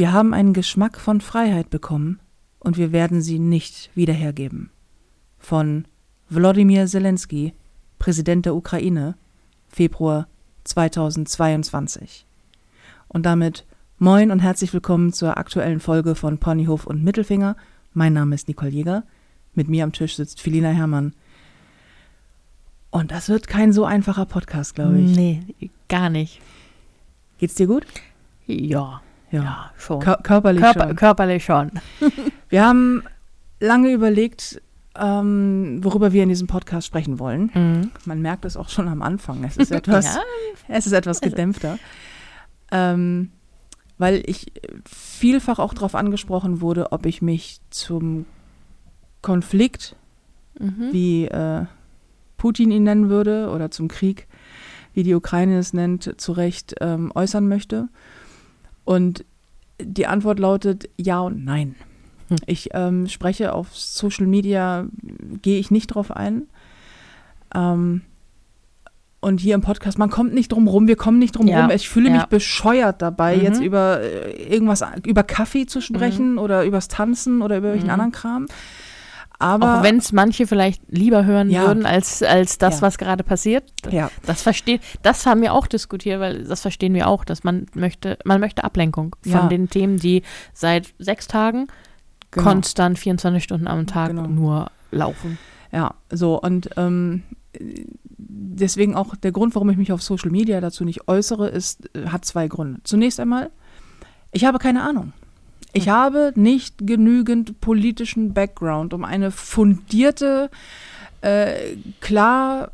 Wir haben einen Geschmack von Freiheit bekommen und wir werden sie nicht wieder hergeben. Von Wladimir Zelensky, Präsident der Ukraine, Februar 2022. Und damit moin und herzlich willkommen zur aktuellen Folge von Ponyhof und Mittelfinger. Mein Name ist Nicole Jäger. Mit mir am Tisch sitzt Felina Herrmann. Und das wird kein so einfacher Podcast, glaube ich. Nee, gar nicht. Geht's dir gut? Ja, ja, schon. Kör körperlich Körper, schon. Körperlich schon. Wir haben lange überlegt, ähm, worüber wir in diesem Podcast sprechen wollen. Mhm. Man merkt es auch schon am Anfang. Es ist etwas, Ja. es ist etwas gedämpfter. Ähm, weil ich vielfach auch darauf angesprochen wurde, ob ich mich zum Konflikt, Mhm. wie äh, Putin ihn nennen würde, oder zum Krieg, wie die Ukraine es nennt, zu Recht ähm, äußern möchte. Und die Antwort lautet ja und nein. Hm. Ich ähm, spreche auf Social Media, gehe ich nicht drauf ein. Ähm, und hier im Podcast, man kommt nicht drum rum, wir kommen nicht drum Ja, rum. Ich fühle ja. mich bescheuert dabei, Mhm. jetzt über äh, irgendwas, über Kaffee zu sprechen oder übers Tanzen oder über welchen Mhm. anderen Kram. Aber Auch wenn es manche vielleicht lieber hören Ja. würden, als, als das, Ja. was gerade passiert. ja, Das versteht, das haben wir auch diskutiert, weil das verstehen wir auch, dass man möchte, man möchte Ablenkung von Ja. den Themen, die seit sechs Tagen genau. konstant 24 Stunden am Tag Genau. nur laufen. Ja, so und ähm, deswegen auch der Grund, warum ich mich auf Social Media dazu nicht äußere, ist, äh, hat zwei Gründe. Zunächst einmal, ich habe keine Ahnung. Ich habe nicht genügend politischen Background, um eine fundierte, äh, klar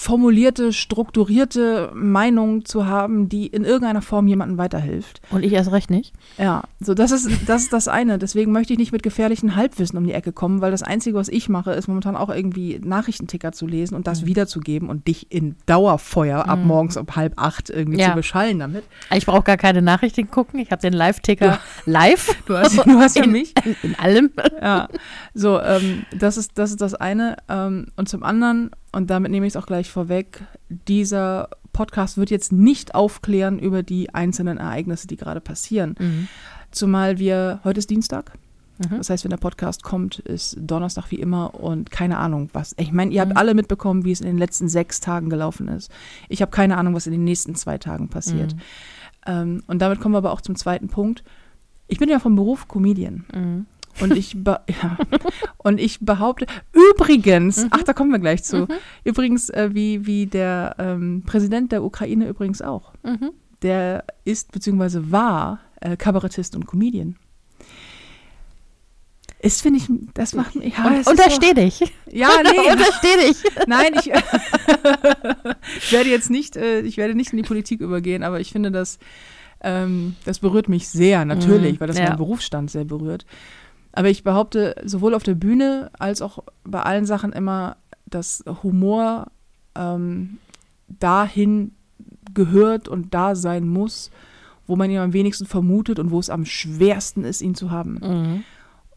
formulierte, strukturierte Meinung zu haben, die in irgendeiner Form jemandem weiterhilft. Und ich erst recht nicht. Ja, so das ist das ist das eine. Deswegen möchte ich nicht mit gefährlichen Halbwissen um die Ecke kommen, weil das Einzige, was ich mache, ist momentan auch irgendwie Nachrichtenticker zu lesen und das wiederzugeben und dich in Dauerfeuer ab Mhm. morgens um halb acht irgendwie Ja. zu beschallen damit. Ich brauche gar keine Nachrichten gucken. Ich habe den Live-Ticker live. Du hast, du hast ja in, mich. In allem. Ja, so ähm, das ist das ist das eine ähm, und zum anderen und damit nehme ich es auch gleich vorweg. Dieser Podcast wird jetzt nicht aufklären über die einzelnen Ereignisse, die gerade passieren. Mhm. Zumal wir, heute ist Dienstag. Mhm. Das heißt, wenn der Podcast kommt, ist Donnerstag wie immer und keine Ahnung was. Ich meine, ihr habt Mhm. alle mitbekommen, wie es in den letzten sechs Tagen gelaufen ist. Ich habe keine Ahnung, was in den nächsten zwei Tagen passiert. Mhm. Ähm, und damit kommen wir aber auch zum zweiten Punkt. Ich bin ja vom Beruf Comedian Mhm. Und ich, ja, und ich behaupte, übrigens, Mhm. ach, da kommen wir gleich zu, Mhm. übrigens, äh, wie, wie der ähm, Präsident der Ukraine übrigens auch. Mhm. Der ist bzw. war äh, Kabarettist und Comedian. Ist, finde ich, das macht mich. Ja, Und, untersteh dich. So, ja, nee, untersteh dich. nein, ich, ich werde jetzt nicht, äh, ich werde nicht in die Politik übergehen, aber ich finde, das, ähm, das berührt mich sehr, natürlich, Mhm, weil das ja. meinen Berufsstand sehr berührt. Aber ich behaupte, sowohl auf der Bühne als auch bei allen Sachen immer, dass Humor ähm, dahin gehört und da sein muss, wo man ihn am wenigsten vermutet und wo es am schwersten ist, ihn zu haben. Mhm.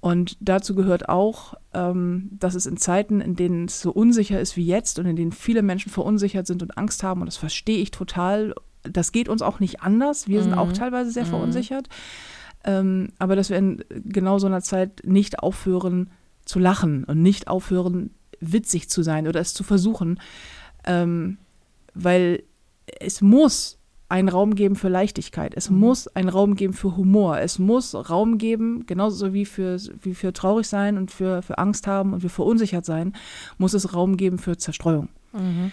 Und dazu gehört auch, ähm, dass es in Zeiten, in denen es so unsicher ist wie jetzt und in denen viele Menschen verunsichert sind und Angst haben, und das verstehe ich total, das geht uns auch nicht anders. Wir sind Mhm. auch teilweise sehr Mhm. verunsichert. Ähm, aber dass wir in genau so einer Zeit nicht aufhören zu lachen und nicht aufhören, witzig zu sein oder es zu versuchen. Ähm, weil es muss einen Raum geben für Leichtigkeit. Es Mhm. muss einen Raum geben für Humor. Es muss Raum geben, genauso wie für, wie für traurig sein und für, für Angst haben und für verunsichert sein, muss es Raum geben für Zerstreuung. Mhm.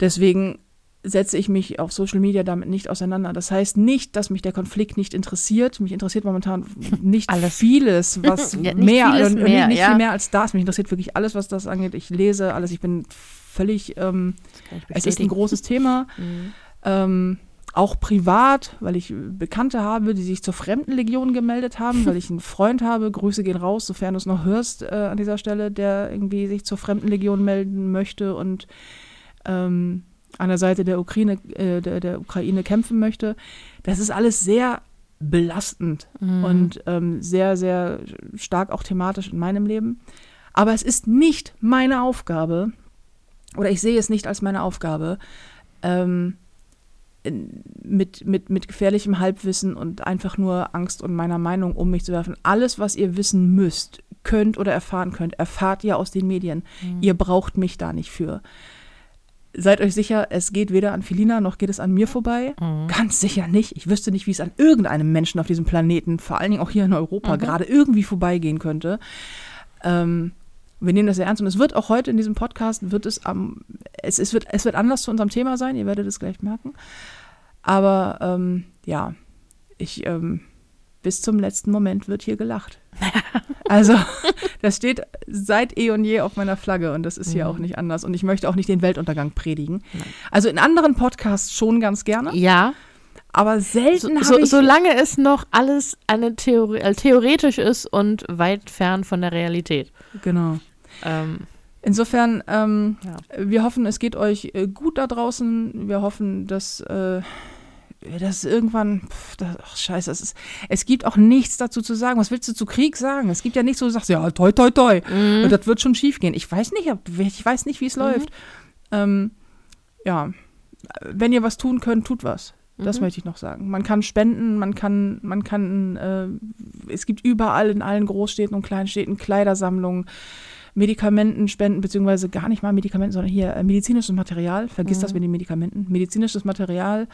Deswegen setze ich mich auf Social Media damit nicht auseinander. Das heißt nicht, dass mich der Konflikt nicht interessiert. Mich interessiert momentan nicht Alles. vieles, was Ja, nicht mehr, vieles und mehr, nicht ja. viel mehr als das. Mich interessiert wirklich alles, was das angeht. Ich lese alles. Ich bin völlig, ähm, ich es ist ein großes Thema. Mhm. Ähm, auch privat, weil ich Bekannte habe, die sich zur Fremdenlegion gemeldet haben, weil ich einen Freund habe, Grüße gehen raus, sofern du es noch hörst äh, an dieser Stelle, der irgendwie sich zur Fremdenlegion melden möchte und ähm, an der Seite der Ukraine, äh, der, der Ukraine kämpfen möchte. Das ist alles sehr belastend Mhm. und ähm, sehr, sehr stark auch thematisch in meinem Leben. Aber es ist nicht meine Aufgabe, oder ich sehe es nicht als meine Aufgabe, ähm, mit, mit, mit gefährlichem Halbwissen und einfach nur Angst und meiner Meinung um mich zu werfen. Alles, was ihr wissen müsst, könnt oder erfahren könnt, erfahrt ihr aus den Medien. Mhm. Ihr braucht mich da nicht für. Seid euch sicher, es geht weder an Felina noch geht es an mir vorbei. Mhm. Ganz sicher nicht. Ich wüsste nicht, wie es an irgendeinem Menschen auf diesem Planeten, vor allen Dingen auch hier in Europa, mhm. gerade irgendwie vorbeigehen könnte. Ähm, wir nehmen das sehr ernst und es wird auch heute in diesem Podcast, wird es am, es, es, wird, es wird anders zu unserem Thema sein, ihr werdet es gleich merken. Aber ähm, ja, ich, ähm, bis zum letzten Moment wird hier gelacht. also, das steht seit eh und je auf meiner Flagge und das ist hier mhm. auch nicht anders. Und ich möchte auch nicht den Weltuntergang predigen. Nein. Also in anderen Podcasts schon ganz gerne. Ja. Aber selten so, so, Solange es noch alles eine Theorie, äh, theoretisch ist und weit fern von der Realität. Genau. Ähm, Insofern, ähm, ja. wir hoffen, es geht euch äh, gut da draußen. Wir hoffen, dass, äh, dass irgendwann, pff, das, ach scheiße, es, ist, es gibt auch nichts dazu zu sagen. Was willst du zu Krieg sagen? Es gibt ja nichts, wo du sagst, ja, toi, toi, toi. Mhm. Und das wird schon schief gehen. Ich weiß nicht, ich weiß nicht, wie es mhm. läuft. Ähm, ja, wenn ihr was tun könnt, tut was. Das mhm. möchte ich noch sagen. Man kann spenden, man kann, man kann, äh, es gibt überall in allen Großstädten und Kleinstädten Kleidersammlungen. Medikamenten spenden, beziehungsweise gar nicht mal Medikamenten, sondern hier äh, medizinisches Material. Vergiss mhm. das mit den Medikamenten. Medizinisches Material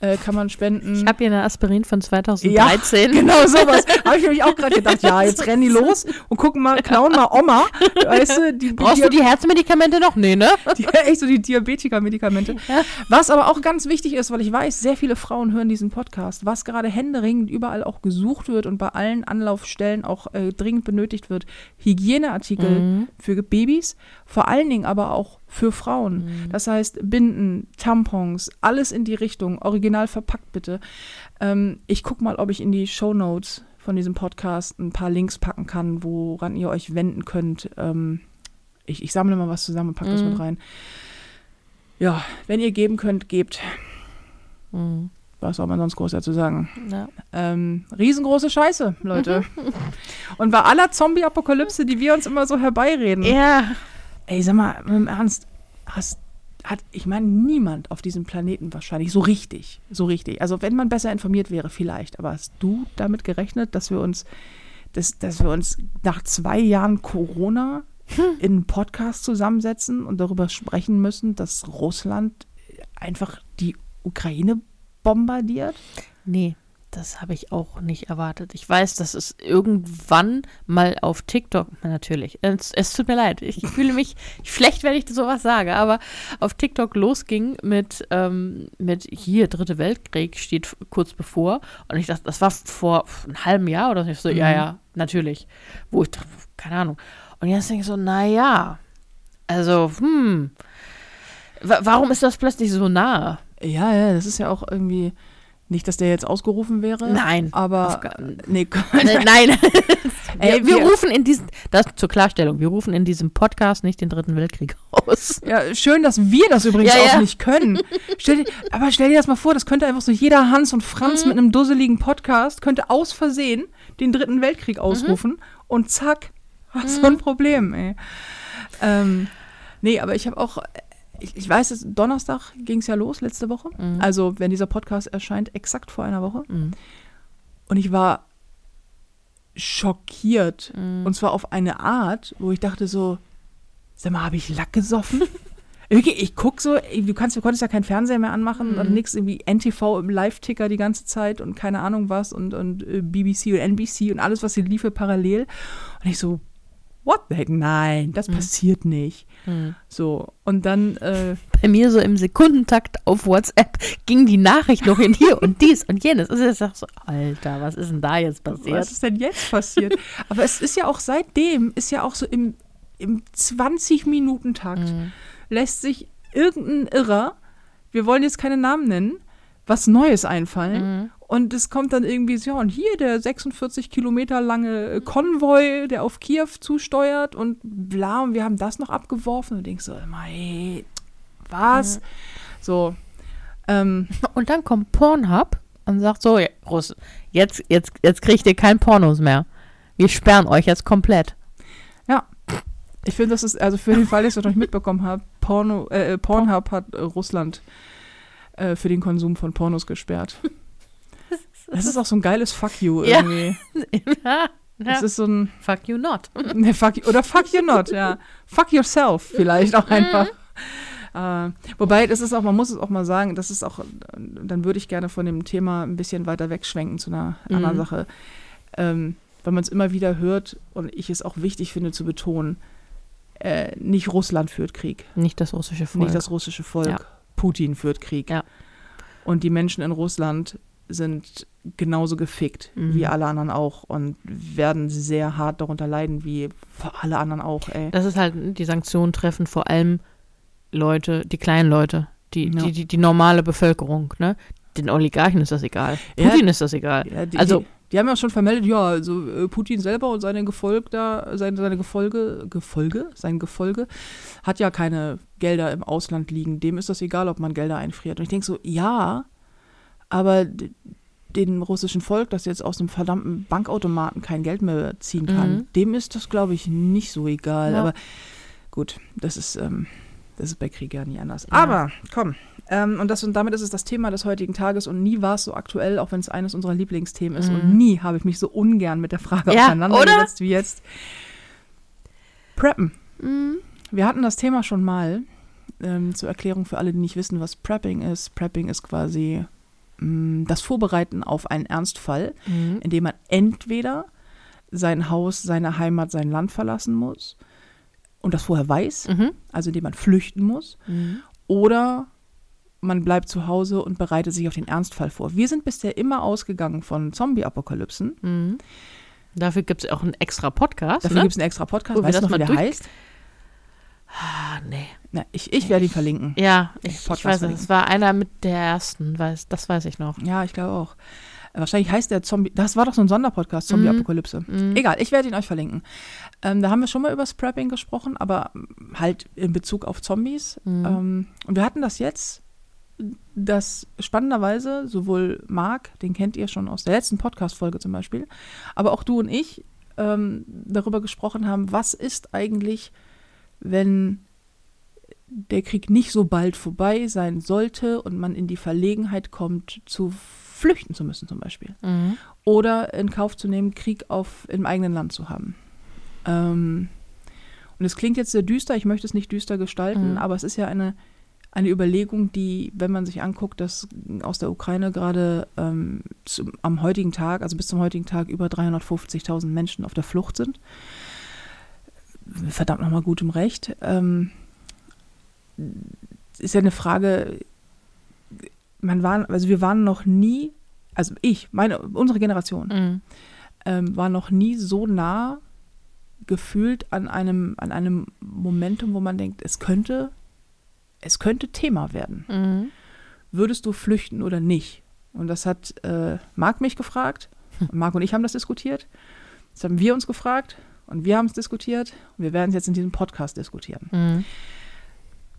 äh, kann man spenden. Ich habe hier eine Aspirin von 2013. Ja, genau sowas. habe ich nämlich auch gerade gedacht. Ja, jetzt rennen die los und gucken mal, klauen mal Oma. Weißt du, die, Brauchst die, du die Herzmedikamente noch? Nee, ne? Die, echt so die Diabetiker-Medikamente. Ja. Was aber auch ganz wichtig ist, weil ich weiß, sehr viele Frauen hören diesen Podcast, was gerade händeringend überall auch gesucht wird und bei allen Anlaufstellen auch äh, dringend benötigt wird, Hygieneartikel mhm. für Babys, vor allen Dingen aber auch für Frauen. Mhm. Das heißt, Binden, Tampons, alles in die Richtung, original verpackt bitte. Ähm, ich gucke mal, ob ich in die Show Notes von diesem Podcast ein paar Links packen kann, woran ihr euch wenden könnt. Ähm, ich, ich, sammle mal was zusammen und packe mhm. das mit rein. Ja, wenn ihr geben könnt, gebt. Mhm. Was soll man sonst groß dazu sagen? Ja. Ähm, riesengroße Scheiße, Leute. und bei aller Zombie-Apokalypse, die wir uns immer so herbeireden. Ja. Ey, sag mal, im Ernst, hast, hat, ich meine, niemand auf diesem Planeten wahrscheinlich so richtig, so richtig. Also wenn man besser informiert wäre, vielleicht. Aber hast du damit gerechnet, dass wir uns, dass, dass wir uns nach zwei Jahren Corona hm. in einen Podcast zusammensetzen und darüber sprechen müssen, dass Russland einfach die Ukraine bombardiert? Nee. Das habe ich auch nicht erwartet. Ich weiß, dass es irgendwann mal auf TikTok, natürlich, es, es tut mir leid, ich fühle mich schlecht, wenn ich sowas sage, aber auf TikTok losging mit, ähm, mit hier, Dritte Weltkrieg steht kurz bevor. Und ich dachte, das war vor einem halben Jahr oder so. Ich so, mhm. ja, ja, natürlich. Wo ich dachte, keine Ahnung. Und jetzt denke ich so, naja, also, hm, warum ist das plötzlich so nah? Ja, ja, das ist ja auch irgendwie nicht, dass der jetzt ausgerufen wäre. Nein. Aber. Nee, nein. Ey, wir, wir, rufen in diesem, das zur Klarstellung, wir rufen in diesem Podcast nicht den Dritten Weltkrieg aus. Ja, schön, dass wir das übrigens ja, auch ja. nicht können. Stell dir, aber stell dir das mal vor, das könnte einfach so jeder Hans und Franz mhm. mit einem dusseligen Podcast könnte aus Versehen den Dritten Weltkrieg ausrufen mhm. und zack, was mhm. so ein Problem, ey. Ähm, nee, aber ich habe auch ich, ich weiß, es, Donnerstag ging es ja los, letzte Woche. Mhm. Also, wenn dieser Podcast erscheint, exakt vor einer Woche. Mhm. Und ich war schockiert. Mhm. Und zwar auf eine Art, wo ich dachte so, sag mal, habe ich Lack gesoffen? Wirklich, ich gucke so, du, kannst, du konntest ja keinen Fernseher mehr anmachen mhm. und nichts, irgendwie NTV im Live-Ticker die ganze Zeit und keine Ahnung was und, und äh, BBC und NBC und alles, was hier liefe, parallel. Und ich so, what the heck? Nein, das mhm. passiert nicht. Mhm. So, und dann. Äh, Bei mir so im Sekundentakt auf WhatsApp ging die Nachricht noch in hier und dies und jenes. Und ich sag so, Alter, was ist denn da jetzt passiert? Was ist denn jetzt passiert? Aber es ist ja auch seitdem, ist ja auch so im, im 20-Minuten-Takt, mhm. lässt sich irgendein Irrer, wir wollen jetzt keine Namen nennen, was Neues einfallen. Und es kommt dann irgendwie so, ja, und hier der 46 Kilometer lange Konvoi, der auf Kiew zusteuert und bla, und wir haben das noch abgeworfen. Und denkst so, hey, was? Mhm. So. Ähm, und dann kommt Pornhub und sagt so, Russ, jetzt, jetzt, jetzt kriegt ihr kein Pornos mehr. Wir sperren euch jetzt komplett. Ja. Ich finde, das ist, also für den Fall, dass ich es noch nicht mitbekommen habe, Porno, äh, Pornhub hat äh, Russland äh, für den Konsum von Pornos gesperrt. Das ist auch so ein geiles Fuck you irgendwie. ja. Das ist so ein Fuck you not. ne, fuck you, oder fuck you not, ja. Fuck yourself vielleicht auch einfach. Äh, wobei, das ist auch, man muss es auch mal sagen, das ist auch, dann würde ich gerne von dem Thema ein bisschen weiter wegschwenken zu einer Mhm. anderen Sache. Ähm, weil man es immer wieder hört und ich es auch wichtig finde zu betonen, äh, nicht Russland führt Krieg, Nicht das russische Volk. nicht das russische Volk. Ja. Putin führt Krieg. Ja. Und die Menschen in Russland sind genauso gefickt Mhm. wie alle anderen auch und werden sehr hart darunter leiden, wie alle anderen auch, ey. Das ist halt, die Sanktionen treffen vor allem Leute, die kleinen Leute, die, Ja. die, die, die normale Bevölkerung, ne? Den Oligarchen ist das egal. Ja. Putin ist das egal. Ja, die, Also- die, die haben ja schon vermeldet, ja, also äh, Putin selber und seine Gefolge da, seine, seine Gefolge, Gefolge, sein Gefolge, hat ja keine Gelder im Ausland liegen. Dem ist das egal, ob man Gelder einfriert. Und ich denke so, ja, aber dem russischen Volk, das jetzt aus dem verdammten Bankautomaten kein Geld mehr ziehen kann, Mhm. dem ist das, glaube ich, nicht so egal. Ja. Aber gut, das ist, ähm, das ist bei Krieg ja nie anders. Ja. Aber komm, ähm, und, das, und damit ist es das Thema des heutigen Tages und nie war es so aktuell, auch wenn es eines unserer Lieblingsthemen ist. Und Mhm. nie habe ich mich so ungern mit der Frage Ja, auseinandergesetzt wie jetzt. Preppen. Mhm. Wir hatten das Thema schon mal. Ähm, zur Erklärung für alle, die nicht wissen, was Prepping ist. Prepping ist quasi das Vorbereiten auf einen Ernstfall, Mhm. indem man entweder sein Haus, seine Heimat, sein Land verlassen muss und das vorher weiß, Mhm. also indem man flüchten muss, Mhm. oder man bleibt zu Hause und bereitet sich auf den Ernstfall vor. Wir sind bisher immer ausgegangen von Zombie-Apokalypsen. Mhm. Dafür gibt es auch einen extra Podcast. Dafür ne? gibt es einen extra Podcast. Wo weißt du noch, wie der heißt? Ah, nee. Na, ich ich werde ihn verlinken. Ja, Ich ich, weiß es. verlinken. Es war einer mit der ersten, weiß, das weiß ich noch. Ja, ich glaube auch. Wahrscheinlich heißt der Zombie. Das war doch so ein Sonderpodcast, Zombie-Apokalypse. Mhm. Egal, ich werde ihn euch verlinken. Ähm, da haben wir schon mal über Prepping gesprochen, aber halt in Bezug auf Zombies. Mhm. Ähm, und wir hatten das jetzt, dass spannenderweise sowohl Marc, den kennt ihr schon aus der letzten Podcast-Folge zum Beispiel, aber auch du und ich ähm, darüber gesprochen haben, was ist eigentlich, wenn der Krieg nicht so bald vorbei sein sollte und man in die Verlegenheit kommt, zu flüchten zu müssen zum Beispiel Mhm. oder in Kauf zu nehmen, Krieg auf, im eigenen Land zu haben. Ähm, und es klingt jetzt sehr düster, ich möchte es nicht düster gestalten, Mhm. aber es ist ja eine, eine Überlegung, die, wenn man sich anguckt, dass aus der Ukraine gerade ähm, zum, am heutigen Tag, also bis zum heutigen Tag, über 350.000 Menschen auf der Flucht sind. Verdammt nochmal gut im Recht. Ähm, ist ja eine Frage, man war, also wir waren noch nie, also ich, meine, unsere Generation, Mhm. ähm, war noch nie so nah gefühlt an einem, an einem Momentum, wo man denkt, es könnte, es könnte Thema werden. Mhm. Würdest du flüchten oder nicht? Und das hat äh, Marc mich gefragt. Marc und ich haben das diskutiert. Das haben wir uns gefragt und wir haben es diskutiert. Und wir werden es jetzt in diesem Podcast diskutieren. Mhm.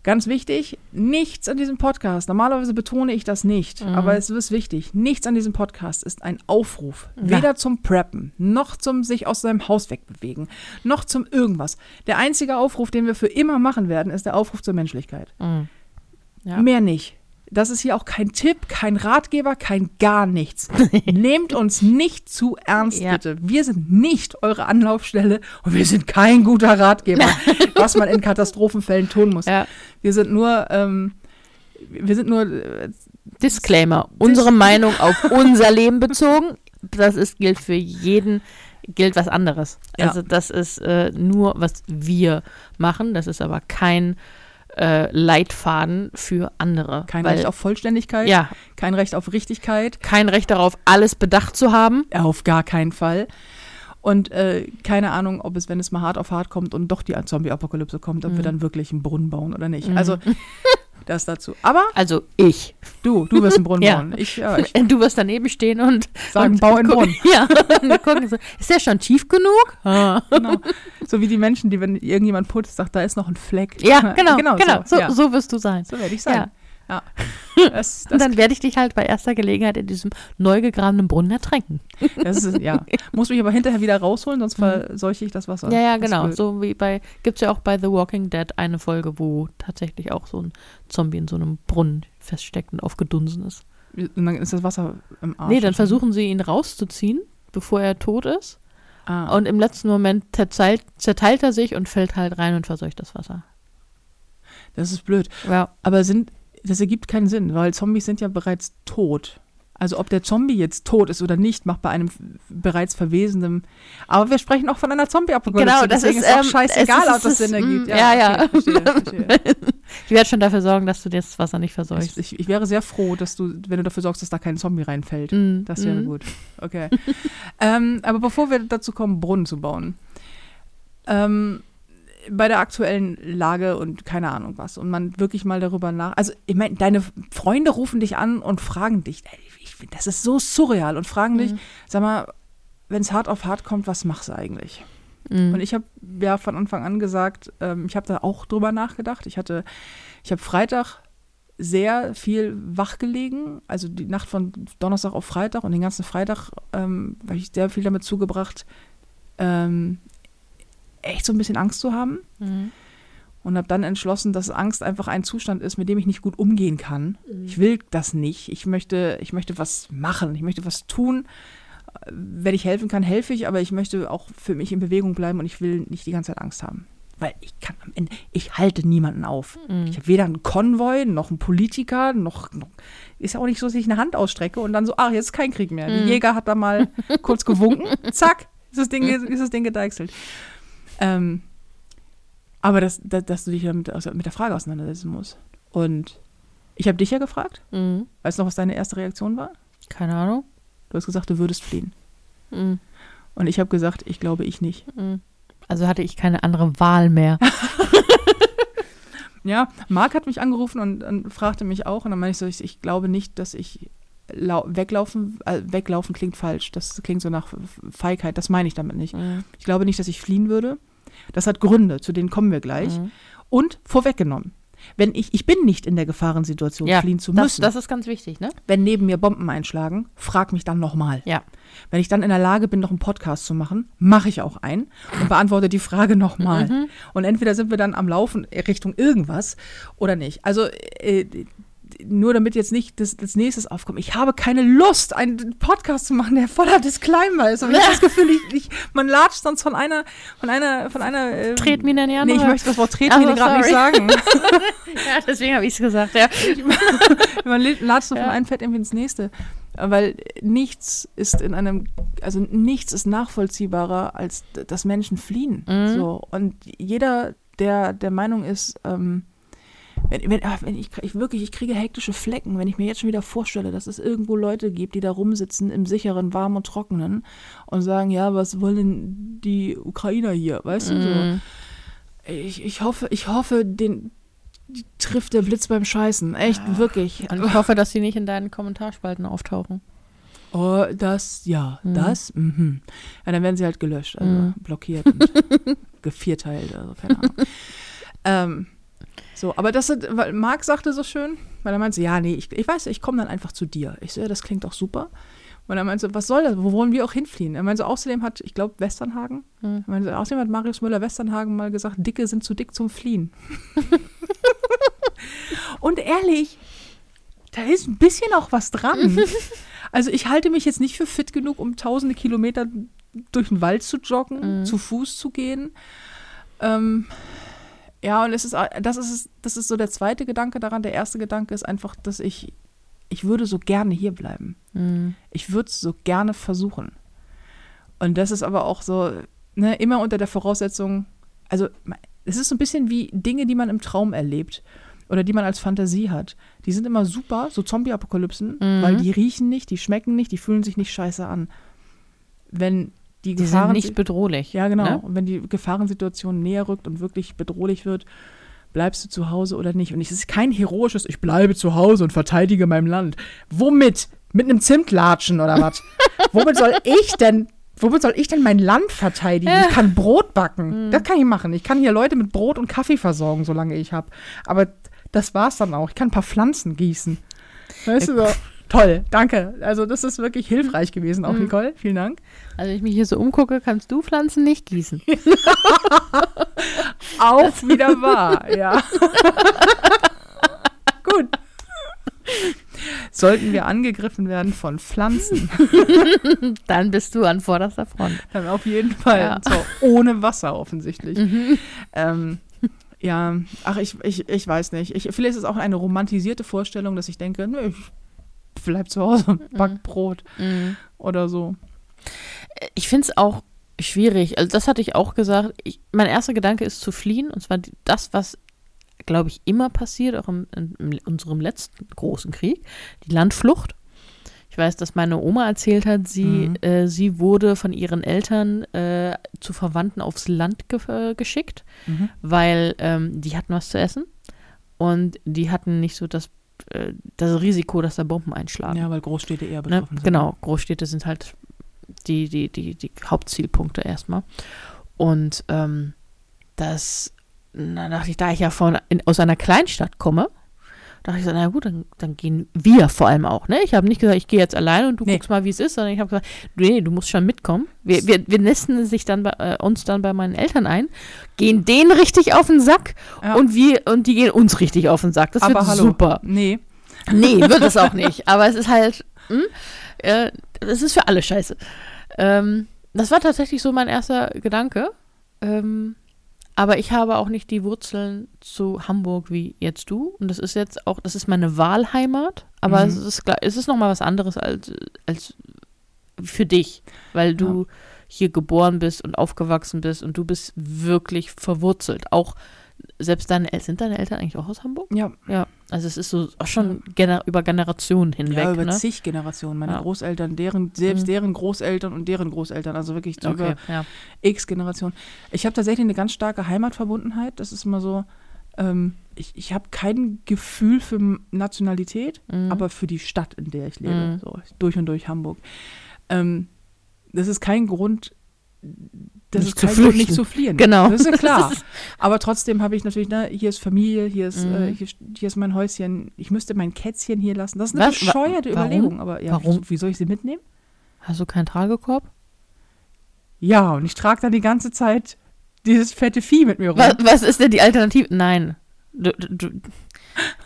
Ganz wichtig, nichts an diesem Podcast, normalerweise betone ich das nicht, Mhm. aber es ist wichtig, nichts an diesem Podcast ist ein Aufruf. Ja. Weder zum Preppen, noch zum sich aus seinem Haus wegbewegen, noch zum irgendwas. Der einzige Aufruf, den wir für immer machen werden, ist der Aufruf zur Menschlichkeit. Mhm. Ja. Mehr nicht. Das ist hier auch kein Tipp, kein Ratgeber, kein gar nichts. Nehmt uns nicht zu ernst, Ja. bitte. Wir sind nicht eure Anlaufstelle und wir sind kein guter Ratgeber, was man in Katastrophenfällen tun muss. Ja. Wir sind nur, ähm, wir sind nur, äh, Disclaimer. Unsere Meinung auf unser Leben bezogen. Das ist, gilt für jeden, gilt was anderes. Ja. Also das ist äh, nur, was wir machen. Das ist aber kein äh, Leitfaden für andere. kein weil, Recht auf Vollständigkeit, Ja, kein Recht auf Richtigkeit, kein Recht darauf, alles bedacht zu haben. auf gar keinen Fall. Und äh, keine Ahnung, ob es, wenn es mal hart auf hart kommt und doch die Zombie-Apokalypse kommt, ob wir dann wirklich einen Brunnen bauen oder nicht. Mhm. Also das dazu. Aber Also ich. du, du wirst einen Brunnen Ja. bauen. Ich, ja, ich Du wirst daneben stehen und sagen, und bau einen Brunnen. Ja, und wir gucken so, ist der schon tief genug? Ah. Genau. So wie die Menschen, die, wenn irgendjemand putzt, sagt, da ist noch ein Fleck. Ja, genau, genau. genau, so, ja. so wirst du sein. So werde ich sein. Ja. Ja. Das, Und das, dann werde ich dich halt bei erster Gelegenheit in diesem neu gegrabenen Brunnen ertränken. das ist, ja. Muss mich aber hinterher wieder rausholen, sonst verseuche ich das Wasser. Mhm. Ja, ja, Das genau. So wie bei, gibt es ja auch bei The Walking Dead eine Folge, wo tatsächlich auch so ein Zombie in so einem Brunnen feststeckt und aufgedunsen ist. Und dann ist das Wasser im Arsch. nee, dann versuchen sie ihn rauszuziehen, bevor er tot ist. Ah, Und im letzten Moment zerteilt, zerteilt er sich und fällt halt rein und verseucht das Wasser. das ist blöd. Ja. Aber sind, das ergibt keinen Sinn, weil Zombies sind ja bereits tot. Also ob der Zombie jetzt tot ist oder nicht, macht bei einem bereits verwesenden. Aber wir sprechen auch von einer Zombie-Apokalypse. Genau, das deswegen ist, ist auch ähm, scheißegal, ob das Sinn ergibt. mm, ja, ja. okay, verstehe, verstehe. Ich werde schon dafür sorgen, dass du dir das Wasser nicht verseuchst. Ich, ich wäre sehr froh, dass du, wenn du dafür sorgst, dass da kein Zombie reinfällt. Mm, Das wäre mm. gut. Okay. ähm, aber bevor wir dazu kommen, Brunnen zu bauen, ähm, bei der aktuellen Lage und keine Ahnung was und man wirklich mal darüber nach. Also, ich meine, deine Freunde rufen dich an und fragen dich, ey, ich das ist so surreal und fragen dich, Mhm. sag mal, wenn es hart auf hart kommt, was machst du eigentlich? Mm. Und ich habe ja von Anfang an gesagt, ähm, ich habe da auch drüber nachgedacht. Ich hatte, ich habe Freitag sehr viel wach gelegen, also die Nacht von Donnerstag auf Freitag und den ganzen Freitag ähm, habe ich sehr viel damit zugebracht, ähm, echt so ein bisschen Angst zu haben Mhm. und habe dann entschlossen, dass Angst einfach ein Zustand ist, mit dem ich nicht gut umgehen kann. Ich will das nicht. Ich möchte, ich möchte was machen. Ich möchte was tun. Wenn ich helfen kann, helfe ich, aber ich möchte auch für mich in Bewegung bleiben und ich will nicht die ganze Zeit Angst haben. Weil ich kann am Ende, ich halte niemanden auf. Mhm. Ich habe weder einen Konvoi, noch einen Politiker, noch, noch ist ja auch nicht so, dass ich eine Hand ausstrecke und dann so, ach, jetzt ist kein Krieg mehr. Mhm. Der Jäger hat da mal kurz gewunken, zack, ist das Ding, ist das Ding gedeichselt. Ähm, aber dass, dass, dass du dich ja mit, also mit der Frage auseinandersetzen musst. Und ich habe dich ja gefragt, Mhm. weißt du noch, was deine erste Reaktion war? Keine Ahnung. Du hast gesagt, du würdest fliehen. Mhm. Und ich habe gesagt, ich glaube, ich nicht. Mhm. Also hatte ich keine andere Wahl mehr. Ja, Marc hat mich angerufen und, und fragte mich auch. Und dann meinte ich so, ich, ich glaube nicht, dass ich lau weglaufen, äh, weglaufen klingt falsch. Das klingt so nach Feigheit. Das meine ich damit nicht. Mhm. Ich glaube nicht, dass ich fliehen würde. Das hat Gründe, zu denen kommen wir gleich. Mhm. Und vorweggenommen. Wenn ich, ich bin nicht in der Gefahrensituation, Ja, fliehen zu Das, müssen. das ist ganz wichtig, ne? Wenn neben mir Bomben einschlagen, frag mich dann nochmal. Ja. Wenn ich dann in der Lage bin, noch einen Podcast zu machen, mache ich auch einen und beantworte die Frage nochmal. Mhm. Und entweder sind wir dann am Laufen Richtung irgendwas oder nicht. Also äh, nur damit jetzt nicht das, das nächstes aufkommt. Ich habe keine Lust, einen Podcast zu machen, der voller Disclaimer ist. Und ich habe das Gefühl, ich, ich, man latscht sonst von einer, von einer, von einer. ähm, Tretmine in die Nee, ich möchte das Wort Tretmine gerade nicht sagen. ja, deswegen habe ich es gesagt, ja. Man latscht so Ja. von einem Fett irgendwie ins nächste. Weil nichts ist in einem, also nichts ist nachvollziehbarer, als dass Menschen fliehen. Mhm. So. Und jeder, der der Meinung ist, ähm, wenn, wenn, ah, wenn ich, ich wirklich, ich kriege hektische Flecken, wenn ich mir jetzt schon wieder vorstelle, dass es irgendwo Leute gibt, die da rumsitzen im sicheren, warmen und trockenen und sagen, ja, was wollen die Ukrainer hier, weißt du? So. Mhm. Ich, ich hoffe, ich hoffe, den trifft der Blitz beim Scheißen. Echt, wirklich. Und ich hoffe, dass sie nicht in deinen Kommentarspalten auftauchen. Oh, das, ja, Mhm. das, mhm. Ja, dann werden sie halt gelöscht, also Mhm. blockiert und gevierteilt, also keine Ahnung. ähm, so, aber das, sind- weil Marc sagte so schön, weil er meinte, ja, nee, ich, ich weiß, ich komme dann einfach zu dir. Ich so, ja, das klingt doch super. Und er meinte so, was soll das? Wo wollen wir auch hinfliehen? Er meinte außerdem hat, ich glaube, Westernhagen, Mhm. er meinte außerdem hat Marius Müller-Westernhagen mal gesagt, Dicke sind zu dick zum Fliehen. Und ehrlich, da ist ein bisschen auch was dran. Also ich halte mich jetzt nicht für fit genug, um tausende Kilometer durch den Wald zu joggen, Mhm. zu Fuß zu gehen. Ähm, ja, und es ist, das ist, das ist so der zweite Gedanke daran. Der erste Gedanke ist einfach, dass ich, ich würde so gerne hier bleiben. Mhm. Ich würde es so gerne versuchen. Und das ist aber auch so, ne, immer unter der Voraussetzung, also es ist so ein bisschen wie Dinge, die man im Traum erlebt oder die man als Fantasie hat. Die sind immer super, so Zombie-Apokalypsen, Mhm. weil die riechen nicht, die schmecken nicht, die fühlen sich nicht scheiße an. Wenn die, Die sind Gefahren nicht bedrohlich. ja, genau. Ne? Und wenn die Gefahrensituation näher rückt und wirklich bedrohlich wird, bleibst du zu Hause oder nicht? Und es ist kein heroisches, ich bleibe zu Hause und verteidige mein Land. Womit? Mit einem Zimtlatschen oder was? Womit soll ich denn, womit soll ich denn mein Land verteidigen? Ich kann Brot backen. Das kann ich machen. Ich kann hier Leute mit Brot und Kaffee versorgen, solange ich habe. Aber das war's dann auch. Ich kann ein paar Pflanzen gießen. Weißt du so? Toll, danke. Also das ist wirklich hilfreich gewesen, auch Mhm. Nicole. Vielen Dank. Also wenn ich mich hier so umgucke, kannst du Pflanzen nicht gießen. Auch wieder wahr, ja. Gut. Sollten wir angegriffen werden von Pflanzen, Dann bist du an vorderster Front. dann auf jeden Fall. Ja. So, ohne Wasser offensichtlich. Mhm. Ähm, ja, ach, ich, ich, ich weiß nicht. Ich, vielleicht ist es auch eine romantisierte Vorstellung, dass ich denke, nö, ich bleib zu Hause und back Brot Mhm. oder so. Ich finde es auch schwierig. Also das hatte ich auch gesagt. Ich, mein erster Gedanke ist zu fliehen. Und zwar das, was, glaube ich, immer passiert, auch im, in, in unserem letzten großen Krieg, die Landflucht. Ich weiß, dass meine Oma erzählt hat, sie, Mhm. äh, sie wurde von ihren Eltern äh, zu Verwandten aufs Land ge äh, geschickt, Mhm. weil ähm, die hatten was zu essen und die hatten nicht so das, das Risiko, dass da Bomben einschlagen. Ja, weil Großstädte eher Ne? betroffen sind. Genau, Großstädte sind halt die, die, die, die Hauptzielpunkte erstmal. Und ähm, das, na, dachte ich, da ich ja von, in, aus einer Kleinstadt komme, dachte ich so, na gut, dann, dann gehen wir vor allem auch. Ne? Ich habe nicht gesagt, ich gehe jetzt alleine und du Nee. guckst mal, wie es ist, sondern ich habe gesagt, nee, du musst schon mitkommen. Wir, wir, wir nisten sich dann bei, äh, uns dann bei meinen Eltern ein, gehen denen richtig auf den Sack Ja. und wir und die gehen uns richtig auf den Sack. Das Aber wird hallo. super. Nee. Nee, wird es auch nicht. Aber es ist halt, hm, äh, es ist für alle scheiße. Ähm, das war tatsächlich so mein erster Gedanke. Ähm, aber ich habe auch nicht die Wurzeln zu Hamburg wie jetzt du. Und das ist jetzt auch, das ist meine Wahlheimat. Aber Mhm. es ist klar, es ist nochmal was anderes als, als für dich, weil du hier geboren bist und aufgewachsen bist und du bist wirklich verwurzelt. Auch selbst deine El sind deine Eltern eigentlich auch aus Hamburg? Ja, Ja, also es ist so auch schon gener über Generationen hinweg. ja über ne? zig Generationen. Meine Ja. Großeltern, deren, selbst Mhm. deren Großeltern und deren Großeltern. Also wirklich so Okay, über ja. x Generationen. Ich habe tatsächlich eine ganz starke Heimatverbundenheit. Das ist immer so, ähm, ich, ich habe kein Gefühl für Nationalität, Mhm. aber für die Stadt, in der ich lebe. Mhm. So, durch und durch Hamburg. Ähm, das ist kein Grund, das Nicht ist zu kein Grund, flüchten. nicht zu fliehen. Genau. Das ist ja klar. aber trotzdem habe ich natürlich, ne, hier ist Familie, hier ist, Mhm. äh, hier, hier ist mein Häuschen. Ich müsste mein Kätzchen hier lassen. Das ist eine Was? Wa- bescheuerte warum? Überlegung. Aber ja, Warum? Wie, wie soll ich sie mitnehmen? Hast du keinen Tragekorb? Ja, und ich trage dann die ganze Zeit dieses fette Vieh mit mir rum. Was, was ist denn die Alternative? Nein. Du, du, du.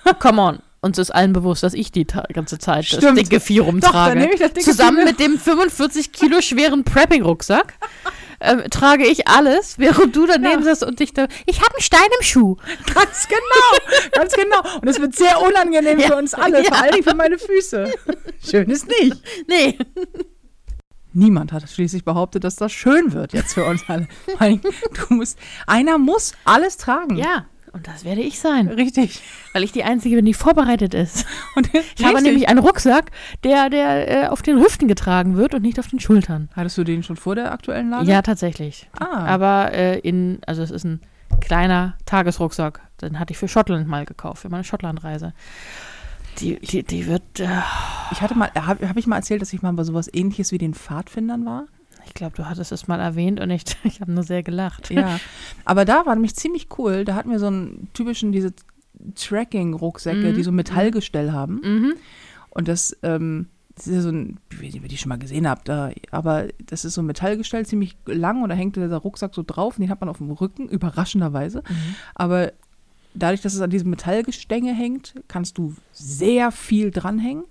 Come on. Uns ist allen bewusst, dass ich die ganze Zeit das Stimmt. dicke Vieh Doch, rumtrage. das dicke Zusammen mit dem 45 Kilo schweren Prepping-Rucksack ähm, trage ich alles, während du daneben Ja. sitzt und dich da. Ich habe einen Stein im Schuh. Ganz genau, ganz genau. Und es wird sehr unangenehm Ja. für uns alle, vor Ja. allen Dingen für meine Füße. Schön ist nicht. Nee. Niemand hat schließlich behauptet, dass das schön wird jetzt für uns alle. Vor Du musst, einer muss alles tragen. Ja, und das werde ich sein. Richtig. Weil ich die Einzige bin, die vorbereitet ist. Und Ich habe nämlich einen Rucksack, der, der äh, auf den Hüften getragen wird und nicht auf den Schultern. Hattest du den schon vor der aktuellen Lage? Ja, tatsächlich. Ah. Aber äh, in, also es ist ein kleiner Tagesrucksack. Den hatte ich für Schottland mal gekauft, für meine Schottlandreise. Die, die, die wird, äh, Ich hatte mal, habe hab ich mal erzählt, dass ich mal bei sowas ähnliches wie den Pfadfindern war? Ich glaube, du hattest es mal erwähnt und ich, ich habe nur sehr gelacht. Ja. Aber da war nämlich ziemlich cool. Da hatten wir so einen typischen, diese Tracking-Rucksäcke, Mhm. die so Metallgestell haben. Mhm. Und das, ähm, das ist ja so ein, ich weiß nicht, ob ihr die schon mal gesehen habt, da, aber das ist so ein Metallgestell, ziemlich lang und da hängt dieser Rucksack so drauf und den hat man auf dem Rücken, überraschenderweise. Mhm. Aber dadurch, dass es an diesem Metallgestänge hängt, kannst du sehr viel dranhängen.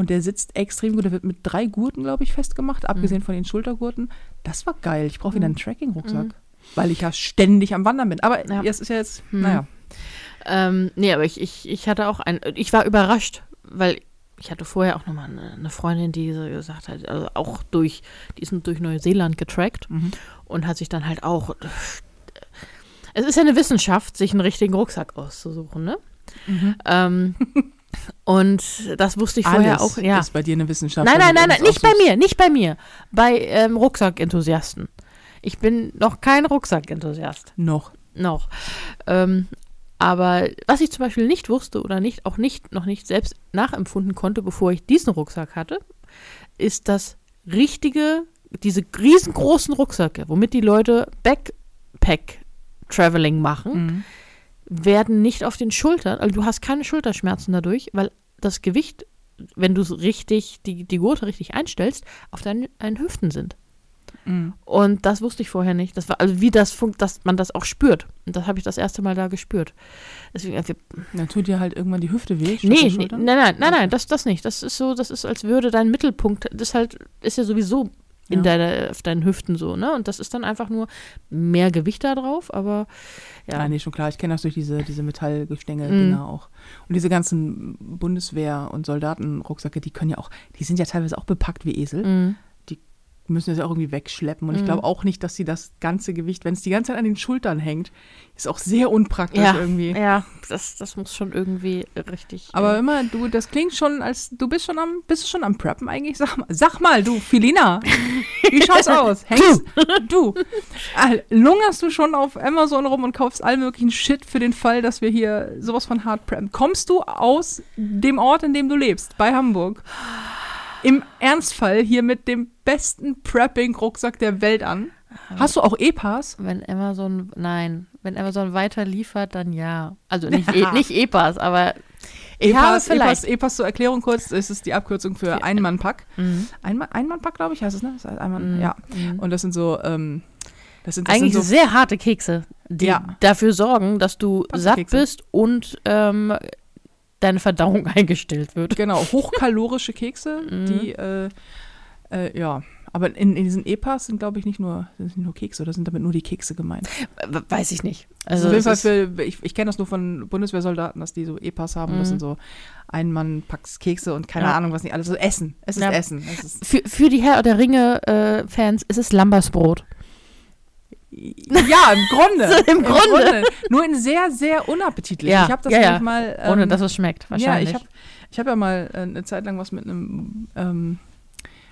Und der sitzt extrem gut. Der wird mit drei Gurten, glaube ich, festgemacht, abgesehen von den Schultergurten. Das war geil. Ich brauche wieder einen Tracking-Rucksack, Mhm. weil ich ja ständig am Wandern bin. Aber Ja. jetzt ist ja jetzt, Mhm. naja. Ähm, nee, aber ich, ich, ich hatte auch ein, ich war überrascht, weil ich hatte vorher auch nochmal eine, eine Freundin, die so gesagt hat, also auch durch, die ist durch Neuseeland getrackt Mhm. und hat sich dann halt auch, es ist ja eine Wissenschaft, sich einen richtigen Rucksack auszusuchen, ne? Mhm. Ähm, und das wusste ich vorher Alles auch, ja. ist bei dir eine Wissenschaft. Nein, nein, du nein, nein, nicht bei mir, nicht bei mir. Bei ähm, Rucksackenthusiasten. Ich bin noch kein Rucksackenthusiast. Noch. Noch. Ähm, aber was ich zum Beispiel nicht wusste oder nicht, auch nicht, noch nicht selbst nachempfunden konnte, bevor ich diesen Rucksack hatte, ist das richtige, diese riesengroßen Rucksäcke, womit die Leute Backpack-Traveling machen, Mhm. Werden nicht auf den Schultern, also du hast keine Schulterschmerzen dadurch, weil das Gewicht, wenn du richtig, die, die Gurte richtig einstellst, auf deinen, deinen Hüften sind. Mhm. Und das wusste ich vorher nicht. Das war, also wie das funkt, dass man das auch spürt. Und das habe ich das erste Mal da gespürt. Deswegen, also, Dann tut dir halt irgendwann die Hüfte weh. nee, nee, nein, nein, nein, nein, das, das nicht. Das ist so, das ist, als würde dein Mittelpunkt, das ist halt, ist ja sowieso in Ja. deiner, auf deinen Hüften so, ne? Und das ist dann einfach nur mehr Gewicht da drauf, aber ja. Ja, nee, schon klar. Ich kenne das durch diese, diese Metallgestänge Mhm. Dinger auch. Und diese ganzen Bundeswehr- und Soldatenrucksäcke, die können ja auch, die sind ja teilweise auch bepackt wie Esel. Mhm. Müssen das ja auch irgendwie wegschleppen. Und ich Mhm. glaube auch nicht, dass sie das ganze Gewicht, wenn es die ganze Zeit an den Schultern hängt, ist auch sehr unpraktisch Ja, irgendwie. ja, das, das muss schon irgendwie richtig. Aber äh, immer, du, das klingt schon, als du bist schon am, bist du schon am Preppen eigentlich? Sag mal, sag mal du, Filina, wie schaut's aus? Hängst du? äh, Lungerst du schon auf Amazon rum und kaufst all möglichen Shit für den Fall, dass wir hier sowas von hart preppen? Kommst du aus dem Ort, in dem du lebst, bei Hamburg, im Ernstfall hier mit dem besten Prepping-Rucksack der Welt an? Hast du auch E-Pass? wenn Amazon, nein, wenn Amazon weiter liefert, dann ja. Also nicht, e, nicht E-Pass, aber ich habe E-Pass, vielleicht. E-Pass, E-Pass zur Erklärung kurz, das ist die Abkürzung für Ein-Mann-Pack. Mhm. Einmann, Einmannpack, glaube ich, heißt es, ne? Das heißt Einmann, Mhm. ja. Mhm. Und das sind so, ähm, das sind, das Eigentlich sind so, sehr harte Kekse, die Ja. dafür sorgen, dass du satt bist und ähm, deine Verdauung eingestellt wird. genau, hochkalorische Kekse, Mhm. die, äh, äh, ja. Aber in, in diesen E-Pass sind, glaube ich, nicht nur, sind nicht nur Kekse, oder sind damit nur die Kekse gemeint? We- Weiß ich nicht. Also Also auf jeden Fall für, ich, ich kenne das nur von Bundeswehrsoldaten, dass die so E-Pass haben. Das Mhm. sind so Ein-Mann-Packs Kekse und keine Ja. Ahnung, was nicht alles. So Essen. Es ist Ja. Essen. Es ist, für, für die Herr der Ringe-Fans ist es Lambersbrot. Ja, im Grunde. Im Grunde. Nur in sehr, sehr unappetitlich. Ja, Ich habe das ja, ja. nämlich mal. Ähm, Ohne dass es schmeckt, Ja, wahrscheinlich. ich habe ich hab ja mal äh, eine Zeit lang was mit einem ähm,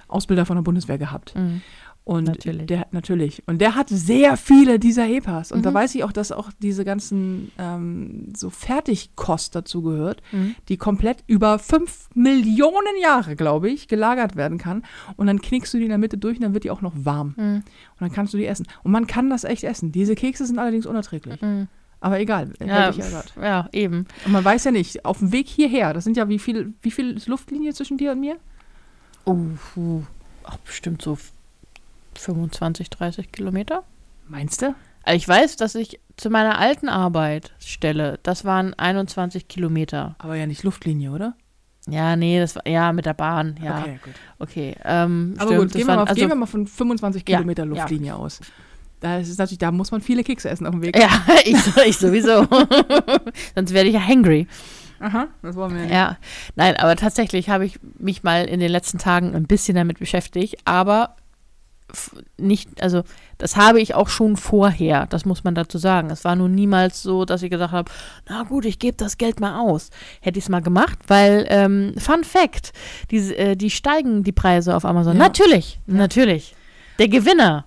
Ausbilder von der Bundeswehr gehabt. Mhm. Und Natürlich. der natürlich. Und der hat sehr viele dieser EPAs. Und da Mhm. weiß ich auch, dass auch diese ganzen ähm, so Fertigkost dazu gehört, Mhm. die komplett über fünf Millionen Jahre, glaube ich, gelagert werden kann. Und dann knickst du die in der Mitte durch und dann wird die auch noch warm. Mhm. Und dann kannst du die essen. Und man kann das echt essen. Diese Kekse sind allerdings unerträglich. Mhm. Aber egal. Ja, ja eben. Und man weiß ja nicht, auf dem Weg hierher, das sind ja wie viel, wie viel ist Luftlinie zwischen dir und mir? Oh. Ach, bestimmt so 25, 30 Kilometer. Meinst du? Also ich weiß, dass ich zu meiner alten Arbeitsstelle, das waren 21 Kilometer. Aber ja nicht Luftlinie, oder? Ja, nee, das war, ja, mit der Bahn, ja. Okay, Okay, gut. ähm, Aber stimmt, gut, gehen wir, waren- mal, also, gehen wir mal von 25 Ja, Kilometer ja. Luftlinie aus. Da ist natürlich, da muss man viele Kekse essen auf dem Weg. Ja, ich, ich sowieso. Sonst werde ich ja hangry. Aha, das wollen wir nicht. Ja, nein, aber tatsächlich habe ich mich mal in den letzten Tagen ein bisschen damit beschäftigt, aber nicht, also das habe ich auch schon vorher, das muss man dazu sagen. Es war nun niemals so, dass ich gesagt habe, na gut, ich gebe das Geld mal aus. Hätte ich es mal gemacht, weil, ähm, Fun Fact, die, äh, die steigen die Preise auf Amazon. Ja. Natürlich, natürlich. Der Gewinner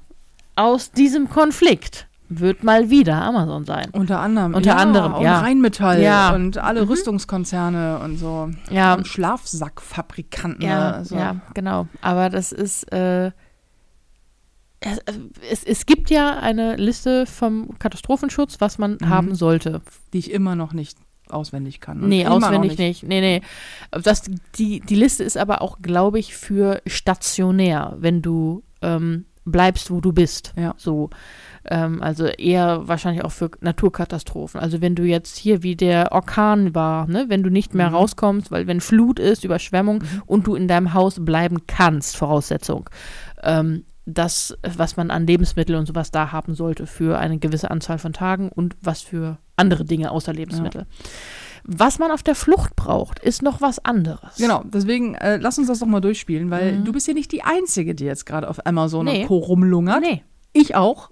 aus diesem Konflikt wird mal wieder Amazon sein. Unter anderem. Unter ja, anderem, und ja. Rheinmetall Ja. und alle Mhm. Rüstungskonzerne und so. Ja, Und Schlafsackfabrikanten. Ja, also. ja, genau. Aber das ist, äh, es, es, es gibt ja eine Liste vom Katastrophenschutz, was man Mhm. haben sollte. Die ich immer noch nicht auswendig kann. Und Nee, auswendig nicht. Nee, nee. Das, die, die Liste ist aber auch, glaube ich, für stationär, wenn du ähm, bleibst, wo du bist. Ja. So. Ähm, also eher wahrscheinlich auch für Naturkatastrophen. Also wenn du jetzt hier wie der Orkan war, ne, wenn du nicht mehr Mhm. rauskommst, weil wenn Flut ist, Überschwemmung Mhm. und du in deinem Haus bleiben kannst, Voraussetzung. Ähm, das, was man an Lebensmitteln und sowas da haben sollte für eine gewisse Anzahl von Tagen und was für andere Dinge außer Lebensmittel. Was man auf der Flucht braucht, ist noch was anderes. Genau, deswegen äh, lass uns das doch mal durchspielen, weil Mhm. du bist ja nicht die Einzige, die jetzt gerade auf Amazon Nee. und Co. rumlungert. Nee. Ich auch.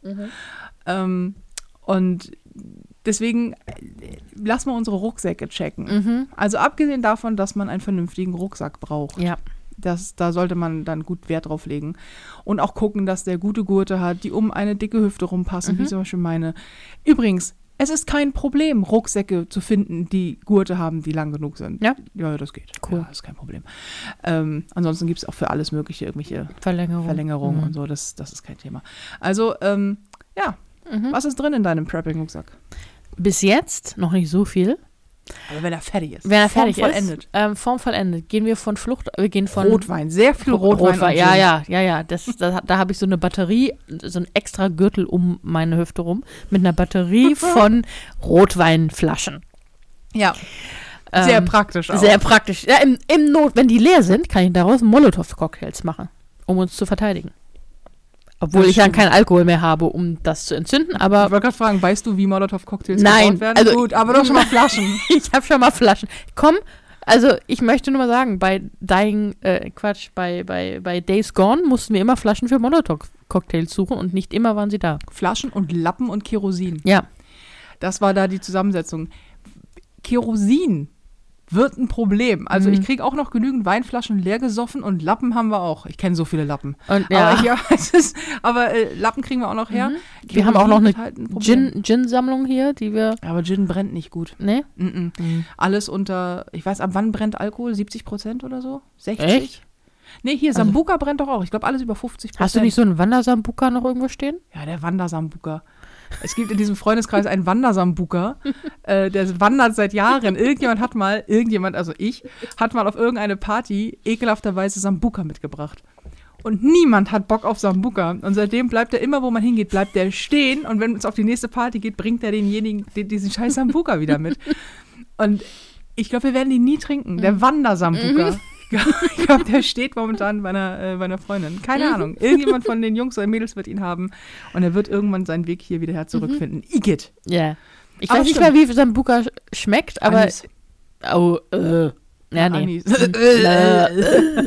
Ähm, und deswegen äh, lass mal unsere Rucksäcke checken. Mhm. Also abgesehen davon, dass man einen vernünftigen Rucksack braucht. Ja. Das, da sollte man dann gut Wert drauf legen. Und auch gucken, dass der gute Gurte hat, die um eine dicke Hüfte rumpassen, Mhm. wie zum Beispiel meine. Übrigens, es ist kein Problem, Rucksäcke zu finden, die Gurte haben, die lang genug sind. Ja. Ja, das geht. Cool. Ja, das ist kein Problem. Ähm, ansonsten gibt es auch für alles Mögliche irgendwelche Verlängerung. Verlängerungen Mhm. und so. Das, das ist kein Thema. Also, ähm, ja, Mhm. was ist drin in deinem Prepping-Rucksack? Bis jetzt noch nicht so viel. Aber wenn er fertig ist. Wenn er fertig vollendet. ist, ähm, formvollendet, gehen wir von Flucht, wir gehen von Rotwein, sehr viel Rotwein. Rotwein. Ja, ja, ja, ja. Das, da da habe ich so eine Batterie, so einen extra Gürtel um meine Hüfte rum, mit einer Batterie von Rotweinflaschen. Ja, sehr Ähm, praktisch auch. Sehr praktisch. Ja, im, im Not, wenn die leer sind, kann ich daraus Molotow-Cocktails machen, um uns zu verteidigen. Obwohl Das ich dann keinen Alkohol mehr habe, um das zu entzünden, ich aber wollte gerade fragen, weißt du, wie Molotow-Cocktails gebaut werden? also- Gut, aber doch schon mal Flaschen. ich habe schon mal Flaschen. Komm, also ich möchte nur mal sagen, bei Dying, äh, Quatsch, bei, bei, bei Days Gone mussten wir immer Flaschen für Molotow-Cocktails suchen und nicht immer waren sie da. Flaschen und Lappen und Kerosin. Ja, Das war da die Zusammensetzung. Kerosin wird ein Problem. Also Mhm. ich kriege auch noch genügend Weinflaschen leer gesoffen und Lappen haben wir auch. Ich kenne so viele Lappen. und ja, Aber, ja, es ist, aber äh, Lappen kriegen wir auch noch her. Mhm. wir haben auch noch eine halt ein Problem. Gin- Gin-Sammlung hier, die wir, Aber Gin brennt nicht gut. ne? Mm -mm. Alles unter, ich weiß, ab wann brennt Alkohol? 70 Prozent oder so? 60? Echt? Nee, hier, Also- Sambuca brennt doch auch. Ich glaube, alles über 50 Prozent. Hast du nicht so einen Wandersambuka noch irgendwo stehen? Ja, der Wandersambuka. Es gibt in diesem Freundeskreis einen Wandersambuka, äh, der wandert seit Jahren. Irgendjemand hat mal, irgendjemand, also ich, hat mal auf irgendeine Party ekelhafterweise Sambuka mitgebracht. Und niemand hat Bock auf Sambuka. Und seitdem bleibt er immer, wo man hingeht, bleibt der stehen. Und wenn es auf die nächste Party geht, bringt er denjenigen, den, diesen scheiß Sambuka wieder mit. Und ich glaube, wir werden ihn nie trinken. Der Wandersambuka. Ich glaube, der steht momentan bei einer, äh, bei einer Freundin. Keine Ahnung. Irgendjemand von den Jungs oder Mädels wird ihn haben. Und er wird irgendwann seinen Weg hier wieder her zurückfinden. Igitt. Ja. Ich Aber weiß nicht stimmt. mehr, wie Sambuka sch- schmeckt, aber. Anis. Oh, äh. Ja, nee. Anis. Äh,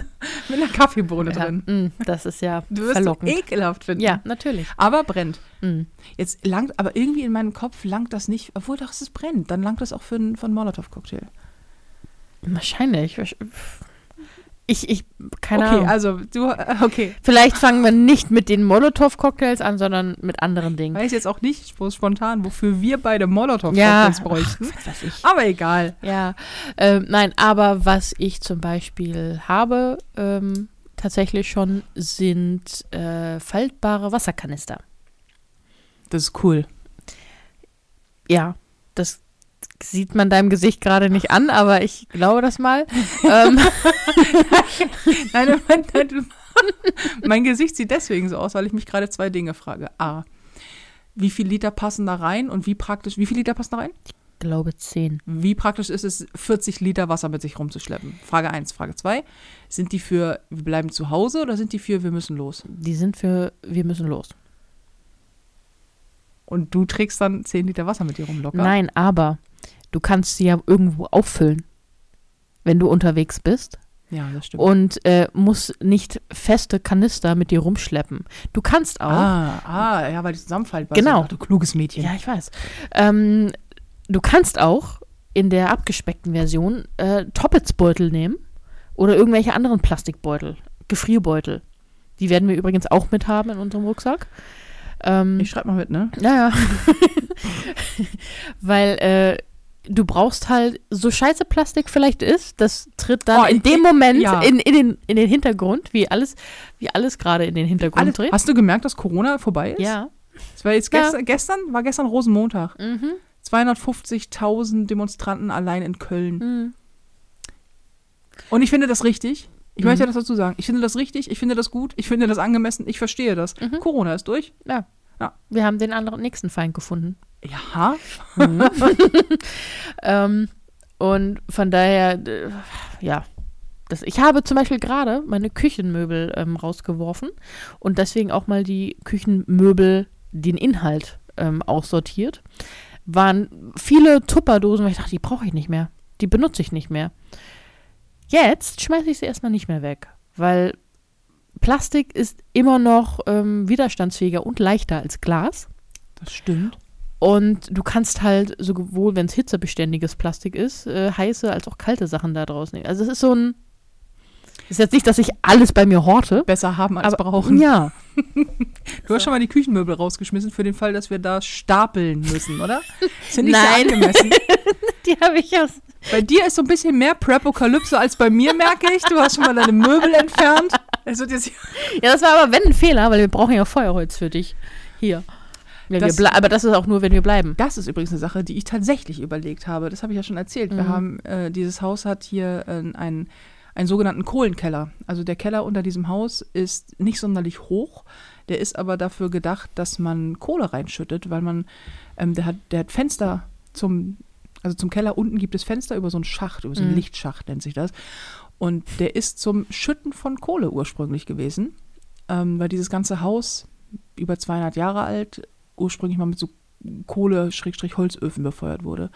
Mit einer Kaffeebohne ja, drin. mm, das ist ja Du wirst verlockend. ekelhaft finden. Ja, natürlich. Aber brennt. Mm. Jetzt langt, aber irgendwie in meinem Kopf langt das nicht, obwohl doch es brennt. Dann langt das auch für einen Molotow-Cocktail. Wahrscheinlich. Ich, ich, keine okay, Ahnung. also du, äh, okay. Vielleicht fangen wir nicht mit den Molotow-Cocktails an, sondern mit anderen Dingen. Weiß jetzt auch nicht sp- spontan, wofür wir beide Ja, Molotow-Cocktails bräuchten. Ach, was weiß ich. Aber egal. Ja, ähm, nein, aber was ich zum Beispiel habe, ähm, tatsächlich schon, sind äh, faltbare Wasserkanister. Das ist cool. Ja, das sieht man deinem Gesicht gerade nicht an, aber ich glaube das mal. ähm, Nein, mein, nein, mein Gesicht sieht deswegen so aus, weil ich mich gerade zwei Dinge frage. A, wie viel Liter passen da rein und wie praktisch, wie viel Liter passen da rein? glaube 10. Wie praktisch ist es, 40 Liter Wasser mit sich rumzuschleppen? Frage 1. Frage 2. Sind die für, wir bleiben zu Hause oder sind die für, wir müssen los? Die sind für, wir müssen los. Und du trägst dann 10 Liter Wasser mit dir rum locker? Nein, aber du kannst sie ja irgendwo auffüllen, wenn du unterwegs bist. Ja, das stimmt. und äh, musst nicht feste Kanister mit dir rumschleppen. Du kannst auch. ah, ah, ja, weil die zusammenfaltbar Genau. sind. Du kluges Mädchen. Ja, ich weiß. Ähm, du kannst auch in der abgespeckten Version äh, Toppetsbeutel nehmen oder irgendwelche anderen Plastikbeutel, Gefrierbeutel. Die werden wir übrigens auch mit haben in unserem Rucksack. Ähm, Ich schreib mal mit, ne? ja, ja. Weil äh, du brauchst halt, so scheiße Plastik vielleicht ist, das tritt dann Oh, in ich- dem Moment ja. in, in, den, in den Hintergrund, wie alles, wie alles gerade in den Hintergrund Alles, tritt. hast du gemerkt, dass Corona vorbei ist? Ja. Es war jetzt Ja. gestern, gestern, war gestern Rosenmontag. Mhm. 250.000 Demonstranten allein in Köln. Mhm. Und ich finde das richtig. Ich Mhm. möchte das dazu sagen. Ich finde das richtig, ich finde das gut, ich finde das angemessen, ich verstehe das. Mhm. Corona ist durch. Ja. Ja. Wir haben den anderen nächsten Feind gefunden. Ja. Ähm, und von daher, äh, ja. Das, ich habe zum Beispiel gerade meine Küchenmöbel ähm, rausgeworfen und deswegen auch mal die Küchenmöbel, den Inhalt ähm, aussortiert. Waren viele Tupperdosen, weil ich dachte, die brauche ich nicht mehr. Die benutze ich nicht mehr. Jetzt schmeiße ich sie erstmal nicht mehr weg, weil Plastik ist immer noch ähm, widerstandsfähiger und leichter als Glas. Das stimmt. Und du kannst halt sowohl, wenn es hitzebeständiges Plastik ist, äh, heiße als auch kalte Sachen da draus nehmen. Also es ist so ein. Ist jetzt nicht, dass ich alles bei mir horte. Besser haben als Aber brauchen. ja, Du hast schon mal die Küchenmöbel rausgeschmissen für den Fall, dass wir da stapeln müssen, oder? Sind nicht Nein. sehr angemessen. die habe ich aus. Bei dir ist so ein bisschen mehr Prepokalypse als bei mir, merke ich. Du hast schon mal deine Möbel entfernt. Wird jetzt Ja, das war aber wenn ein Fehler, weil wir brauchen ja Feuerholz für dich. Hier. Das- wir aber das ist auch nur, wenn wir bleiben. Das ist übrigens eine Sache, die ich tatsächlich überlegt habe. Das habe ich ja schon erzählt. Wir Mhm. haben, äh, dieses Haus hat hier äh, einen, einen sogenannten Kohlenkeller. Also der Keller unter diesem Haus ist nicht sonderlich hoch. Der ist aber dafür gedacht, dass man Kohle reinschüttet, weil man, ähm, der, hat, der hat Fenster zum, also zum Keller unten gibt es Fenster über so einen Schacht, über so einen Mhm. Lichtschacht nennt sich das. Und der ist zum Schütten von Kohle ursprünglich gewesen, ähm, weil dieses ganze Haus über 200 Jahre alt ursprünglich mal mit so Kohle-Holzöfen befeuert wurde.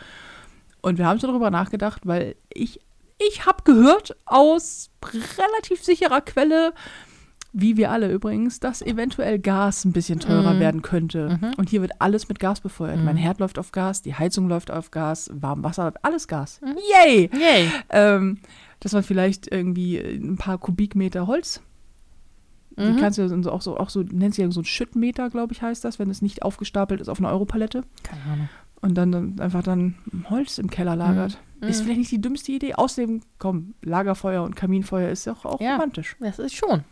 Und wir haben so darüber nachgedacht, weil ich, ich habe gehört aus relativ sicherer Quelle, wie wir alle übrigens, dass eventuell Gas ein bisschen teurer Mhm. werden könnte. Mhm. Und hier wird alles mit Gas befeuert. Mhm. Mein Herd läuft auf Gas, die Heizung läuft auf Gas, Warmwasser, alles Gas. Mhm. Yay! Yay. Ähm, dass man vielleicht irgendwie ein paar Kubikmeter Holz die Mhm. kannst du so- auch so, auch so, nennt sich ja so ein Schüttmeter, glaube ich, heißt das, wenn es nicht aufgestapelt ist auf einer Europalette Keine Ahnung. und dann, dann einfach dann Holz im Keller lagert. Mhm. Ist vielleicht nicht die dümmste Idee. Außerdem, komm, Lagerfeuer und Kaminfeuer ist ja auch, auch Ja. romantisch. Das ist schon.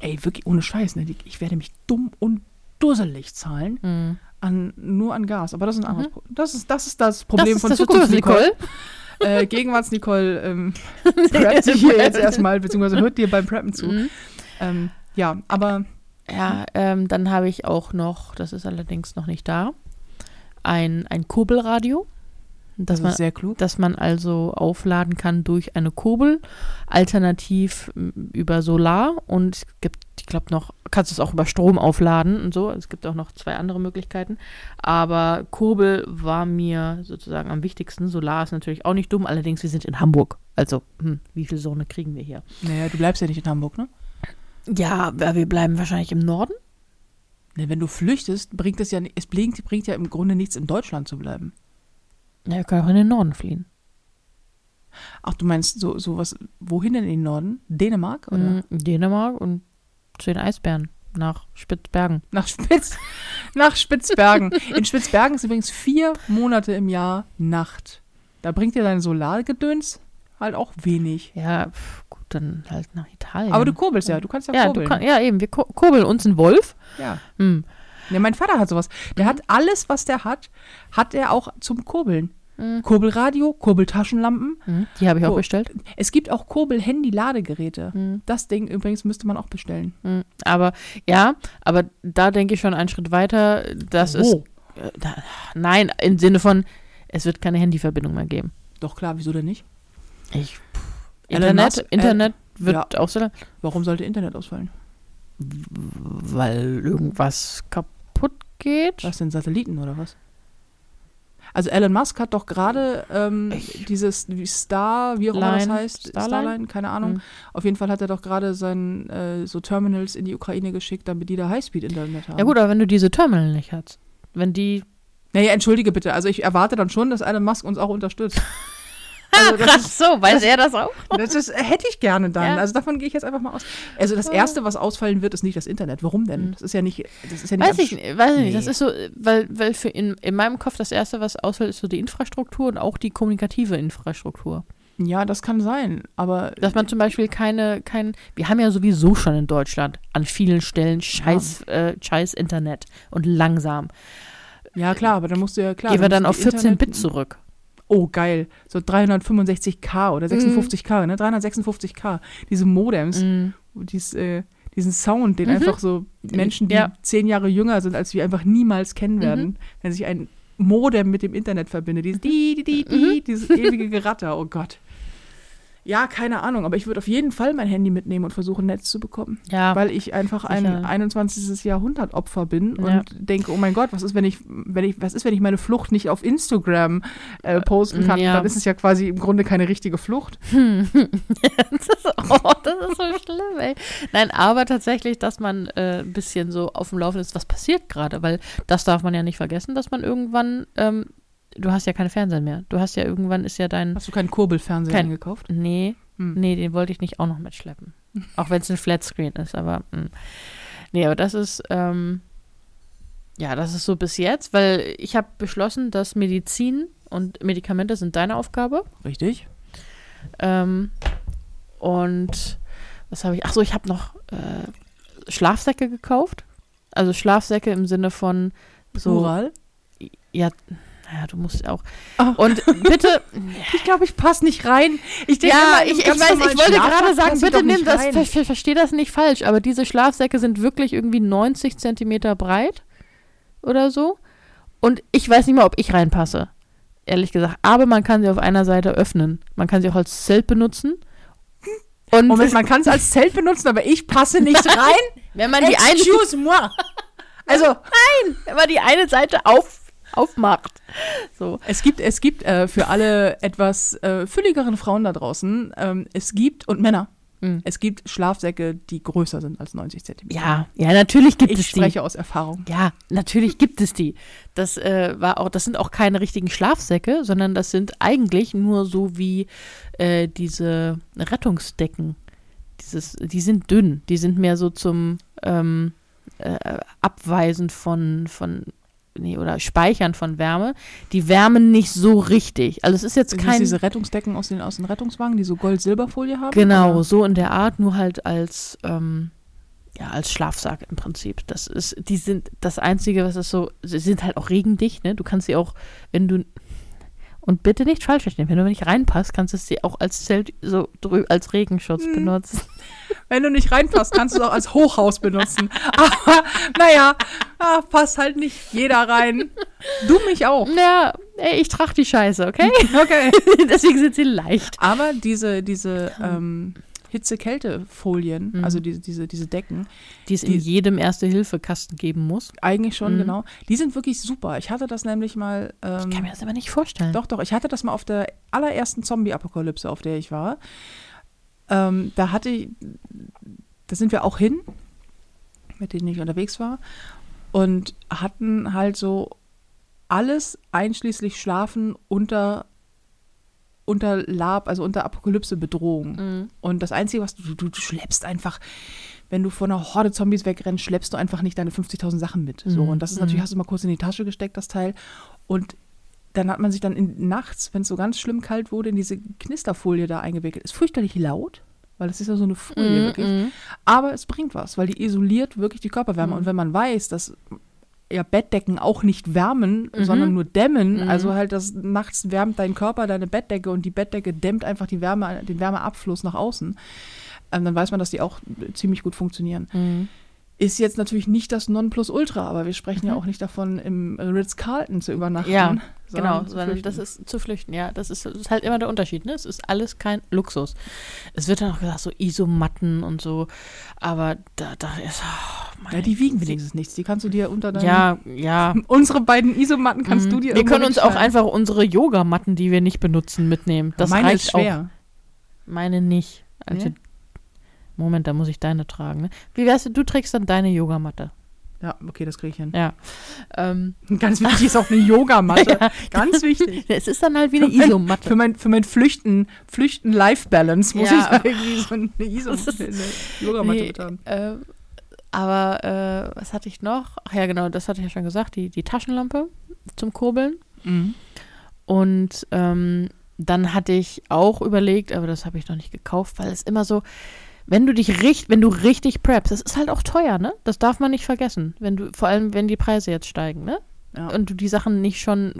Ey, wirklich ohne Scheiß, ne? Die- Ich werde mich dumm und dusselig zahlen Mhm. an, nur an Gas. Aber das ist ein anderes Mhm. Problem. Das ist, das ist das Problem das von das Zukunft, Nicole. Nicole. Äh, Gegenwarts-Nicole ähm, preppt sich hier jetzt erstmal, beziehungsweise hört dir beim Preppen zu. Mhm. Ähm, ja, aber Ja, ähm, dann habe ich auch noch, das ist allerdings noch nicht da, ein, ein Kurbelradio. das man, ist sehr klug. dass man also aufladen kann durch eine Kurbel, alternativ über Solar und es gibt, ich glaube noch, kannst du es auch über Strom aufladen und so. Es gibt auch noch zwei andere Möglichkeiten. Aber Kurbel war mir sozusagen am wichtigsten. Solar ist natürlich auch nicht dumm, allerdings wir sind in Hamburg. Also, hm, wie viel Sonne kriegen wir hier? Naja, du bleibst ja nicht in Hamburg, ne? Ja, aber wir bleiben wahrscheinlich im Norden. Ne, wenn du flüchtest, bringt es ja es bringt, bringt ja im Grunde nichts, in Deutschland zu bleiben. Ja, wir können auch in den Norden fliehen. Ach, du meinst so sowas, wohin denn in den Norden? Dänemark oder Mhm, Dänemark und zu den Eisbären nach Spitzbergen. nach Spitz nach Spitzbergen. In Spitzbergen ist übrigens vier Monate im Jahr Nacht. Da bringt dir dein Solargedöns halt auch wenig. Ja, dann halt nach Italien. Aber du kurbelst ja, du kannst ja, ja, kurbeln. kann, ja, eben, wir kur kurbeln uns einen Wolf. ja. Hm. ja, mein Vater hat sowas. Der hat alles, was der hat, hat er auch zum Kurbeln. Mhm. Kurbelradio, Kurbeltaschenlampen. Hm, Die habe ich auch bestellt. Es gibt auch Kurbel-Handy-Ladegeräte. Hm. Das Ding übrigens müsste man auch bestellen. Hm. Aber ja, aber da denke ich schon einen Schritt weiter. Das ist. Wo? Äh, da, nein, im Sinne von, es wird keine Handyverbindung mehr geben. Doch klar, wieso denn nicht? Ich, Elon Internet, Musk, äh, Internet wird ja. auch so, Warum sollte Internet ausfallen? weil irgendwas kaputt geht. Was denn Satelliten oder was? Also Elon Musk hat doch gerade ähm, dieses Star, wie auch immer das heißt, Starline? Starline, keine Ahnung. Hm. Auf jeden Fall hat er doch gerade sein äh, so Terminals in die Ukraine geschickt, damit die da Highspeed-Internet haben. Ja gut, aber wenn du diese Terminal nicht hast, wenn die Naja, entschuldige bitte. Also ich erwarte dann schon, dass Elon Musk uns auch unterstützt. Also das ist, so, weiß er das auch? das ist, hätte ich gerne dann. Ja. Also davon gehe ich jetzt einfach mal aus. Also das Ja. Erste, was ausfallen wird, ist nicht das Internet. Warum denn? Mhm. Das ist ja nicht, das ist ja nicht Weiß ich nicht, weiß ich nicht. Das Nee. ist so, weil, weil für in, in meinem Kopf das Erste, was ausfällt, ist so die Infrastruktur und auch die kommunikative Infrastruktur. Ja, das kann sein, aber Dass man zum Beispiel keine, kein, wir haben ja sowieso schon in Deutschland an vielen Stellen scheiß, äh, scheiß Internet und langsam. ja klar, aber dann musst du ja klar. Gehen wir dann auf du 14 Bit Internet- zurück. Oh, geil. So 365k Mhm. oder 56k, ne? 356k. Diese Modems, Mm. dies, äh, diesen Sound, den Mhm. einfach so Menschen, die Ja. zehn Jahre jünger sind, als wir einfach niemals kennen Mhm. werden, wenn sich ein Modem mit dem Internet verbindet. Dieses, die, die, die, Mhm. die, dieses ewige Geratter. Oh Gott. Ja, keine Ahnung, aber ich würde auf jeden Fall mein Handy mitnehmen und versuchen, Netz zu bekommen. Ja, Weil ich einfach ein Sicher. 21. Jahrhundert Opfer bin Ja. und denke, oh mein Gott, was ist, wenn ich, wenn ich, was ist, wenn ich meine Flucht nicht auf Instagram äh, posten kann? Ja. Dann ist es ja quasi im Grunde keine richtige Flucht. das, ist, oh, das ist so schlimm, ey. Nein, aber tatsächlich, dass man äh, ein bisschen so auf dem Laufenden ist, was passiert gerade, weil das darf man ja nicht vergessen, dass man irgendwann, ähm, du hast ja keine Fernseher mehr. Du hast ja irgendwann ist ja dein, Hast du keinen Kurbelfernseher Kein- gekauft? nee, Hm. nee, den wollte ich nicht auch noch mitschleppen. Auch wenn es ein Flatscreen ist, aber mh. nee, aber das ist, ähm, ja, das ist so bis jetzt, weil ich habe beschlossen, dass Medizin und Medikamente sind deine Aufgabe. Richtig. Ähm, und was habe ich? Ach so, ich habe noch äh, Schlafsäcke gekauft. Also Schlafsäcke im Sinne von So, Plural? ja, naja, du musst auch. Oh. Und bitte, Ich glaube, ich passe nicht rein. Ich denke ja, immer, ich, ich weiß, ich wollte gerade sagen, bitte nimm das, ver ver versteh das nicht falsch, aber diese Schlafsäcke sind wirklich irgendwie 90 Zentimeter breit oder so. Und ich weiß nicht mal, ob ich reinpasse, ehrlich gesagt. Aber man kann sie auf einer Seite öffnen. Man kann sie auch als Zelt benutzen. Und Moment, man kann es als Zelt benutzen, aber ich passe nicht rein. wenn man die eine, Excuse moi. Also, wenn man die eine Seite auf, aufmacht. So. es gibt, es gibt äh, für alle etwas äh, fülligeren Frauen da draußen, ähm, es gibt, und Männer, Mhm. es gibt Schlafsäcke, die größer sind als 90 Zentimeter. Ja, ja, natürlich gibt ich es die. spreche aus Erfahrung. Ja, natürlich gibt es die. Das äh, war auch, das sind auch keine richtigen Schlafsäcke, sondern das sind eigentlich nur so wie äh, diese Rettungsdecken. Dieses, die sind dünn, die sind mehr so zum ähm, äh, Abweisen von, von nee, oder Speichern von Wärme. Die wärmen nicht so richtig. Also es ist jetzt kein diese Rettungsdecken aus den, aus den Rettungswagen, die so Gold-Silberfolie haben? Genau, Oder? so in der Art, nur halt als, ähm, ja, als Schlafsack im Prinzip. Das ist, die sind das Einzige, was ist so, sie sind halt auch regendicht, ne? Du kannst sie auch, wenn du, und bitte nicht falsch verstehen, wenn du nicht reinpasst, kannst du sie auch als Zelt, so drü als Regenschutz Hm. benutzen. Wenn du nicht reinpasst, kannst du es auch als Hochhaus benutzen. Aber naja, ah, passt halt nicht jeder rein. Du mich auch. Ja, ey, ich trage die Scheiße, okay? Okay. Deswegen sind sie leicht. Aber diese, diese ähm, Hitze-Kälte-Folien, Mhm. also diese, diese, diese Decken, Die es in Die- jedem Erste-Hilfe-Kasten geben muss. eigentlich schon, Mhm. genau, die sind wirklich super. Ich hatte das nämlich mal. Ähm, Ich kann mir das aber nicht vorstellen. Doch, doch. Ich hatte das mal auf der allerersten Zombie-Apokalypse, auf der ich war. Ähm, da hatte ich, da sind wir auch hin, mit denen ich unterwegs war, und hatten halt so alles einschließlich Schlafen unter, unter Lab, also unter Apokalypse-Bedrohung. Mhm. Und das Einzige, was du, du, du schleppst einfach, wenn du vor einer Horde Zombies wegrennst, schleppst du einfach nicht deine 50.000 Sachen mit. So. Mhm. Und das ist Mhm. natürlich, hast du mal kurz in die Tasche gesteckt, das Teil. Und dann hat man sich dann in, nachts, wenn es so ganz schlimm kalt wurde, in diese Knisterfolie da eingewickelt. Ist fürchterlich laut, weil das ist ja so eine Folie Mhm, wirklich. mhm. Aber es bringt was, weil die isoliert wirklich die Körperwärme. Mhm. Und wenn man weiß, dass ja Bettdecken auch nicht wärmen, Mhm. sondern nur dämmen, Mhm. also halt das nachts wärmt dein Körper deine Bettdecke und die Bettdecke dämmt einfach die Wärme, den Wärmeabfluss nach außen, ähm, dann weiß man, dass die auch ziemlich gut funktionieren. Mhm. Ist jetzt natürlich nicht das Nonplusultra, aber wir sprechen ja Mhm. auch nicht davon, im Ritz-Carlton zu übernachten. Ja, Genau, sondern das ist zu flüchten, ja. Das ist, das ist halt immer der Unterschied, ne? Es ist alles kein Luxus. Es wird dann auch gesagt, so Isomatten und so, aber da, da ist. Oh, meine ja, die wiegen wenigstens nichts. Die kannst du dir unter deinen. Ja, ja. Unsere beiden Isomatten kannst Mhm. du dir Wir können uns auch einfach unsere Yogamatten, die wir nicht benutzen, mitnehmen. Das Meine reicht ist schwer. auch. Meine nicht. Also, Nee? Moment, da muss ich deine tragen. Ne? Wie wär's, du trägst dann deine Yogamatte. Ja, okay, das kriege ich hin. Ja. Ähm, Ganz wichtig ist auch eine Yogamatte. Ganz wichtig. es ist dann halt wie eine Für mein- Isomatte. Für mein, für mein Flüchten, Flüchten Life Balance muss Ja. ich da irgendwie so eine, Iso, Das ist- eine Yogamatte Nee, mit haben. äh, aber äh, was hatte ich noch? Ach ja, genau, das hatte ich ja schon gesagt, die, die Taschenlampe zum Kurbeln. Mhm. Und ähm, dann hatte ich auch überlegt, aber das habe ich noch nicht gekauft, weil es immer so, wenn du dich richtig, wenn du richtig preppst, das ist halt auch teuer, ne? Das darf man nicht vergessen, wenn du, vor allem wenn die Preise jetzt steigen, ne? Ja. Und du die Sachen nicht schon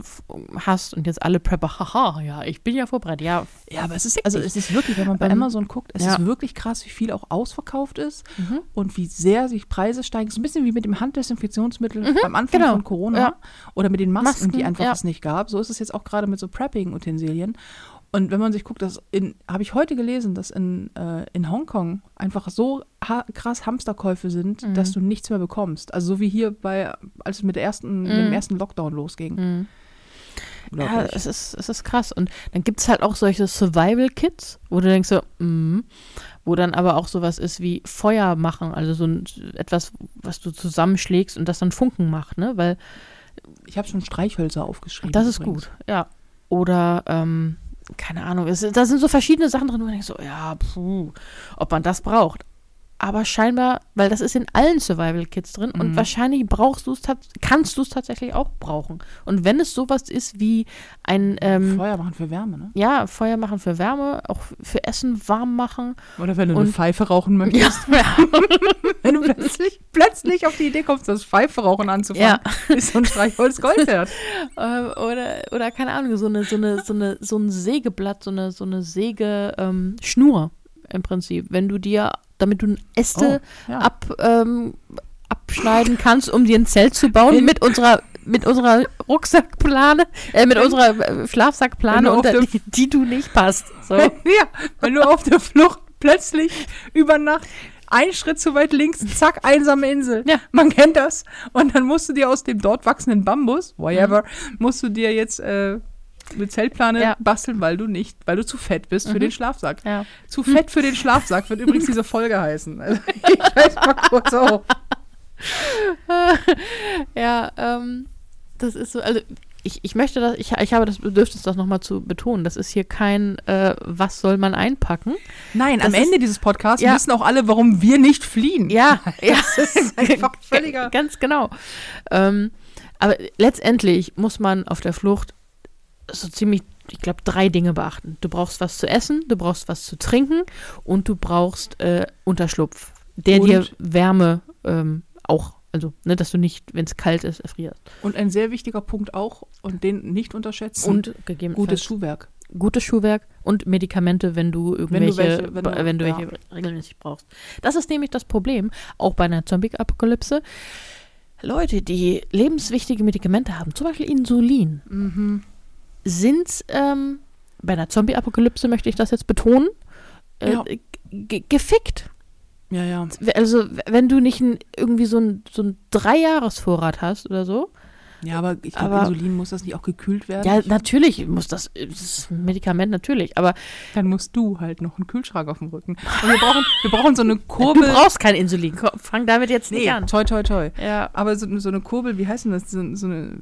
hast und jetzt alle Prepper, haha, ja, ich bin ja vorbereitet, ja. ja, aber es ist, also es ist wirklich, wenn man bei Ähm, Amazon guckt, es ja. ist wirklich krass, wie viel auch ausverkauft ist Mhm. und wie sehr sich Preise steigen. So ein bisschen wie mit dem Handdesinfektionsmittel am Anfang genau. von Corona Ja. oder mit den Masken, Masken, die einfach es nicht gab. So ist es jetzt auch gerade mit so Prepping-Utensilien. Und wenn man sich guckt, das in, habe ich heute gelesen, dass in, äh, in Hongkong einfach so ha krass Hamsterkäufe sind, Mhm. dass du nichts mehr bekommst. Also so wie hier bei, als es mit, der ersten, mit Mhm. dem ersten Lockdown losging. Mhm. Ja, es ist, es ist krass. Und dann gibt es halt auch solche Survival-Kits, wo du denkst so, mm, wo dann aber auch sowas ist wie Feuer machen, also so ein, etwas, was du zusammenschlägst und das dann Funken macht, ne? Weil ich habe schon Streichhölzer aufgeschrieben. das ist übrigens. gut, ja. Oder, ähm, keine Ahnung, es, da sind so verschiedene Sachen drin, wo man denkt so, ja, puh, ob man das braucht. Aber scheinbar, weil das ist in allen Survival Kits drin und Mhm. wahrscheinlich brauchst du es, kannst du es tatsächlich auch brauchen. Und wenn es sowas ist wie ein, ähm, Feuer machen für Wärme, ne? ja, Feuer machen für Wärme, auch für Essen warm machen. Oder wenn du Und- eine Pfeife rauchen möchtest. Ja, Wenn du plötzlich, plötzlich auf die Idee kommst, das Pfeife rauchen anzufangen, ist so ein Streichholz Gold wert. äh, oder, oder keine Ahnung, so eine, so eine, so eine, so ein Sägeblatt, so eine, so eine Säge, ähm, Schnur im Prinzip. Wenn du dir, damit du Äste Oh, ja. ab, ähm, abschneiden kannst, um dir ein Zelt zu bauen mit unserer mit unserer Rucksackplane, äh, mit Wenn- unserer äh, Schlafsackplane, unter die, die du nicht passt. So. ja, wenn du auf der Flucht plötzlich über Nacht ein Schritt zu weit links, zack, einsame Insel. Ja. Man kennt das. Und dann musst du dir aus dem dort wachsenden Bambus, whatever, musst du dir jetzt äh, eine Zeltplane Ja. basteln, weil du nicht, weil du zu fett bist für Mhm. den Schlafsack. Ja. Zu fett für den Schlafsack wird übrigens diese Folge heißen. Also, ich weiß mal kurz auf. ja, ähm, das ist so, also ich, ich möchte das, ich, ich habe das Bedürfnis, das nochmal zu betonen. Das ist hier kein, äh, was soll man einpacken? Nein, Das am ist- Ende dieses Podcasts Ja. wissen auch alle, warum wir nicht fliehen. Ja, ja. Das ist einfach völliger. Ganz genau. Ähm, aber letztendlich muss man auf der Flucht so ziemlich, ich glaube, drei Dinge beachten. Du brauchst was zu essen, du brauchst was zu trinken und du brauchst äh, Unterschlupf, der Und- dir Wärme ähm, auch, also, ne, dass du nicht, wenn es kalt ist, erfrierst. Und ein sehr wichtiger Punkt auch, und den nicht unterschätzen, Und gegebenenfalls gutes Schuhwerk. gutes Schuhwerk und Medikamente, wenn du irgendwelche, welche- wenn wenn du- du, ja. welche regelmäßig brauchst. Das ist nämlich das Problem, auch bei einer Zombie-Apokalypse. Leute, die lebenswichtige Medikamente haben, zum Beispiel Insulin, Mhm. Sind ähm, bei einer Zombie-Apokalypse, möchte ich das jetzt betonen, äh, Ja. ge- gefickt. Ja, ja. Also, wenn du nicht ein, irgendwie so ein, so ein Dreijahresvorrat hast oder so, Ja, aber ich glaube, Insulin muss das nicht auch gekühlt werden. ja, natürlich muss das, das ist ein Medikament, natürlich, aber Dann musst du halt noch einen Kühlschrank auf dem Rücken. Und wir brauchen, wir brauchen so eine du Kurbel. brauchst kein Insulin. Fang damit jetzt nicht nee, an. toi, toi, toi. Ja. Aber so, so eine Kurbel, wie heißt denn das? So, so eine,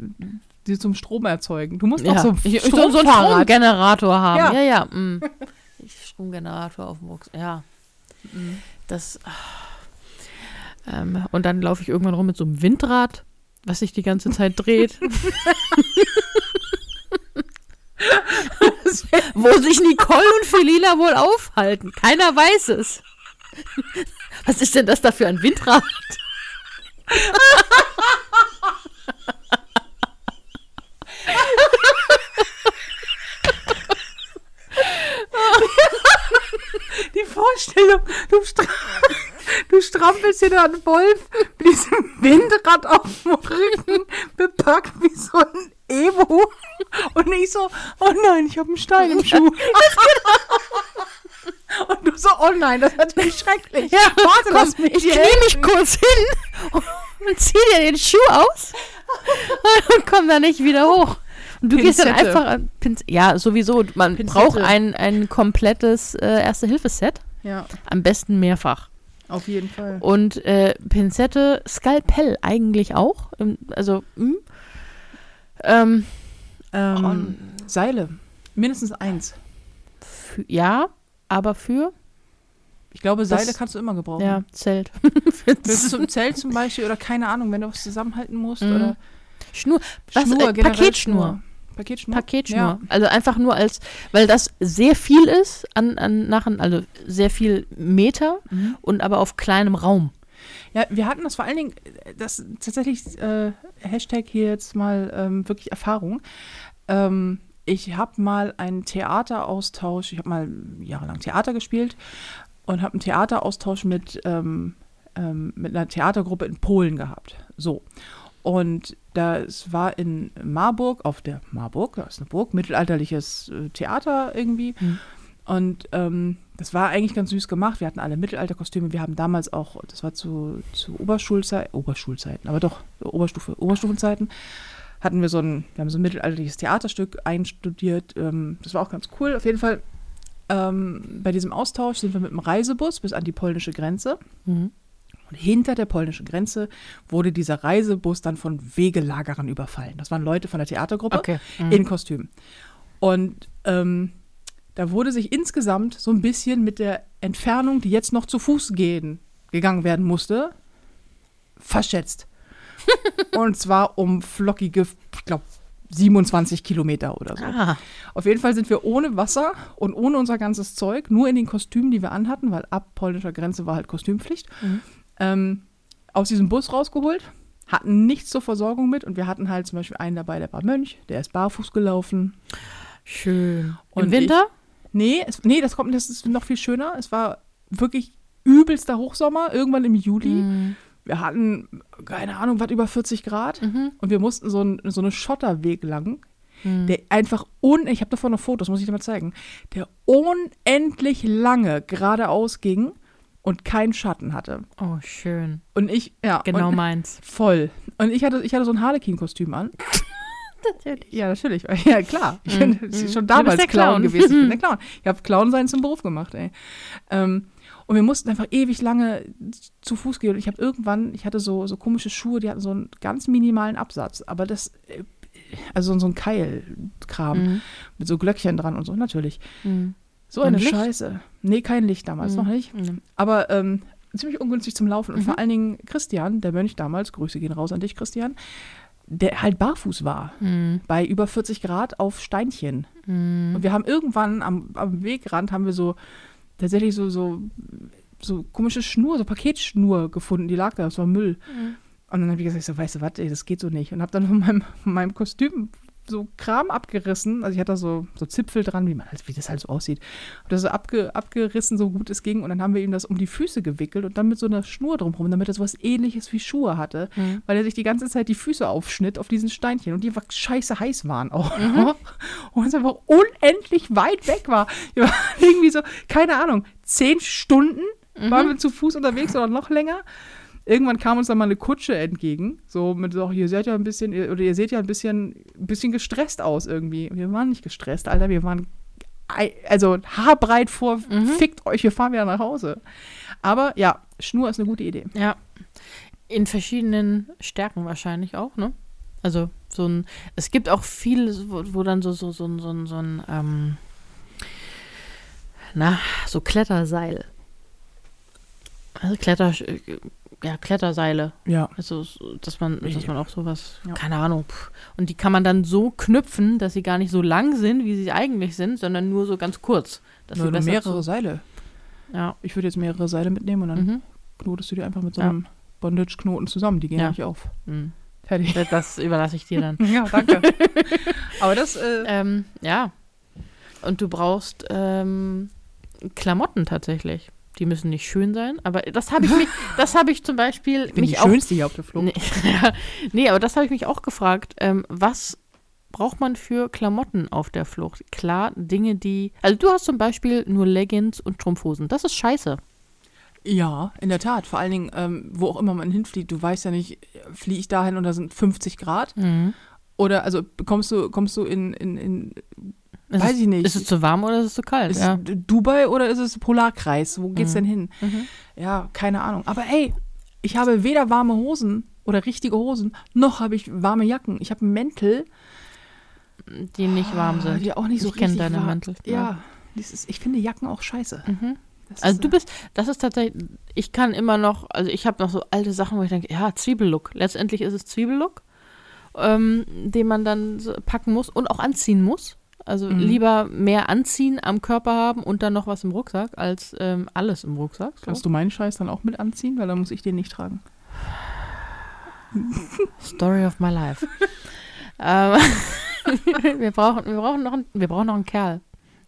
die zum Strom erzeugen. Du musst Ja. auch so ich, ich so, einen. Stromgenerator haben. Ja. Ja, ja. mm. Stromgenerator auf dem Rucksack. Ja. Mhm. Das. ah. Ähm, und dann laufe ich irgendwann rum mit so einem Windrad, was sich die ganze Zeit dreht. Wo sich Nicole und Felina wohl aufhalten. Keiner weiß es. Was ist denn das da für ein Windrad? Die Vorstellung, du, stra du strampelst dir einen Wolf mit diesem Windrad auf dem Rücken, bepackt wie so ein Evo. Und ich so, oh nein, ich habe einen Stein im Schuh. Und du so, oh nein, das ist natürlich schrecklich. Ja, Warte, lass mich ich knie mich kurz hin und zieh dir den Schuh aus und komm da nicht wieder hoch. Und du gehst dann Pinzette. einfach an Pinz ja, sowieso. Man Pinzette. braucht ein, ein komplettes äh, Erste-Hilfe-Set. Ja, Am besten mehrfach. auf jeden Fall. Und äh, Pinzette, Skalpell eigentlich auch. Also, hm. ähm, Ähm, Seile, mindestens eins. für, ja, aber für Ich glaube, Seile Das- kannst du immer gebrauchen. ja, Zelt. Ist zum Zelt zum Beispiel oder keine Ahnung, wenn du was zusammenhalten musst Mhm. oder Schnur. Was, Schnur, äh, Paketschnur. Schnur. Paketschnur. Paketschnur. Ja. Also einfach nur als, weil das sehr viel ist an, an nachher, also sehr viel Meter Mhm. und aber auf kleinem Raum. Ja, wir hatten das vor allen Dingen, äh, das tatsächlich, äh, Hashtag hier jetzt mal ähm, wirklich Erfahrung. Ähm, ich habe mal einen Theateraustausch, ich habe mal jahrelang Theater gespielt und habe einen Theateraustausch mit, ähm, ähm, mit einer Theatergruppe in Polen gehabt. So. Und das war in Marburg, auf der Marburg, das ist eine Burg, mittelalterliches äh, Theater irgendwie. Mhm. Und ähm, das war eigentlich ganz süß gemacht. Wir hatten alle Mittelalterkostüme. Wir haben damals auch, das war zu, zu Oberschulzeiten, Oberschulzeiten, aber doch Oberstufe, Oberstufenzeiten, hatten wir so ein, wir haben so ein mittelalterliches Theaterstück einstudiert. Ähm, das war auch ganz cool. Auf jeden Fall ähm, bei diesem Austausch sind wir mit dem Reisebus bis an die polnische Grenze. Mhm. Und hinter der polnischen Grenze wurde dieser Reisebus dann von Wegelagerern überfallen. Das waren Leute von der Theatergruppe Okay. Mhm. in Kostüm. Und ähm, da wurde sich insgesamt so ein bisschen mit der Entfernung, die jetzt noch zu Fuß gehen, gegangen werden musste, verschätzt. und zwar um flockige, ich glaube, 27 Kilometer oder so. Ah, Auf jeden Fall sind wir ohne Wasser und ohne unser ganzes Zeug, nur in den Kostümen, die wir anhatten, weil ab polnischer Grenze war halt Kostümpflicht, Mhm. ähm, aus diesem Bus rausgeholt, hatten nichts zur Versorgung mit und wir hatten halt zum Beispiel einen dabei, der war Mönch, der ist barfuß gelaufen. schön. Und Im Winter? Nee, es, nee, das kommt, das ist noch viel schöner. Es war wirklich übelster Hochsommer, irgendwann im Juli. Mhm. Wir hatten, keine Ahnung, was über 40 Grad. Mhm. Und wir mussten so, ein, so eine Schotterweg lang, Mhm. der einfach un, ich habe davon noch Fotos, muss ich dir mal zeigen, der unendlich lange geradeaus ging und keinen Schatten hatte. Oh, schön. Und ich, ja, Genau und, meins. voll. Und ich hatte, ich hatte so ein Harlequin-Kostüm an. Natürlich. Ja, natürlich. Ja, klar. Ich Mhm, bin mhm. schon damals Clown, Clown. gewesen. Ich bin der Clown. Ich habe Clown sein zum Beruf gemacht, ey. Ähm, und wir mussten einfach ewig lange zu Fuß gehen. Und ich habe irgendwann, ich hatte so, so komische Schuhe, die hatten so einen ganz minimalen Absatz. Aber das, äh, also so ein Keilkram Mhm. mit so Glöckchen dran und so, natürlich. Mhm. So eine Licht? Scheiße. Nee, kein Licht damals, Mhm. noch nicht. Mhm. Aber ähm, ziemlich ungünstig zum Laufen. Und Mhm. vor allen Dingen Christian, der Mönch damals, Grüße gehen raus an dich, Christian, der halt barfuß war. Mhm. Bei über 40 Grad auf Steinchen. Mhm. Und wir haben irgendwann am, am Wegrand haben wir so tatsächlich so, so, so komische Schnur, so Paketschnur gefunden, die lag da, das war Müll. Mhm. Und dann habe ich gesagt, so, weißt du was, ey, das geht so nicht. Und habe dann von meinem, von meinem Kostüm so Kram abgerissen. Also ich hatte da so, so Zipfel dran, wie, man, halt- wie das halt so aussieht. Habe das so abge, abgerissen, so gut es ging. Und dann haben wir ihm das um die Füße gewickelt und dann mit so einer Schnur drumherum, damit er so was ähnliches wie Schuhe hatte. Mhm. Weil er sich die ganze Zeit die Füße aufschnitt auf diesen Steinchen und die einfach scheiße heiß waren auch. Mhm. Und es einfach unendlich weit weg war. Wir waren irgendwie so, keine Ahnung, zehn Stunden Mhm. waren wir zu Fuß unterwegs oder noch länger. Irgendwann kam uns dann mal eine Kutsche entgegen, so mit so, ihr seid ja ein bisschen, oder ihr seht ja ein bisschen, ein bisschen gestresst aus irgendwie. Wir waren nicht gestresst, Alter, wir waren also haarbreit vor, Mhm. fickt euch, wir fahren wieder nach Hause. Aber ja, Schnur ist eine gute Idee. Ja. In verschiedenen Stärken wahrscheinlich auch, ne? Also so ein, es gibt auch viele, wo, wo dann so, so, so, ein- so, ein- so ein, ähm, na, so Kletterseil. Also Kletter, ja, Kletterseile. Ja. Also, so, dass man, dass man auch sowas, Ja. keine Ahnung. pff. Und die kann man dann so knüpfen, dass sie gar nicht so lang sind, wie sie eigentlich sind, sondern nur so ganz kurz. Dass sie Nur besser mehrere zu- Seile. Ja. Ich würde jetzt mehrere Seile mitnehmen und dann Mhm. knotest du die einfach mit so Ja. einem Bondage-Knoten zusammen. Die gehen Ja. nicht auf. Mhm. Fertig. Das- Das überlasse ich dir dann. Ja, danke. Aber das, äh, Ähm, ja. Und du brauchst ähm, Klamotten tatsächlich. Die müssen nicht schön sein, aber das habe ich mich, das habe ich zum Beispiel ich bin mich die auch. schönste hier auf der Flucht. Nee, ja, nee, aber das habe ich mich auch gefragt. Ähm, was braucht man für Klamotten auf der Flucht? Klar, Dinge, die. Also du hast zum Beispiel nur Leggings und Strumpfhosen. Das ist scheiße. Ja, in der Tat. Vor allen Dingen, ähm, wo auch immer man hinfliegt, du weißt ja nicht, fliege ich dahin und da sind 50 Grad? Oder also kommst du, kommst du in, in, in Ist weiß es, ich nicht. Ist es zu warm oder ist es zu kalt? ist ja. es Dubai oder ist es Polarkreis? Wo geht's Mhm. denn hin? Mhm. Ja, keine Ahnung. Aber ey, ich habe weder warme Hosen oder richtige Hosen, noch habe ich warme Jacken. Ich habe Mäntel, Die nicht warm ah, sind. die auch nicht so Ich richtig deine warm- Mäntel, Ja, ja. ist, ich finde Jacken auch scheiße. Mhm. Also ist, du bist, das ist tatsächlich, ich kann immer noch, also ich habe noch so alte Sachen, wo ich denke, ja, Zwiebellook. Letztendlich ist es Zwiebellook, ähm, den man dann so packen muss und auch anziehen muss. Also Mhm. lieber mehr anziehen am Körper haben und dann noch was im Rucksack, als ähm, alles im Rucksack. So. Kannst du meinen Scheiß dann auch mit anziehen? Weil dann muss ich den nicht tragen. Story of my life. ähm, wir, brauchen, wir, brauchen noch einen, wir brauchen noch einen Kerl.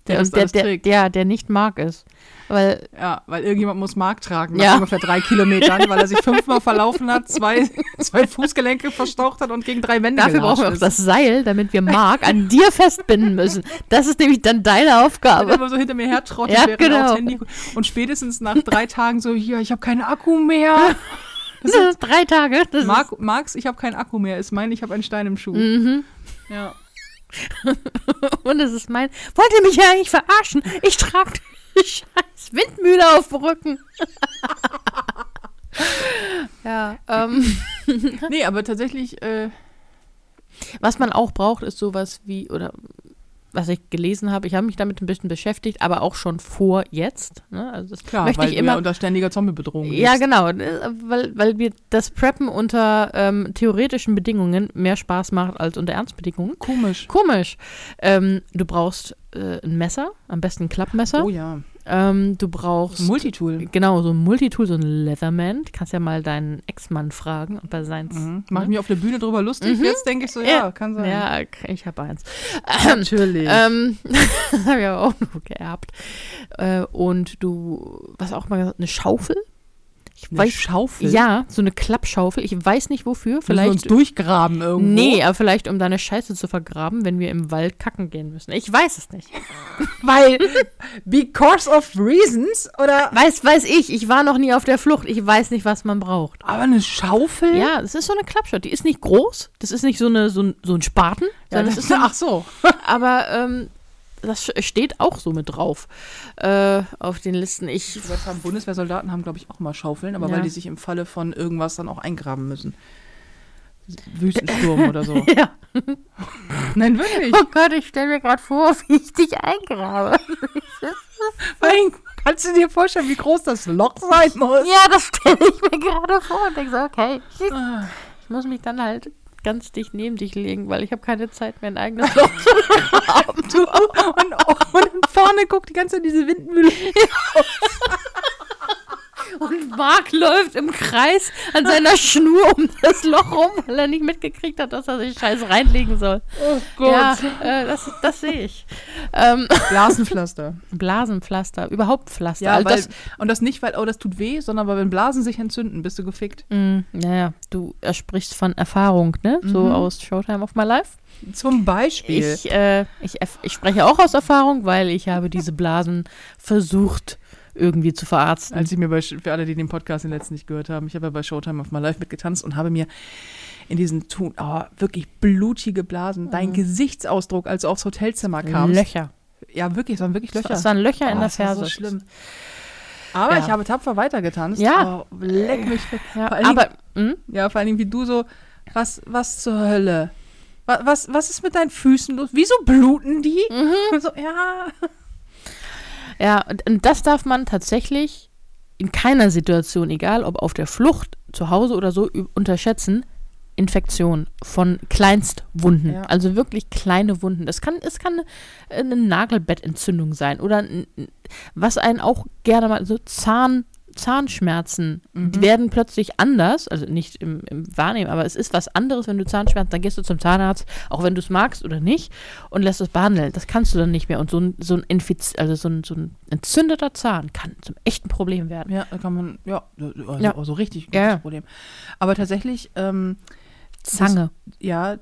Der Der, der, der, trägt. der, der nicht mag ist. Weil, Ja, weil irgendjemand muss Mark tragen nach Ja. ungefähr drei Kilometern, weil er sich fünfmal verlaufen hat, zwei, zwei Fußgelenke verstaucht hat und gegen drei Wände Dafür brauchen wir auch das Seil, damit wir Mark an dir festbinden müssen. Das ist nämlich dann deine. Aufgabe. immer so hinter mir hertrottet, Ja, während er genau. Handy. Und spätestens nach drei Tagen so, hier, ich habe keinen Akku mehr. Das sind drei Tage. Das Mark, Marx, ich habe keinen Akku mehr, ist mein, ich habe einen Stein im Schuh. mhm. Ja. Und es ist mein. Wollt ihr mich ja eigentlich verarschen? Ich trage die scheiß Windmühle auf dem Rücken. ja, ähm. Nee, aber tatsächlich, äh, Was man auch braucht, ist sowas wie, oder was ich gelesen habe. Ich habe mich damit ein bisschen beschäftigt, aber auch schon vor jetzt. Ne? Also das Klar, möchte weil ich immer unter ständiger Zombie-Bedrohung ja, lebst. genau, äh, weil, weil wir das Preppen unter ähm, theoretischen Bedingungen mehr Spaß macht als unter Ernstbedingungen. Komisch. Komisch. Ähm, du brauchst äh, ein Messer, am besten ein Klappmesser. Oh ja. Ähm, du brauchst Multitool. genau so ein Multitool, so ein Leatherman. Du kannst ja mal deinen Ex-Mann fragen, ob er seins. Mhm. Mach ich mich auf der Bühne drüber lustig? Mhm. Jetzt denke ich so, ja, Ja. kann sein. Ja, ich habe eins. Natürlich. Ähm, das habe ich aber auch noch geerbt. Äh, und du, was auch mal gesagt, eine Schaufel? Ich Eine weiß, Schaufel? ja, so eine Klappschaufel. Ich weiß nicht wofür. Müssen wir uns Vielleicht. durchgraben irgendwo. Nee, aber vielleicht um deine Scheiße zu vergraben, wenn wir im Wald kacken gehen müssen. Ich weiß es nicht. Weil, because of reasons? Oder? Weiß, weiß ich. Ich war noch nie auf der Flucht. Ich weiß nicht, was man braucht. Aber eine Schaufel? Ja, es ist so eine Klappschaufel. Die ist nicht groß. Das ist nicht so, eine, so, ein, so ein Spaten. Ja, das das ist so ein ach so. Aber ähm, das steht auch so mit drauf äh, auf den Listen. Ich, haben, Bundeswehrsoldaten haben, glaube ich, auch mal Schaufeln, aber Ja. weil die sich im Falle von irgendwas dann auch eingraben müssen. Wüstensturm oder so. ja. Nein, wirklich. Oh Gott, ich stelle mir gerade vor, wie ich dich eingrabe. Allem, kannst du dir vorstellen, wie groß das Loch sein muss? Ja, das stelle ich mir gerade vor und denke so, okay. Ah. ich muss mich dann halt ganz dicht neben dich legen, weil ich habe keine Zeit mehr, ein eigenes Loch zu Du, und, und vorne guckt die ganze Zeit diese Windmühle. Und Mark läuft im Kreis an seiner Schnur um das Loch rum, weil er nicht mitgekriegt hat, dass er sich Scheiße reinlegen soll. Oh Ja, äh, das, das sehe ich. Ähm, Blasenpflaster. Blasenpflaster, überhaupt Pflaster. Ja, also weil, das, und das nicht, weil, oh, das tut weh, sondern weil wenn Blasen sich entzünden, bist du gefickt. naja, du äh, sprichst von Erfahrung, ne? So Mhm. aus Showtime of My Life. Zum Beispiel. Ich, äh, ich, ich spreche auch aus Erfahrung, weil ich habe diese Blasen versucht irgendwie zu verarzten. Als ich mir bei, für alle, die den Podcast den letzten nicht gehört haben, ich habe ja bei Showtime auf My Life mitgetanzt und habe mir in diesen Ton, oh, wirklich blutige Blasen, dein Gesichtsausdruck, als du aufs Hotelzimmer kamst. Löcher. Ja, wirklich, es waren wirklich Löcher. Es waren Löcher in Oh, der es war Ferse. so schlimm. Aber Ja. ich habe tapfer weitergetanzt. Ja. Oh, leck mich. Ja, Vor allen Dingen- aber hm? Ja, vor allen Dingen wie du so, was, was zur Hölle? Was, was, was ist mit deinen Füßen los? Wieso bluten die? Mhm. So, ja. Ja, und, und das darf man tatsächlich in keiner Situation, egal ob auf der Flucht, zu Hause oder so, unterschätzen. Infektion von Kleinstwunden, Ja. also wirklich kleine Wunden. Das kann, es kann eine Nagelbettentzündung sein oder was einen auch gerne mal so Zahn, Zahnschmerzen, die werden plötzlich anders, also nicht im, im Wahrnehmen, aber es ist was anderes, wenn du Zahnschmerzen, dann gehst du zum Zahnarzt, auch wenn du es magst oder nicht, und lässt es behandeln. Das kannst du dann nicht mehr. Und so ein, so ein, Infiz also so ein, so ein entzündeter Zahn kann zum echten Problem werden. Ja, da kann man, ja, also, Ja. also richtig gutes Ja. Problem. Aber tatsächlich, ähm, Zange. ja,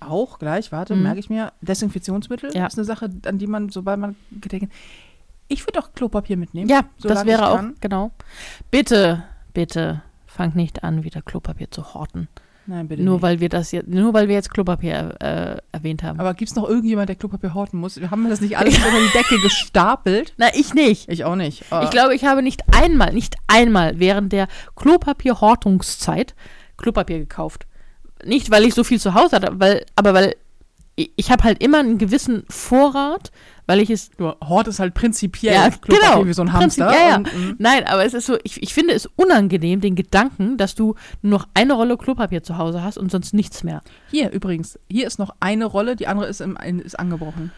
auch gleich, warte, Mhm. merke ich mir, Desinfektionsmittel Ja. ist eine Sache, an die man, sobald man gedenkt, ich würde auch Klopapier mitnehmen. Ja, das wäre auch, genau. Bitte, bitte, fangt nicht an, wieder Klopapier zu horten. Nein, bitte Nur nicht. weil wir das jetzt, nur weil wir jetzt Klopapier äh, erwähnt haben. Aber gibt es noch irgendjemand, der Klopapier horten muss? Wir haben das nicht alles unter die Decke gestapelt. Na, ich nicht. Ich auch nicht. Ich glaube, ich habe nicht einmal, nicht einmal während der Klopapierhortungszeit Klopapier gekauft. Nicht, weil ich so viel zu Hause hatte, weil, aber weil ich, habe halt immer einen gewissen Vorrat, weil ich es Du hortest halt prinzipiell Ja, Klopapier genau. wie so ein Hamster. ja, ja. Und, mm, Nein, aber es ist so, ich, ich finde es unangenehm, den Gedanken, dass du nur noch eine Rolle Klopapier zu Hause hast und sonst nichts mehr. hier übrigens, hier ist noch eine Rolle, die andere ist, im, ist angebrochen.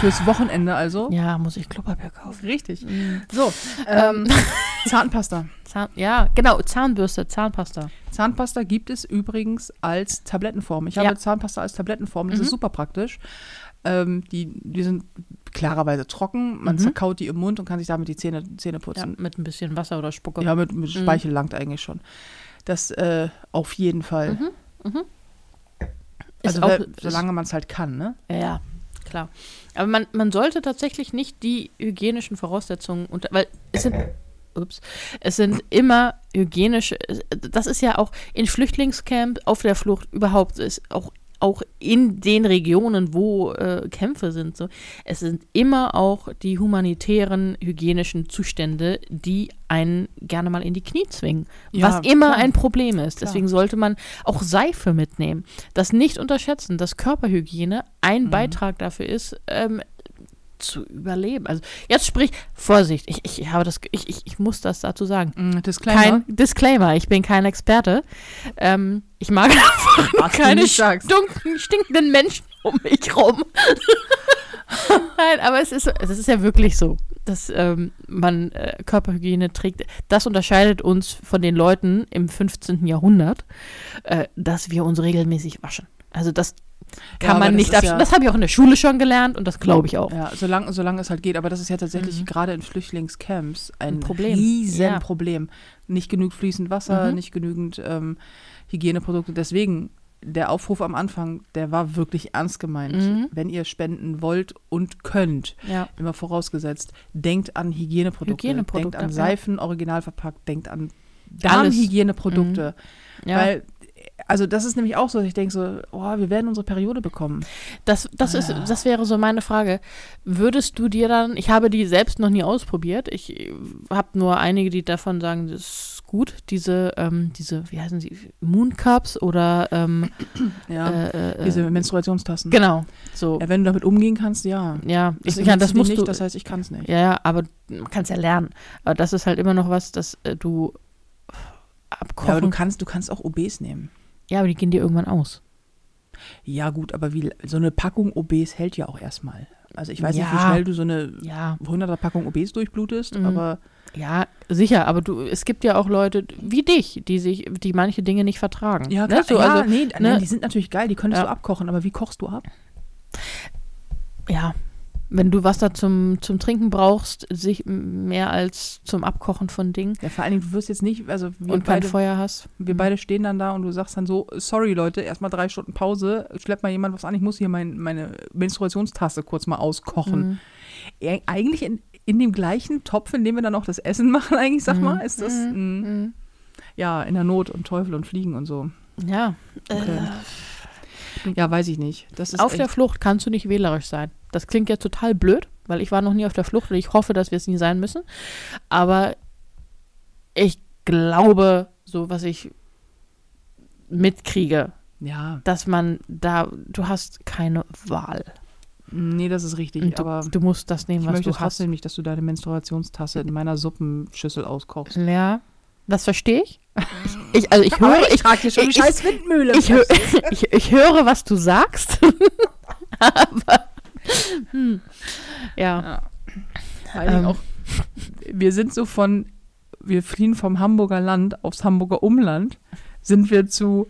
Fürs Wochenende also. Ja, muss ich Klopapier kaufen. Richtig. So, ähm, Zahnpasta. Zahn, ja, genau, Zahnbürste, Zahnpasta. Zahnpasta gibt es übrigens als Tablettenform. Ich habe Ja. Mhm. Zahnpasta als Tablettenform. Das ist super praktisch. Ähm, die, die sind klarerweise trocken. Man Mhm. zerkaut die im Mund und kann sich damit die Zähne, Zähne Ja, putzen. mit ein bisschen Wasser oder Spucke. Ja, mit, mit Speichel langt eigentlich schon. Das äh, auf jeden Fall. Ist Also auch, wer, solange man es halt kann, ne? Ja, ja, klar. Aber man, man sollte tatsächlich nicht die hygienischen Voraussetzungen unter, weil es sind, ups, es sind immer hygienische, das ist ja auch in Flüchtlingscamp, auf der Flucht überhaupt, ist auch auch in den Regionen, wo äh, Kämpfe sind. So. Es sind immer auch die humanitären, hygienischen Zustände, die einen gerne mal in die Knie zwingen. Ja, was immer klar. ein Problem ist. Klar. Deswegen sollte man auch Seife mitnehmen. Das nicht unterschätzen, dass Körperhygiene ein Mhm. Beitrag dafür ist, ähm, zu überleben. Also jetzt sprich, Vorsicht, ich, ich habe das, ich, ich, ich muss das dazu sagen. Mm, Disclaimer. Kein Disclaimer, ich bin kein Experte. Ähm, ich mag einfach keine stunken, stinkenden Menschen um mich rum. Nein, aber es ist, es ist ja wirklich so, dass ähm, man äh, Körperhygiene trägt. Das unterscheidet uns von den Leuten im 15. Jahrhundert, äh, dass wir uns regelmäßig waschen. Also das kann aber man nicht ist absch- ja- Das habe ich auch in der Schule schon gelernt und das glaube ich auch. Ja, solange, solange es halt geht. Aber das ist ja tatsächlich Mhm. gerade in Flüchtlingscamps ein, Ein Problem. Riesenproblem. Nicht genügend fließend Wasser, Mhm. nicht genügend ähm, Hygieneprodukte. Deswegen, der Aufruf am Anfang, der war wirklich ernst gemeint. Mhm. Wenn ihr spenden wollt und könnt, Ja. immer vorausgesetzt, denkt an Hygieneprodukte. Hygieneprodukte, denkt an ja. Seifen, original verpackt, denkt an. Darmhygieneprodukte. ja. Weil, also das ist nämlich auch so, ich denke so, oh, wir werden unsere Periode bekommen. Das, das, ist, das wäre so meine Frage. Würdest du dir dann, ich habe die selbst noch nie ausprobiert, ich habe nur einige, die davon sagen, das ist gut, diese, ähm, diese, wie heißen sie, Mooncups oder, ähm, Ja, äh, äh, diese Menstruationstassen. genau, so, Ja, wenn du damit umgehen kannst, ja. ja, Ich das, ja, das musst nicht, du, das heißt, ich kann es nicht. ja, ja, aber man kann es ja lernen. Aber das ist halt immer noch was, das äh, du Ja, abkochen, aber du kannst, du kannst auch OBs nehmen. ja, aber die gehen dir irgendwann aus. Ja, gut, aber wie, so eine Packung OBs hält ja auch erstmal. Also ich weiß nicht, wie Ja. schnell du so eine Ja, 100er Packung OBs durchblutest, Mhm. aber ja, sicher, aber du, es gibt ja auch Leute wie dich, die sich, die manche Dinge nicht vertragen. ja, ne? klar, so, ja, also, nee, ne? die sind natürlich geil, die könntest Ja. du abkochen, aber wie kochst du ab? ja, wenn du Wasser zum, zum Trinken brauchst, sich mehr als zum Abkochen von Dingen Ja, vor allen Dingen, du wirst jetzt nicht, also wir, und kein beide, Feuer hast. wir beide stehen dann da und du sagst dann so, sorry Leute, erstmal drei Stunden Pause, schleppt mal jemand was an, ich muss hier mein, meine Menstruationstasse kurz mal auskochen. Mhm. Eigentlich in, in dem gleichen Topf, in dem wir dann auch das Essen machen, eigentlich, sag Mhm. mal, ist das, mh, Mhm. ja, in der Not und Teufel und Fliegen und so. Ja, Okay. Ja, weiß ich nicht. Das ist auf der Flucht kannst du nicht wählerisch sein. Das klingt jetzt total blöd, weil ich war noch nie auf der Flucht und ich hoffe, dass wir es nie sein müssen. Aber ich glaube, so was ich mitkriege, ja, dass man da, du hast keine Wahl. nee, das ist richtig, du, aber du musst das nehmen, ich was möchte du hast. trotzdem nicht, dass du deine Menstruationstasse in meiner Suppenschüssel auskochst. Ja, das verstehe ich. ich. Also ich höre, ich, hier schon die scheiß Windmühle. ich, hö ich, ich höre, was du sagst. Aber hm, ja, Ja. Ähm. auch, wir sind so von, wir fliehen vom Hamburger Land aufs Hamburger Umland, sind wir zu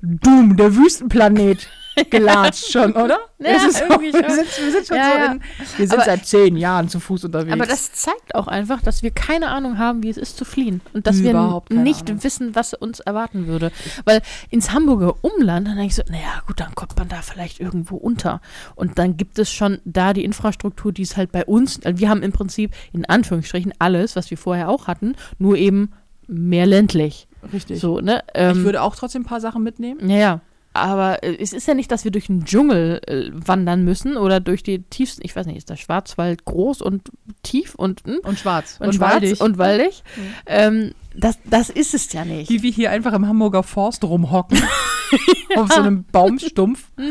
Doom, der Wüstenplanet, gelatscht schon, oder? Ja, so, irgendwie wir, schon. sind, wir sind schon Ja, so in, wir sind Aber- seit zehn Jahren zu Fuß unterwegs. aber das zeigt auch einfach, dass wir keine Ahnung haben, wie es ist zu fliehen und dass Überhaupt wir nicht Ahnung. wissen, was uns erwarten würde. Weil ins Hamburger Umland, dann denke ich so, naja, gut, dann kommt man da vielleicht irgendwo unter. Und dann gibt es schon da die Infrastruktur, die es halt bei uns, also wir haben im Prinzip in Anführungsstrichen alles, was wir vorher auch hatten, nur eben mehr ländlich. Richtig. So, ne? ich Ähm, würde auch trotzdem ein paar Sachen mitnehmen. Ja, ja. Aber äh, es ist ja nicht, dass wir durch den Dschungel äh, wandern müssen oder durch die tiefsten, ich weiß nicht, ist der Schwarzwald groß und tief und, hm? Und schwarz. und, schwarz und waldig? Ähm, das, das ist es ja nicht. Wie wir hier einfach im Hamburger Forst rumhocken. auf so einem Baumstumpf. Be-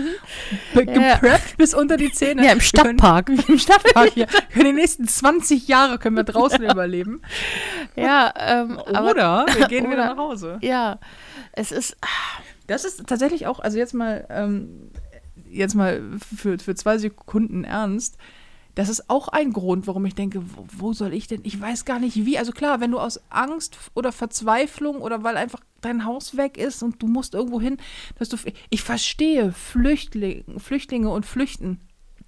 Mhm. Ja. Gepreppt bis unter die Zähne. Ja, im Wir können- Stadtpark. Im Stadtpark hier. Für die nächsten 20 Jahre können wir draußen überleben. ja, ähm, aber, Oder wir gehen wieder oder- nach Hause. ja, es ist, Das ist tatsächlich auch, also jetzt mal, ähm, jetzt mal für, für zwei Sekunden ernst. Das ist auch ein Grund, warum ich denke, wo, wo soll ich denn? Ich weiß gar nicht wie. Also klar, wenn du aus Angst oder Verzweiflung oder weil einfach dein Haus weg ist und du musst irgendwo hin, dass du. Ich verstehe Flüchtlinge, Flüchtlinge und Flüchten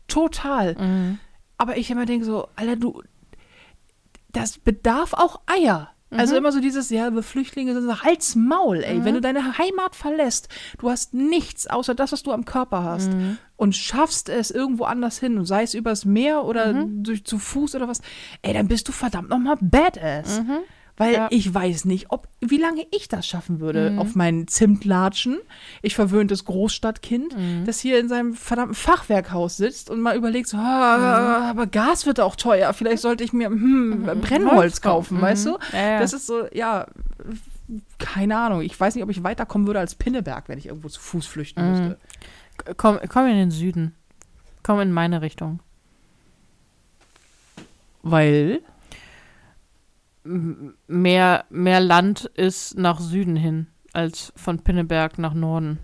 total. Mhm. Aber ich immer denke so, Alter, du, das bedarf auch Eier. Also immer so dieses, ja, wir Flüchtlinge sind so Hals, Maul, ey. Wenn du deine Heimat verlässt, du hast nichts außer das, was du am Körper hast und schaffst es irgendwo anders hin, sei es übers Meer oder durch, zu Fuß oder was, ey, dann bist du verdammt nochmal Badass. Weil Ja. ich weiß nicht, ob wie lange ich das schaffen würde Mhm. auf meinen Zimtlatschen. Ich verwöhntes Großstadtkind, Mhm. das hier in seinem verdammten Fachwerkhaus sitzt und mal überlegt, so, ah, Mhm. aber Gas wird auch teuer. Vielleicht sollte ich mir hm, Brennholz kaufen, Mhm. weißt du? Ja, ja. Das ist so, ja, keine Ahnung. Ich weiß nicht, ob ich weiterkommen würde als Pinneberg, wenn ich irgendwo zu Fuß flüchten Mhm. müsste. Komm, komm in den Süden. Komm in meine Richtung. Weil Mehr, mehr Land ist nach Süden hin, als von Pinneberg nach Norden.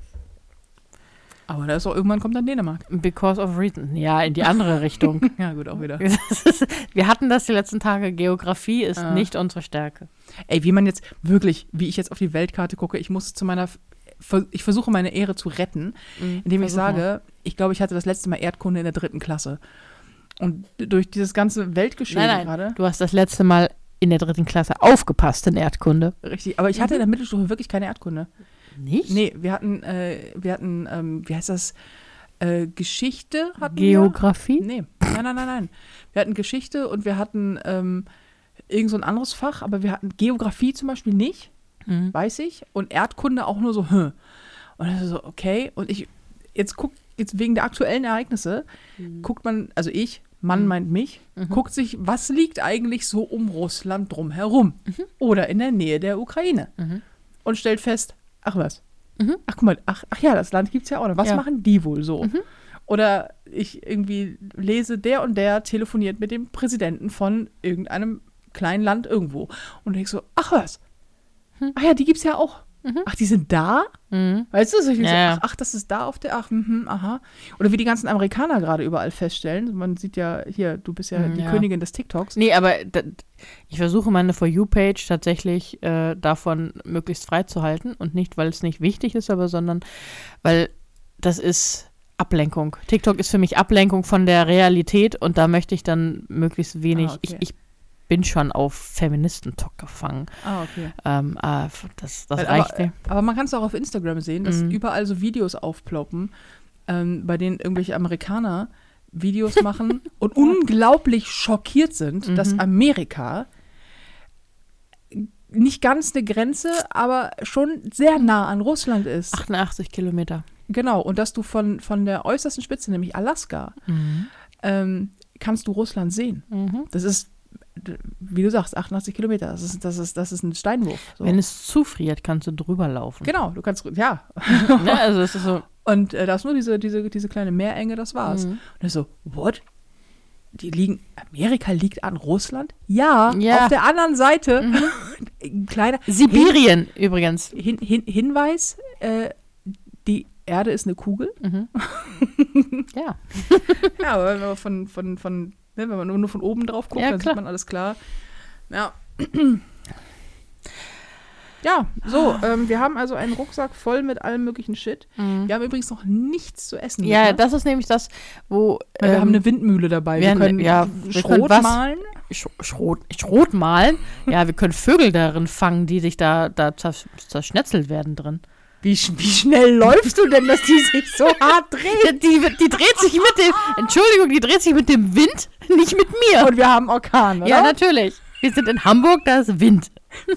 Aber da ist auch irgendwann kommt dann Dänemark. Because of reason. Ja, in die andere Richtung. Ja, gut, auch wieder. Wir hatten das die letzten Tage. Geografie ist Ah. nicht unsere Stärke. Ey, wie man jetzt wirklich, wie ich jetzt auf die Weltkarte gucke, ich muss zu meiner, ich versuche meine Ehre zu retten, indem ich Versuch mal. sage, ich glaube, ich hatte das letzte Mal Erdkunde in der dritten Klasse. Und durch dieses ganze Weltgeschehen Nein, nein. gerade, Du hast das letzte Mal in der dritten Klasse aufgepasst in Erdkunde. richtig, aber ich hatte in der Mittelstufe wirklich keine Erdkunde. Nicht? Nee, wir hatten, äh, wir hatten, ähm, wie heißt das, äh, Geschichte hatten Geografie? wir. Nee, nein, nein, nein, nein. Wir hatten Geschichte und wir hatten ähm, irgend so ein anderes Fach, aber wir hatten Geografie zum Beispiel nicht. Mhm. weiß ich. Und Erdkunde auch nur so, hm. Und das ist so, okay. Und ich, jetzt guckt, jetzt wegen der aktuellen Ereignisse, guckt man, also ich, Mann Mhm. meint mich, Mhm. guckt sich, was liegt eigentlich so um Russland drumherum? Oder in der Nähe der Ukraine. Mhm. Und stellt fest, ach was. Mhm. Ach guck mal, ach, ach ja, das Land gibt's ja auch noch. Was Ja. machen die wohl so? Mhm. Oder ich irgendwie lese, der und der telefoniert mit dem Präsidenten von irgendeinem kleinen Land irgendwo. Und denk so, ach was. Hm. Ach ja, die gibt's ja auch. Mhm. Ach, die sind da? Mhm. Weißt du, so, ich Ja, so, ach, ach, das ist da auf der, ach, mhm, aha. Oder wie die ganzen Amerikaner gerade überall feststellen. Man sieht ja hier, du bist ja Mhm, die ja. Königin des TikToks. Nee, aber da, ich versuche meine For You-Page tatsächlich äh, davon möglichst frei zu halten. Und nicht, weil es nicht wichtig ist, aber sondern weil das ist Ablenkung. TikTok ist für mich Ablenkung von der Realität und da möchte ich dann möglichst wenig. Ah, okay. ich, ich bin schon auf Feministentalk gefangen. Ah, okay. Ähm, ah, das das reicht aber, mir. aber man kann es auch auf Instagram sehen, dass Mhm. überall so Videos aufploppen, ähm, bei denen irgendwelche Amerikaner Videos machen und unglaublich schockiert sind, Mhm. dass Amerika nicht ganz eine Grenze, aber schon sehr nah an Russland ist. 88 Kilometer. Genau, und dass du von, von der äußersten Spitze, nämlich Alaska, Mhm. ähm, kannst du Russland sehen. Mhm. Das ist, wie du sagst, 88 Kilometer. Das ist, das ist, das ist ein Steinwurf. So. Wenn es zufriert, kannst du drüber laufen. genau, du kannst, ja. ne? Also ist so. Und äh, da ist nur diese, diese, diese kleine Meerenge, das war's. Mhm. Und er so, what? Die liegen, Amerika liegt an Russland? Ja, Ja. auf der anderen Seite. Mhm. Ein kleiner Sibirien übrigens. Hin, hin, Hinweis, äh, die Erde ist eine Kugel. Mhm. ja. Ja, aber wenn von, von, von ne, wenn man nur von oben drauf guckt, Ja, dann sieht man alles klar. Ja. Ja, so, ähm, wir haben also einen Rucksack voll mit allem möglichen Shit. Mhm. Wir haben übrigens noch nichts zu essen. Ja, das ist nämlich das, wo. Weil wir ähm, haben eine Windmühle dabei. wir Wir können ja, können Schrot mahlen. Sch Schrot, Schrot malen. ja, wir können Vögel darin fangen, die sich da, da zers zerschnetzelt werden drin. Wie, wie schnell läufst du denn, dass die sich so hart dreht? Die, die, die dreht sich mit dem, Entschuldigung, die dreht sich mit dem Wind, nicht mit mir. Und wir haben Orkan, oder? ja, natürlich. Wir sind in Hamburg, da ist Wind.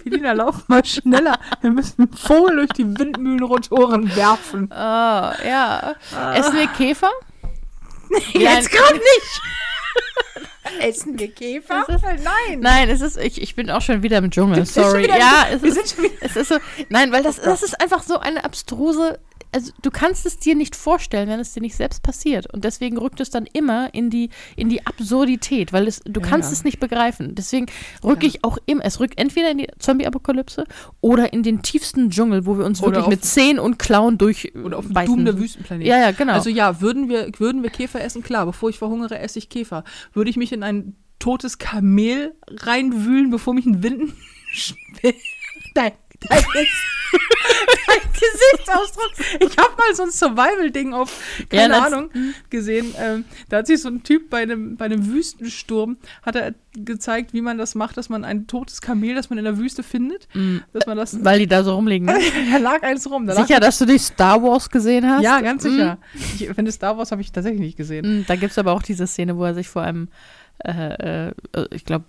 Melina, lauf mal schneller. Wir müssen einen Vogel durch die Windmühlenrotoren werfen. Oh, ja. Essen wir Käfer? Jetzt gerade nicht. Essen wir Käfer? Nein. Nein, es ist, ich, ich bin auch schon wieder im Dschungel, sorry. wieder Ja, es Wir ist, sind schon wieder- es ist so, nein, weil das, das ist einfach so eine abstruse, also du kannst es dir nicht vorstellen, wenn es dir nicht selbst passiert. Und deswegen rückt es dann immer in die, in die Absurdität, weil es, du Ja, kannst ja. es nicht begreifen. Deswegen rücke ich auch immer, es rückt entweder in die Zombie-Apokalypse oder in den tiefsten Dschungel, wo wir uns Oder wirklich mit Zähnen und Klauen durch Oder auf dem. Doom der Wüstenplanet. Ja, ja, genau. Also ja, würden wir, würden wir Käfer essen? Klar, bevor ich verhungere, esse ich Käfer. Würde ich mich in ein totes Kamel reinwühlen, bevor mich ein Winden Dein, dein, dein Gesichtsausdruck. Ich habe mal so ein Survival-Ding auf, Ja, keine das- Ahnung, gesehen. Ähm, da hat sich so ein Typ bei einem, bei einem Wüstensturm, hat er gezeigt, wie man das macht, dass man ein totes Kamel, das man in der Wüste findet, Mm, dass man das, weil die da so rumliegen. Ne? da lag eins rum. Da Sicher, dass du die Star Wars gesehen hast? Ja, ganz sicher. Ich finde, Star Wars habe ich tatsächlich nicht gesehen. Mm, Da gibt es aber auch diese Szene, wo er sich vor einem äh, äh, ich glaube,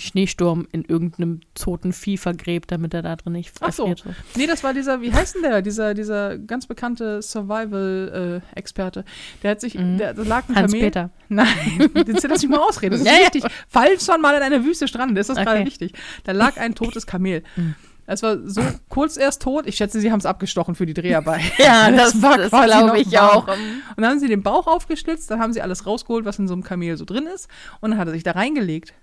Schneesturm in irgendeinem toten Vieh vergräbt, damit er da drin nicht Ach so. erfriert. Nee, das war dieser, wie heißt denn der? Dieser, dieser ganz bekannte Survival-Experte. der hat sich, Mhm. der, da lag ein Kamel. Hans-Peter. Nein, jetzt lass mich mal ausreden. Das ist Ja, ja. wichtig. Falls man mal in einer Wüste strandet, ist das Okay. gerade wichtig. Da lag ein totes Kamel. Mhm. Es war so kurz erst tot. Ich schätze, sie haben es abgestochen für die Dreharbeiten. Ja, das, war das quasi noch glaube ich auch. Und dann haben sie den Bauch aufgeschlitzt, dann haben sie alles rausgeholt, was in so einem Kamel so drin ist. Und dann hat er sich da reingelegt.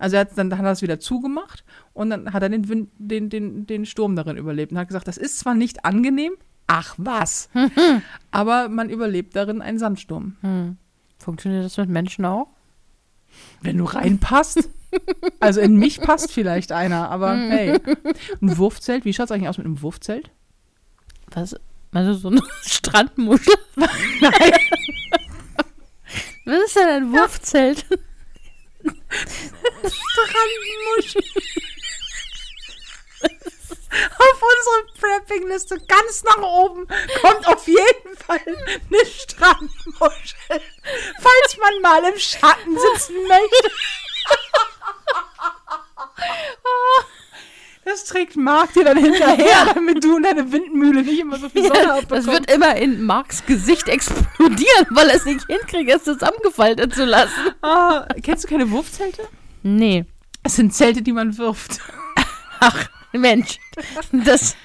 Also er hat, dann hat er es wieder zugemacht und dann hat er den, Wind, den, den, den Sturm darin überlebt und hat gesagt, das ist zwar nicht angenehm, ach was, aber man überlebt darin einen Sandsturm. Hm. Funktioniert das mit Menschen auch? Wenn du reinpasst. Also in mich passt vielleicht einer, aber Hm. hey. Ein Wurfzelt, wie schaut es eigentlich aus mit einem Wurfzelt? Was? Also so eine Strandmuschel? Nein. Was ist denn ein Wurfzelt? Strandmuschel. Auf unserer Prepping-Liste ganz nach oben kommt auf jeden Fall eine Strandmuschel. Falls man mal im Schatten sitzen möchte. Das trägt Marc dir dann hinterher, damit du und deine Windmühle nicht immer so viel Sonne Ja, abbekommst. das wird immer in Marks Gesicht explodieren, weil er es nicht hinkriegt, es zusammengefaltet zu lassen. ah, kennst du keine Wurfzelte? Nee. Es sind Zelte, die man wirft. Mensch. Das.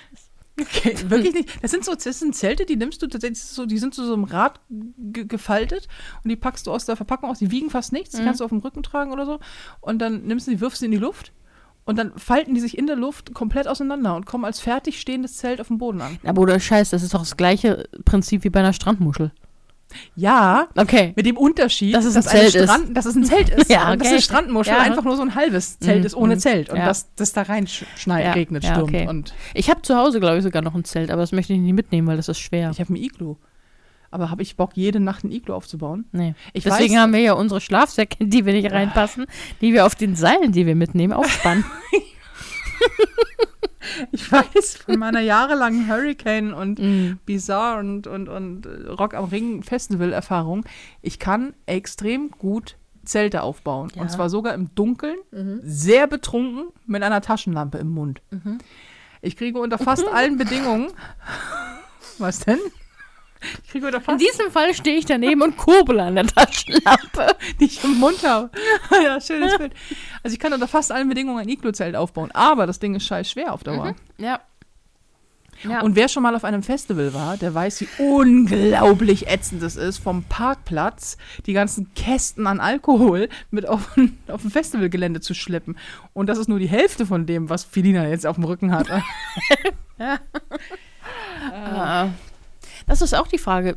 Okay, wirklich nicht. Das sind so das sind Zelte, die nimmst du tatsächlich so, die sind zu so einem Rad ge gefaltet und die packst du aus der Verpackung aus. Die wiegen fast nichts, die Mhm. kannst du auf dem Rücken tragen oder so. Und dann nimmst du die, wirfst sie in die Luft und dann falten die sich in der Luft komplett auseinander und kommen als fertig stehendes Zelt auf dem Boden an. Aber oder Scheiß, das ist doch das gleiche Prinzip wie bei einer Strandmuschel. Ja, Okay. mit dem Unterschied, Dass es ein dass, Zelt ist. Strand, dass es ein Zelt ist. Ja, Und dass okay. eine Strandmuschel Ja. einfach nur so ein halbes Zelt Mhm, ist ohne mhm. Zelt und Ja. dass das da rein sch- schneit, Ja, regnet, stürmt. okay. Und Ich habe zu Hause, glaube ich, sogar noch ein Zelt, aber das möchte ich nicht mitnehmen, weil das ist schwer. ich habe ein Iglu. Aber habe ich Bock, jede Nacht ein Iglu aufzubauen? Nee. Ich Deswegen weiß, haben wir ja unsere Schlafsäcke, die wir nicht reinpassen, die wir auf den Seilen, die wir mitnehmen, aufspannen. Ich weiß von meiner jahrelangen Hurricane und Mhm. Bizarre und, und, und äh, Rock am Ring Festival-Erfahrung, ich kann extrem gut Zelte aufbauen. Ja. Und zwar sogar im Dunkeln, Mhm. sehr betrunken, mit einer Taschenlampe im Mund. Mhm. Ich kriege unter fast allen Bedingungen. Was denn? In diesem Fall stehe ich daneben und kurbel an der Taschenlampe. die ich im Mund habe. ja, schönes Bild. Also ich kann unter fast allen Bedingungen ein Iglu-Zelt aufbauen, aber das Ding ist scheiß schwer auf Dauer. Ja. Ja. Und wer schon mal auf einem Festival war, der weiß, wie unglaublich ätzend es ist, vom Parkplatz die ganzen Kästen an Alkohol mit auf, ein- auf ein Festivalgelände zu schleppen. Und das ist nur die Hälfte von dem, was Felina jetzt auf dem Rücken hat. Ah. Das ist auch die Frage.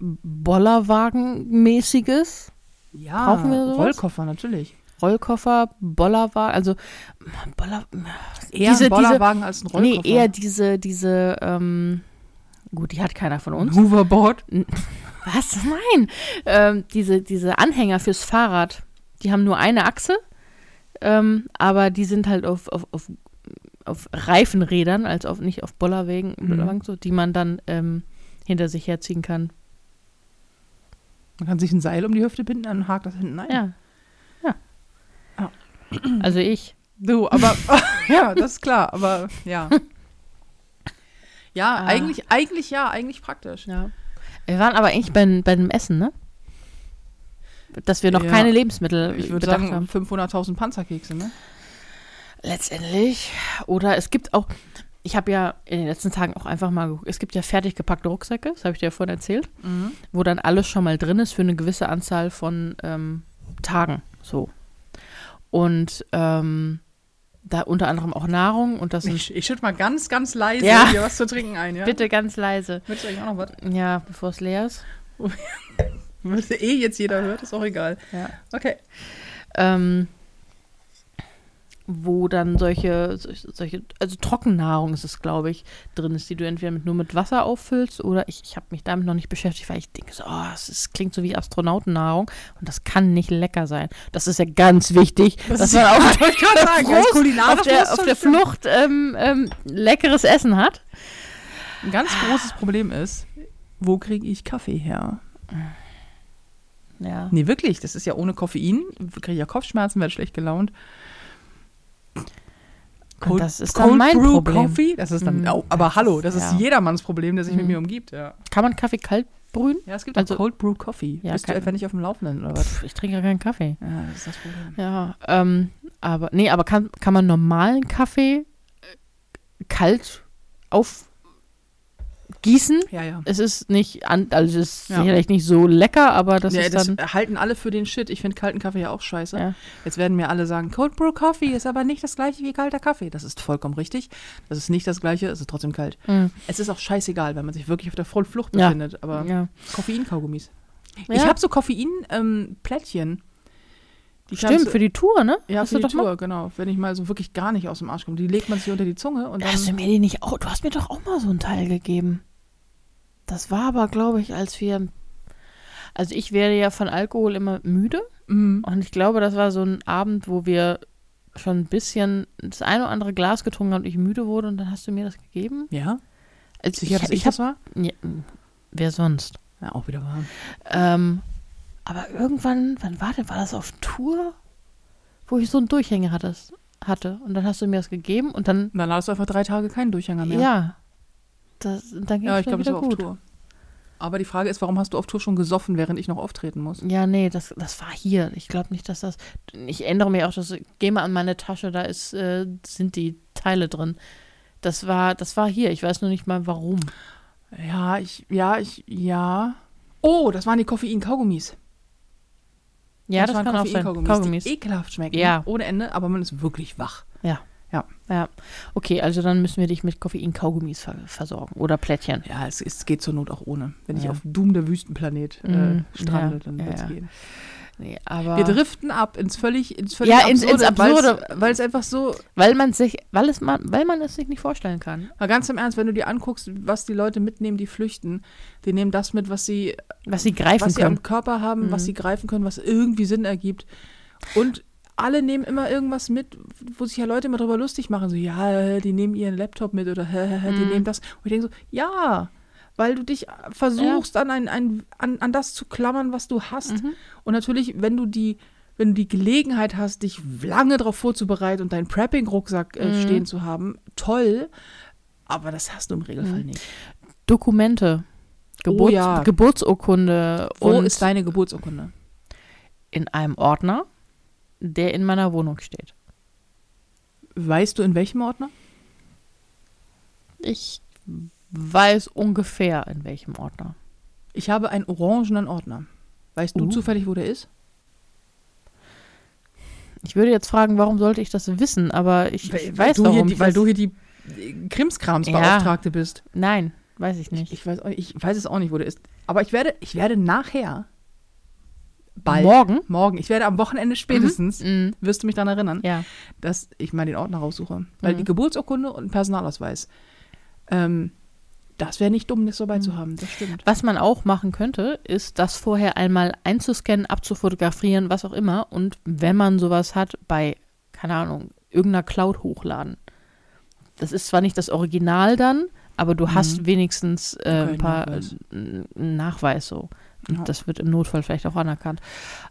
Bollerwagen-mäßiges? ja, Brauchen wir sowas? Rollkoffer natürlich. Rollkoffer, Bollerwagen, also Boller, Eher Diese- ein Bollerwagen als ein Rollkoffer. nee, eher diese, diese, ähm, gut, die hat keiner von uns. ein Hoverboard. Was? Nein. Ähm, diese, diese Anhänger fürs Fahrrad, die haben nur eine Achse, ähm, aber die sind halt auf, auf, auf, auf Reifenrädern, als auf nicht auf Bollerwegen, Mhm. So, die man dann ähm, hinter sich herziehen kann. Man kann sich ein Seil um die Hüfte binden, dann hakt das hinten ein. Ja. Ja. Ja. Also ich. Du, aber ja, das ist klar, aber ja. Ja, Ah. eigentlich, eigentlich ja, eigentlich praktisch. Ja. Wir waren aber eigentlich bei, bei dem Essen, ne? Dass wir noch Ja. keine Lebensmittel Ich würde bedacht sagen, haben. 500.000 Panzerkekse, ne? Letztendlich. Oder es gibt auch, ich habe ja in den letzten Tagen auch einfach mal geguckt, es gibt ja fertig gepackte Rucksäcke, das habe ich dir ja vorhin erzählt, wo dann alles schon mal drin ist für eine gewisse Anzahl von ähm, Tagen. So. Und ähm, da unter anderem auch Nahrung und das. Ich, ich schütte mal ganz, ganz leise Ja. hier was zu trinken ein, ja? Bitte ganz leise. Willst du eigentlich auch noch was? Ja, bevor es leer ist. Was eh jetzt jeder hört, ist auch egal. Ja. Okay. ähm, wo dann solche, solche, also Trockennahrung ist es, glaube ich, drin ist, die du entweder mit, nur mit Wasser auffüllst oder ich, ich habe mich damit noch nicht beschäftigt, weil ich denke so, oh, es ist, klingt so wie Astronautennahrung und das kann nicht lecker sein. Das ist ja ganz wichtig, Das dass ist man ja- auf, gerade sagen, kulinarisch auf der, auf der. Flucht ähm, ähm, leckeres Essen hat. Ein ganz großes Problem ist, wo kriege ich Kaffee her? Ja. Nee, wirklich, das ist ja ohne Koffein. Kriege ich ja Kopfschmerzen, werde schlecht gelaunt. Und das ist dann mein Brew Problem. Coffee, das ist dann, oh, aber hallo, das ist ja. jedermanns Problem, der sich mit Mm. mir umgibt, ja. Kann man Kaffee kalt brühen? Ja, es gibt Also- auch Cold Brew Coffee. Ja, Bist du etwa nicht auf dem Laufenden oder was? Ich trinke ja keinen Kaffee. Ja, das ist das Problem. Ja, ähm, aber nee, aber kann, kann man normalen Kaffee äh, kalt aufgießen? Ja, ja. Es ist nicht, an, also es ist Ja. sicherlich nicht so lecker, aber das ja, ist das dann. halten alle für den Shit. Ich finde kalten Kaffee ja auch scheiße. Ja. Jetzt werden mir alle sagen, Cold Brew Coffee ist aber nicht das gleiche wie kalter Kaffee. Das ist vollkommen richtig. Das ist nicht das gleiche, es ist trotzdem kalt. Mm, Es ist auch scheißegal, wenn man sich wirklich auf der Vollflucht Ja. befindet. Aber ja. Koffeinkaugummis. Ich habe so Koffein-Plättchen. die kannst Stimmt, für die Tour, ne? Ja, Hast für die doch Tour, genau. Wenn ich mal so wirklich gar nicht aus dem Arsch komme. Die legt man sich unter die Zunge und Mal, hast du dann. mir die nicht auch, du hast mir doch auch mal so ein Teil gegeben. Das war aber, glaube ich, als wir, also ich werde ja von Alkohol immer müde Mhm. und ich glaube, das war so ein Abend, wo wir schon ein bisschen das eine oder andere Glas getrunken haben und ich müde wurde und dann hast du mir das gegeben. Ja, Also sicher, dass ich, ich das war? ja, wer sonst? Ja, auch wieder warm. Ähm, aber irgendwann, wann war denn, war das auf Tour? Wo ich so einen Durchhänger hatte, hatte. Und dann hast du mir das gegeben und dann, dann hast du einfach drei Tage keinen Durchhänger mehr. ja, das, dann ging ja ich glaube, wieder war auf gut. Tour. Aber die Frage ist, warum hast du auf Tour schon gesoffen, während ich noch auftreten muss? Ja, nee, das, das war hier. Ich glaube nicht, dass das. Ich ändere mir auch, das, geh mal an meine Tasche, da ist, äh, sind die Teile drin. Das war, das war hier. Ich weiß nur nicht mal warum. Ja, ich, ja, ich, ja. Oh, das waren die Koffein-Kaugummis. Ja, das, waren kann auch sein. Koffein-Kaugummis, Kaugummis. Die ekelhaft schmecken. Ja. Ohne Ende, aber man ist wirklich wach. Ja. Okay, also dann müssen wir dich mit Koffein-Kaugummis ver versorgen. Oder Plättchen. Ja, es, es geht zur Not auch ohne. Wenn ich Ja. auf Doom der Wüstenplanet äh, Mhm. strande, Ja, dann ja, wird es ja. gehen. Nee, aber. Wir driften ab ins völlig, ins völlig Ja, ins- ins Absurde. Weil es einfach so, weil man sich, weil es man, weil man es sich nicht vorstellen kann. mal ganz im Ernst, wenn du dir anguckst, was die Leute mitnehmen, die flüchten, die nehmen das mit, was sie, Was sie greifen was sie können. am Körper haben, was Mhm. sie greifen können, was irgendwie Sinn ergibt. Und alle nehmen immer irgendwas mit, wo sich ja Leute immer drüber lustig machen. So, ja, die nehmen ihren Laptop mit oder die Mhm. nehmen das. Und ich denke so, ja, weil du dich versuchst, an, ein, ein, an, an das zu klammern, was du hast. Mhm. Und natürlich, wenn du die, wenn du die Gelegenheit hast, dich lange darauf vorzubereiten und deinen Prepping-Rucksack äh, Mhm. stehen zu haben, toll. Aber das hast du im Regelfall Mhm. nicht. Dokumente. Geburt, Oh ja. Geburtsurkunde. Wo ist deine Geburtsurkunde? in einem Ordner, der in meiner Wohnung steht. Weißt du, in welchem Ordner? Ich weiß ungefähr, in welchem Ordner. Ich habe einen orangenen Ordner. Weißt du Uh. zufällig, wo der ist? Ich würde jetzt fragen, warum sollte ich das wissen, aber ich, ich weiß du warum. die, ich weil weiß- du hier die Krimskrams-Beauftragte bist. Nein, weiß ich nicht. Ich weiß, auch- ich weiß es auch nicht, wo der ist. Aber ich werde, ich werde nachher, bald, Morgen? morgen, ich werde am Wochenende spätestens, Mhm. wirst du mich daran erinnern, Ja. dass ich mal den Ordner raussuche. Weil Mhm. die Geburtsurkunde und ein Personalausweis, ähm, das wäre nicht dumm, das dabei zu haben. Das stimmt. Was man auch machen könnte, ist, das vorher einmal einzuscannen, abzufotografieren, was auch immer. Und wenn man sowas hat, bei, keine Ahnung, irgendeiner Cloud hochladen. Das ist zwar nicht das Original dann, aber du hast wenigstens äh, ein paar Nachweis. äh, Nachweis so. Ja. Das wird im Notfall vielleicht auch anerkannt.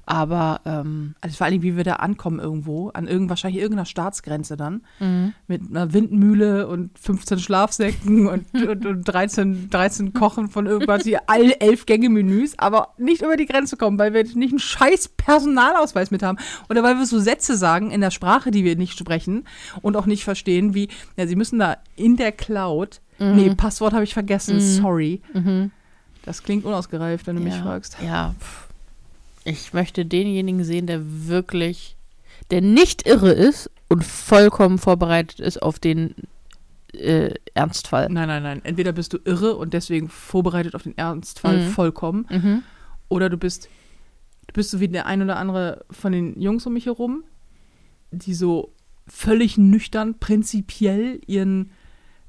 Aber ähm, Also vor allem, wie wir da ankommen irgendwo, an irgend, wahrscheinlich irgendeiner Staatsgrenze dann, mhm. mit einer Windmühle und 15 Schlafsäcken und, und, und 13, 13 Kochen von irgendwas, hier alle elf Gänge-Menüs, aber nicht über die Grenze kommen, weil wir nicht einen scheiß Personalausweis mit haben. Oder weil wir so Sätze sagen in der Sprache, die wir nicht sprechen und auch nicht verstehen, wie, ja, sie müssen da in der Cloud, nee, Passwort habe ich vergessen, sorry. Mhm. Das klingt unausgereift, wenn du mich ja, fragst. Ja. Ich möchte denjenigen sehen, der wirklich, der nicht irre ist und vollkommen vorbereitet ist auf den äh, Ernstfall. Nein, nein, nein. Entweder bist du irre und deswegen vorbereitet auf den Ernstfall Mhm. vollkommen, Mhm. oder du bist, du bist so wie der ein oder andere von den Jungs um mich herum, die so völlig nüchtern, prinzipiell ihren,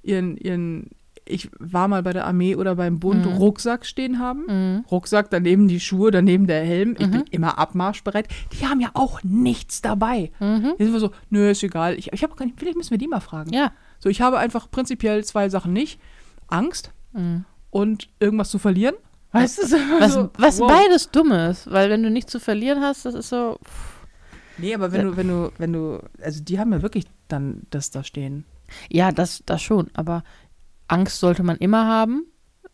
ihren, ihren, ich war mal bei der Armee oder beim Bund, Mhm. Rucksack stehen haben. Mhm. Rucksack, daneben die Schuhe, daneben der Helm. Ich Mhm. bin immer abmarschbereit. Die haben ja auch nichts dabei. Mhm. Die sind immer so, nö, ist egal. Ich, ich habe gar nicht, vielleicht müssen wir die mal fragen. Ja. So, ich habe einfach prinzipiell zwei Sachen nicht. Angst Mhm. und irgendwas zu verlieren. Weißt du, Was, so, was wow. beides dumm ist, weil wenn du nichts zu verlieren hast, das ist so. Nee, aber wenn du, wenn du, wenn du, also die haben ja wirklich dann das da stehen. Ja, das, das schon, aber Angst sollte man immer haben.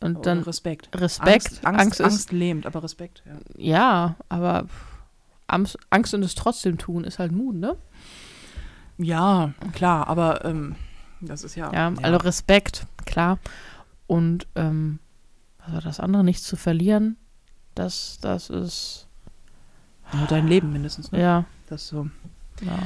Und dann Oder Respekt. Respekt. Angst, Angst, Angst, Angst, ist. lähmt, aber Respekt. Ja. Ja, aber Angst, Angst und es trotzdem tun ist halt Mut, ne? ja, klar, aber ähm, das ist ja. Ja, also Respekt, klar. Und ähm, also das andere nicht zu verlieren, das, das ist. Ja, dein Leben mindestens. Ne? Ja, Das ist so. Ja.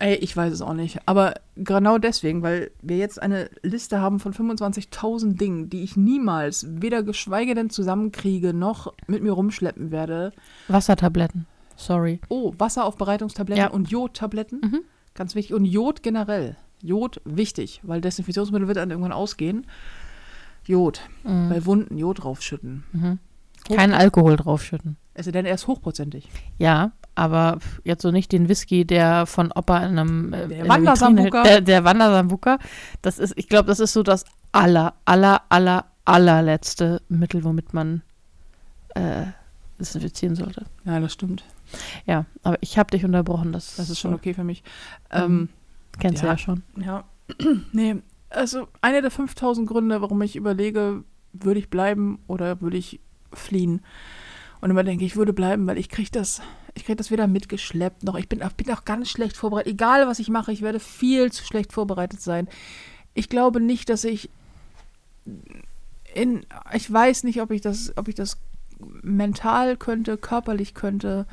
Ey, ich weiß es auch nicht. Aber genau deswegen, weil wir jetzt eine Liste haben von 25.000 Dingen, die ich niemals, weder geschweige denn zusammenkriege, noch mit mir rumschleppen werde. Wassertabletten. Sorry. Oh, Wasseraufbereitungstabletten Ja. und Jodtabletten. Mhm. Ganz wichtig. Und Jod generell. Jod wichtig, weil Desinfektionsmittel wird dann irgendwann ausgehen. Jod. Mhm. Bei Wunden Jod draufschütten. Mhm. Kein Alkohol draufschütten. Ist denn erst hochprozentig. Ja, aber jetzt so nicht den Whisky, der von Opa in einem äh, Der. Vitrine- Der, der Wandersambuca. Das ist, ich glaube, das ist so das aller, aller, aller, allerletzte Mittel, womit man äh, desinfizieren sollte. Ja, das stimmt. Ja, aber ich habe dich unterbrochen. Das, Das ist schon okay für mich. Ähm, Ähm, Kennst du ja. ja schon. Ja, nee, also einer der 5000 Gründe, warum ich überlege, würde ich bleiben oder würde ich fliehen. Und immer denke ich, würde bleiben, weil ich kriege das, ich kriege das weder mitgeschleppt, noch ich bin, auch- bin auch ganz schlecht vorbereitet. Egal, was ich mache, ich werde viel zu schlecht vorbereitet sein. Ich glaube nicht, dass ich in, ich weiß nicht, ob ich das, ob ich das mental könnte, körperlich könnte.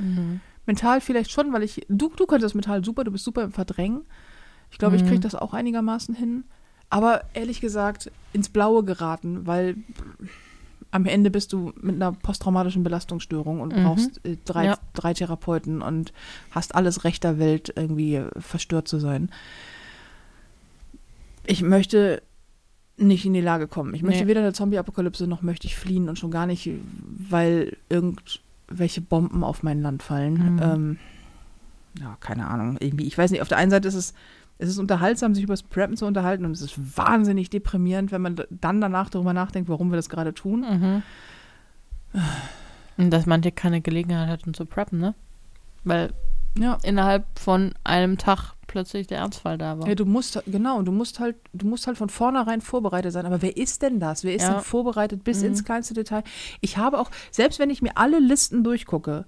Mental vielleicht schon, weil ich, du, du könntest das mental super, du bist super im Verdrängen. Ich glaube, ich Mhm. kriege das auch einigermaßen hin. Aber ehrlich gesagt, ins Blaue geraten, weil am Ende bist du mit einer posttraumatischen Belastungsstörung und Mhm. brauchst äh, drei, Ja. drei Therapeuten und hast alles Recht der Welt, irgendwie äh, verstört zu sein. Ich möchte nicht in die Lage kommen. Ich möchte Nee. weder eine Zombie-Apokalypse noch möchte ich fliehen und schon gar nicht, weil irgendwelche Bomben auf mein Land fallen. Mhm. Ähm, ja, keine Ahnung. Irgendwie, ich weiß nicht, auf der einen Seite ist es, es ist unterhaltsam, sich über das Preppen zu unterhalten und es ist wahnsinnig deprimierend, wenn man dann danach darüber nachdenkt, warum wir das gerade tun. Mhm. Und dass manche keine Gelegenheit hatten zu preppen, ne? Weil Ja. innerhalb von einem Tag plötzlich der Ernstfall da war. Ja, du musst, genau, du musst halt, du musst halt von vornherein vorbereitet sein. Aber wer ist denn das? Wer ist Ja. denn vorbereitet bis Mhm. ins kleinste Detail? Ich habe auch, selbst wenn ich mir alle Listen durchgucke,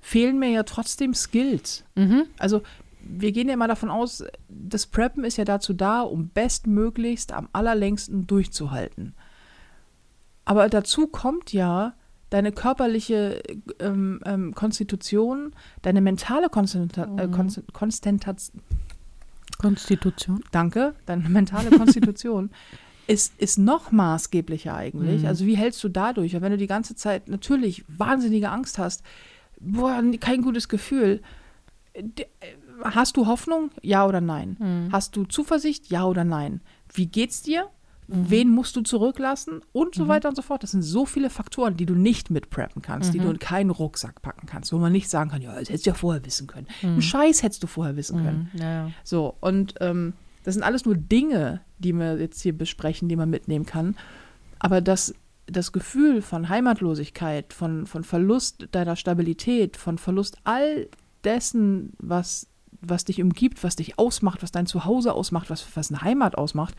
fehlen mir ja trotzdem Skills. Mhm. Also wir gehen ja mal davon aus, das Preppen ist ja dazu da, um bestmöglichst am allerlängsten durchzuhalten. Aber dazu kommt ja deine körperliche ähm, ähm, Konstitution, deine mentale Konstanta äh, Mhm. Konst Konstitution. danke, deine mentale Konstitution ist, ist noch maßgeblicher eigentlich. Mhm. Also wie hältst du dadurch? Und wenn du die ganze Zeit natürlich wahnsinnige Angst hast, boah, kein gutes Gefühl. Hast du Hoffnung? Ja oder nein? Mhm. Hast du Zuversicht? Ja oder nein? Wie geht's dir? Wen musst du zurücklassen? Und so Mhm. weiter und so fort. Das sind so viele Faktoren, die du nicht mitpreppen kannst, die Mhm. du in keinen Rucksack packen kannst, wo man nicht sagen kann, ja, das hättest du ja vorher wissen können. Mhm. Einen Scheiß hättest du vorher wissen können. Mhm. Ja, ja. So, und ähm, das sind alles nur Dinge, die wir jetzt hier besprechen, die man mitnehmen kann. Aber das, das Gefühl von Heimatlosigkeit, von, von Verlust deiner Stabilität, von Verlust all dessen, was, was dich umgibt, was dich ausmacht, was dein Zuhause ausmacht, was, was eine Heimat ausmacht,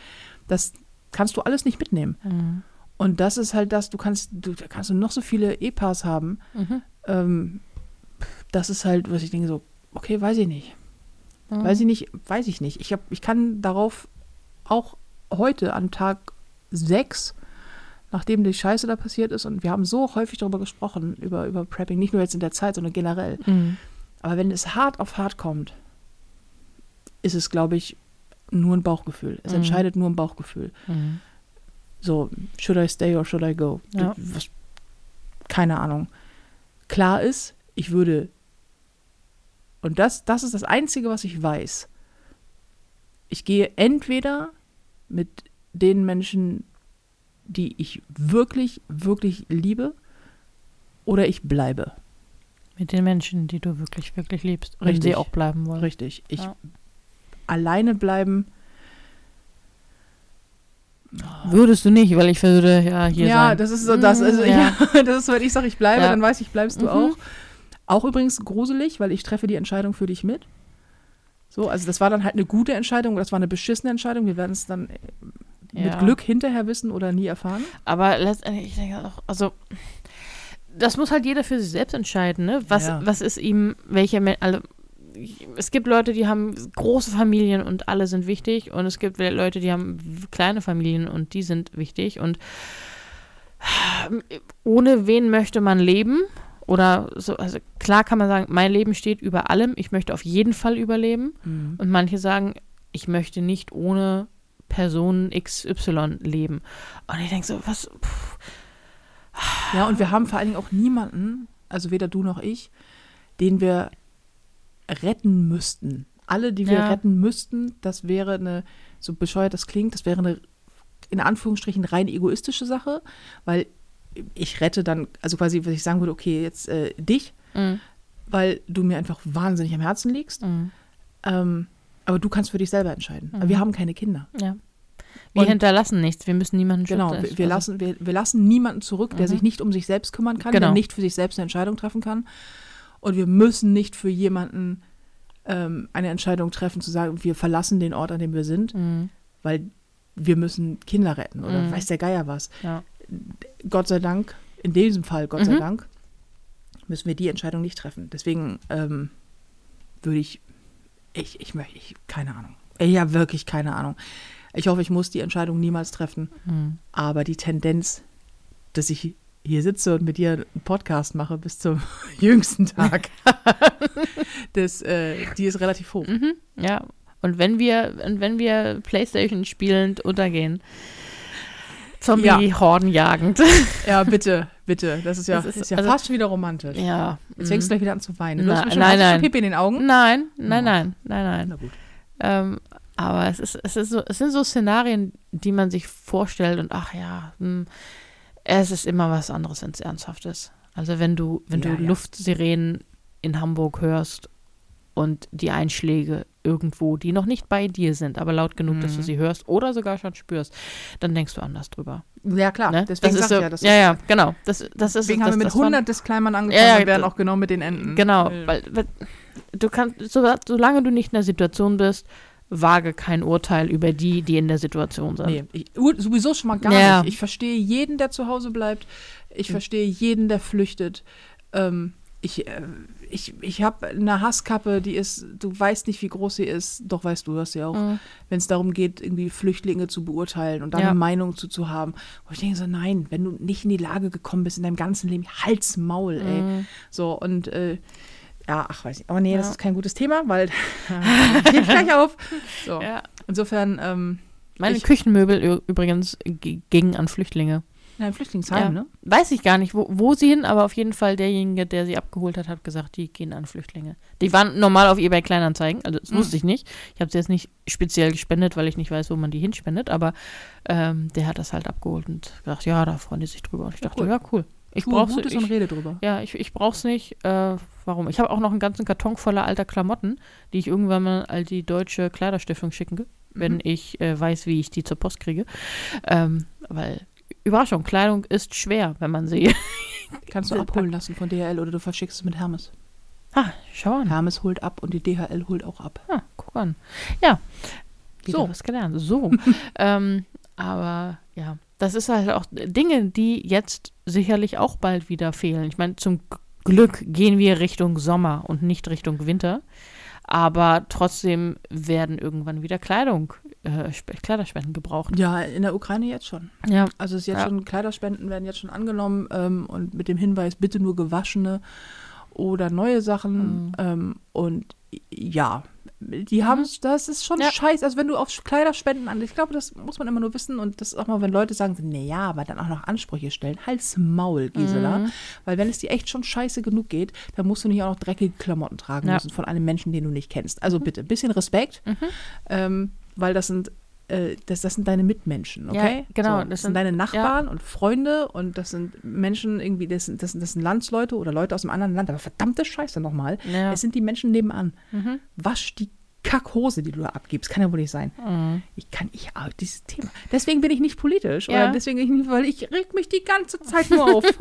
das kannst du alles nicht mitnehmen. Mhm. Und das ist halt das, du kannst, du da kannst du noch so viele E-Pass haben. Mhm. Ähm, das ist halt, was ich denke, so, okay, weiß ich nicht. Mhm. Weiß ich nicht, weiß ich nicht. Ich, hab, ich kann darauf auch heute an Tag 6, nachdem die Scheiße da passiert ist, und wir haben so häufig darüber gesprochen, über, über Prepping, nicht nur jetzt in der Zeit, sondern generell. Mhm. Aber wenn es hart auf hart kommt, ist es, glaube ich, nur ein Bauchgefühl. Es Mhm. entscheidet nur ein Bauchgefühl. Mhm. So, should I stay or should I go? Ja. Was, keine Ahnung. Klar ist, ich würde, und das, das ist das Einzige, was ich weiß. Ich gehe entweder mit den Menschen, die ich wirklich, wirklich liebe, oder ich bleibe. Mit den Menschen, die du wirklich, wirklich liebst. Wenn Richtig. sie auch bleiben wollen. Richtig. Ich Ja. Alleine bleiben Würdest du nicht, weil ich würde ja hier ja, sein. das ist so das. Also, Mm, ja. das ist, wenn ich sage, ich bleibe, Ja. dann weiß ich, bleibst du Mhm. auch. Auch übrigens gruselig, weil ich treffe die Entscheidung für dich mit. So, also das war dann halt eine gute Entscheidung, das war eine beschissene Entscheidung. Wir werden es dann äh, mit Ja. Glück hinterher wissen oder nie erfahren. Aber letztendlich, ich denke auch, also das muss halt jeder für sich selbst entscheiden, ne? Was, Ja. was ist ihm, welcher also, es gibt Leute, die haben große Familien und alle sind wichtig und es gibt Leute, die haben kleine Familien und die sind wichtig und ohne wen möchte man leben? Oder so, also klar kann man sagen, mein Leben steht über allem, ich möchte auf jeden Fall überleben. Und manche sagen, ich möchte nicht ohne Person XY leben. Und ich denke so, was, pff, Ja, und wir haben vor allen Dingen auch niemanden, also weder du noch ich, den wir retten müssten. Alle, die wir Ja. retten müssten, das wäre eine, so bescheuert das klingt, das wäre eine in Anführungsstrichen rein egoistische Sache, weil ich rette dann, also quasi, was ich sagen würde, okay, jetzt äh, dich, mm, weil du mir einfach wahnsinnig am Herzen liegst. mm, Ähm, aber du kannst für dich selber entscheiden. Aber Mhm. wir haben keine Kinder. ja. Wir Und- hinterlassen nichts, wir müssen niemanden Genau, wir, wir, lassen, wir, wir lassen niemanden zurück, der Mhm. sich nicht um sich selbst kümmern kann, Genau. der nicht für sich selbst eine Entscheidung treffen kann. Und wir müssen nicht für jemanden ähm, eine Entscheidung treffen, zu sagen, wir verlassen den Ort, an dem wir sind, mm, weil wir müssen Kinder retten oder Mhm. weiß der Geier was. ja. Gott sei Dank, in diesem Fall, Gott sei Mhm. Dank, müssen wir die Entscheidung nicht treffen. Deswegen ähm, würde ich, ich, ich möchte, ich, keine Ahnung. Ich habe wirklich keine Ahnung. Ich hoffe, ich muss die Entscheidung niemals treffen. mm. Aber die Tendenz, dass ich hier sitze und mit dir einen Podcast mache bis zum jüngsten Tag, das, äh, die ist relativ hoch. Mhm, ja. Und wenn wir, und wenn wir Playstation spielend untergehen, Zombie-Horden jagend. Ja, bitte, bitte. Das ist ja, Das ist- ist, ja also- fast schon wieder romantisch. ja. Jetzt fängst du mhm. gleich wieder an zu weinen. Du Na- hast schon, nein, hast nein. Pipi in den Augen? Nein, nein, nein, nein, nein. Na gut. Ähm, aber es, ist, es, ist so, es sind so Szenarien, die man sich vorstellt und ach ja, hm, es ist immer was anderes, wenn es ernsthaft ist. Also wenn du, wenn Ja, du ja. Luftsirenen in Hamburg hörst und die Einschläge irgendwo, die noch nicht bei dir sind, aber laut genug, dass du Mhm. sie hörst oder sogar schon spürst, dann denkst du anders drüber. Ja, klar. Ne? Deswegen das ist so, ja, das ja, ist, ja, genau. Das, das ist Deswegen das, haben wir mit das waren- 100 Disclaimern angefangen Ja, ja, und werden auch genau mit den Enden. Genau, weil, weil du kannst, so, solange du nicht in der Situation bist, wage kein Urteil über die, die in der Situation sind. Nee, ich, sowieso schon mal gar Ja. nicht. Ich verstehe jeden, der zu Hause bleibt. Ich verstehe jeden, der flüchtet. Ähm, ich äh, ich, ich habe eine Hasskappe, die ist, du weißt nicht, wie groß sie ist, doch weißt du das ja auch, Mhm. wenn es darum geht, irgendwie Flüchtlinge zu beurteilen und da Ja. eine Meinung zu, zu haben. Und ich denke so, nein, wenn du nicht in die Lage gekommen bist in deinem ganzen Leben, halt's Maul, ey. Mhm. So, und äh, ja, ach, weiß ich. Aber nee, das Ja. ist kein gutes Thema, weil ich gebe gleich auf. So. Ja. Insofern, ähm, Meine Ich- Küchenmöbel übrigens gingen an Flüchtlinge. in einem Flüchtlingsheim, Ja. ne? Weiß ich gar nicht, wo, wo sie hin, aber auf jeden Fall derjenige, der sie abgeholt hat, hat gesagt, die gehen an Flüchtlinge. Die waren normal auf eBay Kleinanzeigen, also das Mhm. wusste ich nicht. Ich habe sie jetzt nicht speziell gespendet, weil ich nicht weiß, wo man die hinspendet, aber ähm, der hat das halt abgeholt und gesagt, ja, da freuen die sich drüber. Und ich Ja, dachte, cool. ja, cool. Ich Tu brauch's Gutes und ich, rede drüber. Ja, ich, ich brauch's nicht. Äh, warum? Ich habe auch noch einen ganzen Karton voller alter Klamotten, die ich irgendwann mal an die deutsche Kleiderstiftung schicken, wenn Mhm. ich äh, weiß, wie ich die zur Post kriege. Ähm, weil, Überraschung, Kleidung ist schwer, wenn man sie. Kannst du abholen lassen von DHL oder du verschickst es mit Hermes. ah, schau an. Hermes holt ab und die DHL holt auch ab. Ah, guck an. Ja. Wieder So. was gelernt. So. ähm, aber ja, das ist halt auch Dinge, die jetzt sicherlich auch bald wieder fehlen. Ich meine, zum Glück gehen wir Richtung Sommer und nicht Richtung Winter. Aber trotzdem werden irgendwann wieder Kleidung, äh, Sp- Kleiderspenden gebraucht. Ja, in der Ukraine jetzt schon. Ja. Also es ist jetzt Ja. schon, Kleiderspenden werden jetzt schon angenommen ähm, und mit dem Hinweis, bitte nur gewaschene oder neue Sachen. Mhm. Ähm, und ja, die haben es, das ist schon Ja. scheiße. Also wenn du auf Kleiderspenden an, ich glaube, das muss man immer nur wissen und das ist auch mal, wenn Leute sagen, nee, ja, aber dann auch noch Ansprüche stellen, halt's Maul, Gisela. Mhm. Weil wenn es dir echt schon scheiße genug geht, dann musst du nicht auch noch dreckige Klamotten tragen Ja. müssen von einem Menschen, den du nicht kennst. Also bitte, ein bisschen Respekt, Mhm. ähm, weil das sind äh, das, das sind deine Mitmenschen, Ja, okay? genau, So, das das, sind- sind deine Nachbarn und Freunde und das sind Menschen irgendwie, das sind, das sind, das sind Landsleute oder Leute aus einem anderen Land, aber verdammte Scheiße nochmal. Ja. Es sind die Menschen nebenan. Mhm. Wasch die Kackhose, die du da abgibst. Kann ja wohl nicht sein. Mhm. Ich kann, ich, dieses Thema. Deswegen bin ich nicht politisch. Ja. Oder deswegen ich nicht, weil ich reg mich die ganze Zeit nur auf.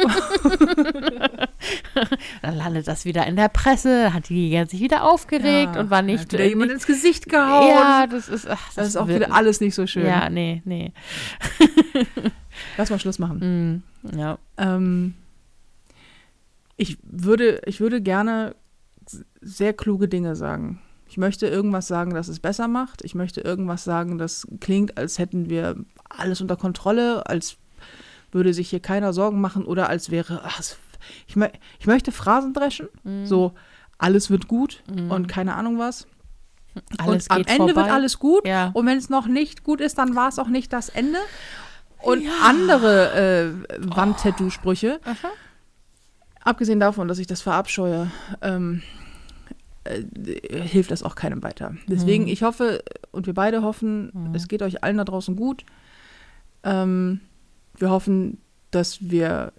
Dann landet das wieder in der Presse, hat die sich wieder aufgeregt Ja, und war nicht. Hat wieder jemand ins Gesicht gehauen. ja, das ist, ach, das ist auch wieder alles nicht so schön. Ja, nee, nee. Lass mal Schluss machen. Mhm. Ja. Ähm, ich, würde, ich würde gerne sehr kluge Dinge sagen. Ich möchte irgendwas sagen, das es besser macht. Ich möchte irgendwas sagen, das klingt, als hätten wir alles unter Kontrolle, als würde sich hier keiner Sorgen machen oder als wäre, ach, ich, mö- ich möchte Phrasen dreschen, Mhm. so alles wird gut Mhm. und keine Ahnung was. Alles und am Ende vorbei. wird alles gut Ja. und wenn es noch nicht gut ist, dann war es auch nicht das Ende. Und andere äh, Wandtattoo-Sprüche, Aha. abgesehen davon, dass ich das verabscheue, ähm, äh, hilft das auch keinem weiter. Deswegen, Mhm. ich hoffe, und wir beide hoffen, Mhm. es geht euch allen da draußen gut. Ähm, wir hoffen, dass wir,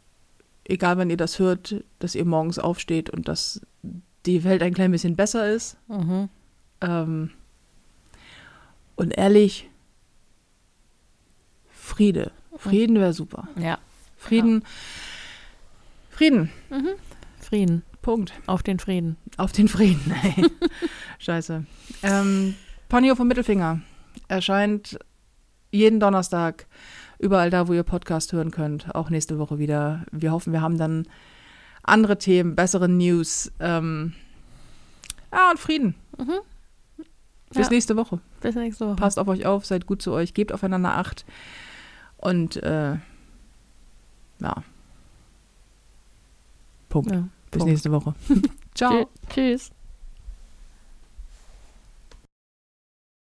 egal wann ihr das hört, dass ihr morgens aufsteht und dass die Welt ein klein bisschen besser ist. Mhm. Ähm, und ehrlich, Friede. Frieden wäre super. Ja. Frieden. Frieden. Mhm. Frieden. Punkt. Auf den Frieden. Auf den Frieden. ey. Scheiße. Ähm, Ponyo vom Mittelfinger erscheint jeden Donnerstag überall da, wo ihr Podcast hören könnt. Auch nächste Woche wieder. Wir hoffen, wir haben dann andere Themen, bessere News. Ähm, ja, und Frieden. Mhm. Bis Ja. nächste Woche. Bis nächste Woche. Passt auf euch auf, seid gut zu euch, gebt aufeinander Acht. Und äh, ja. Punkt. Ja. Bis Punkt. nächste Woche. Ciao. Tschü- Tschüss.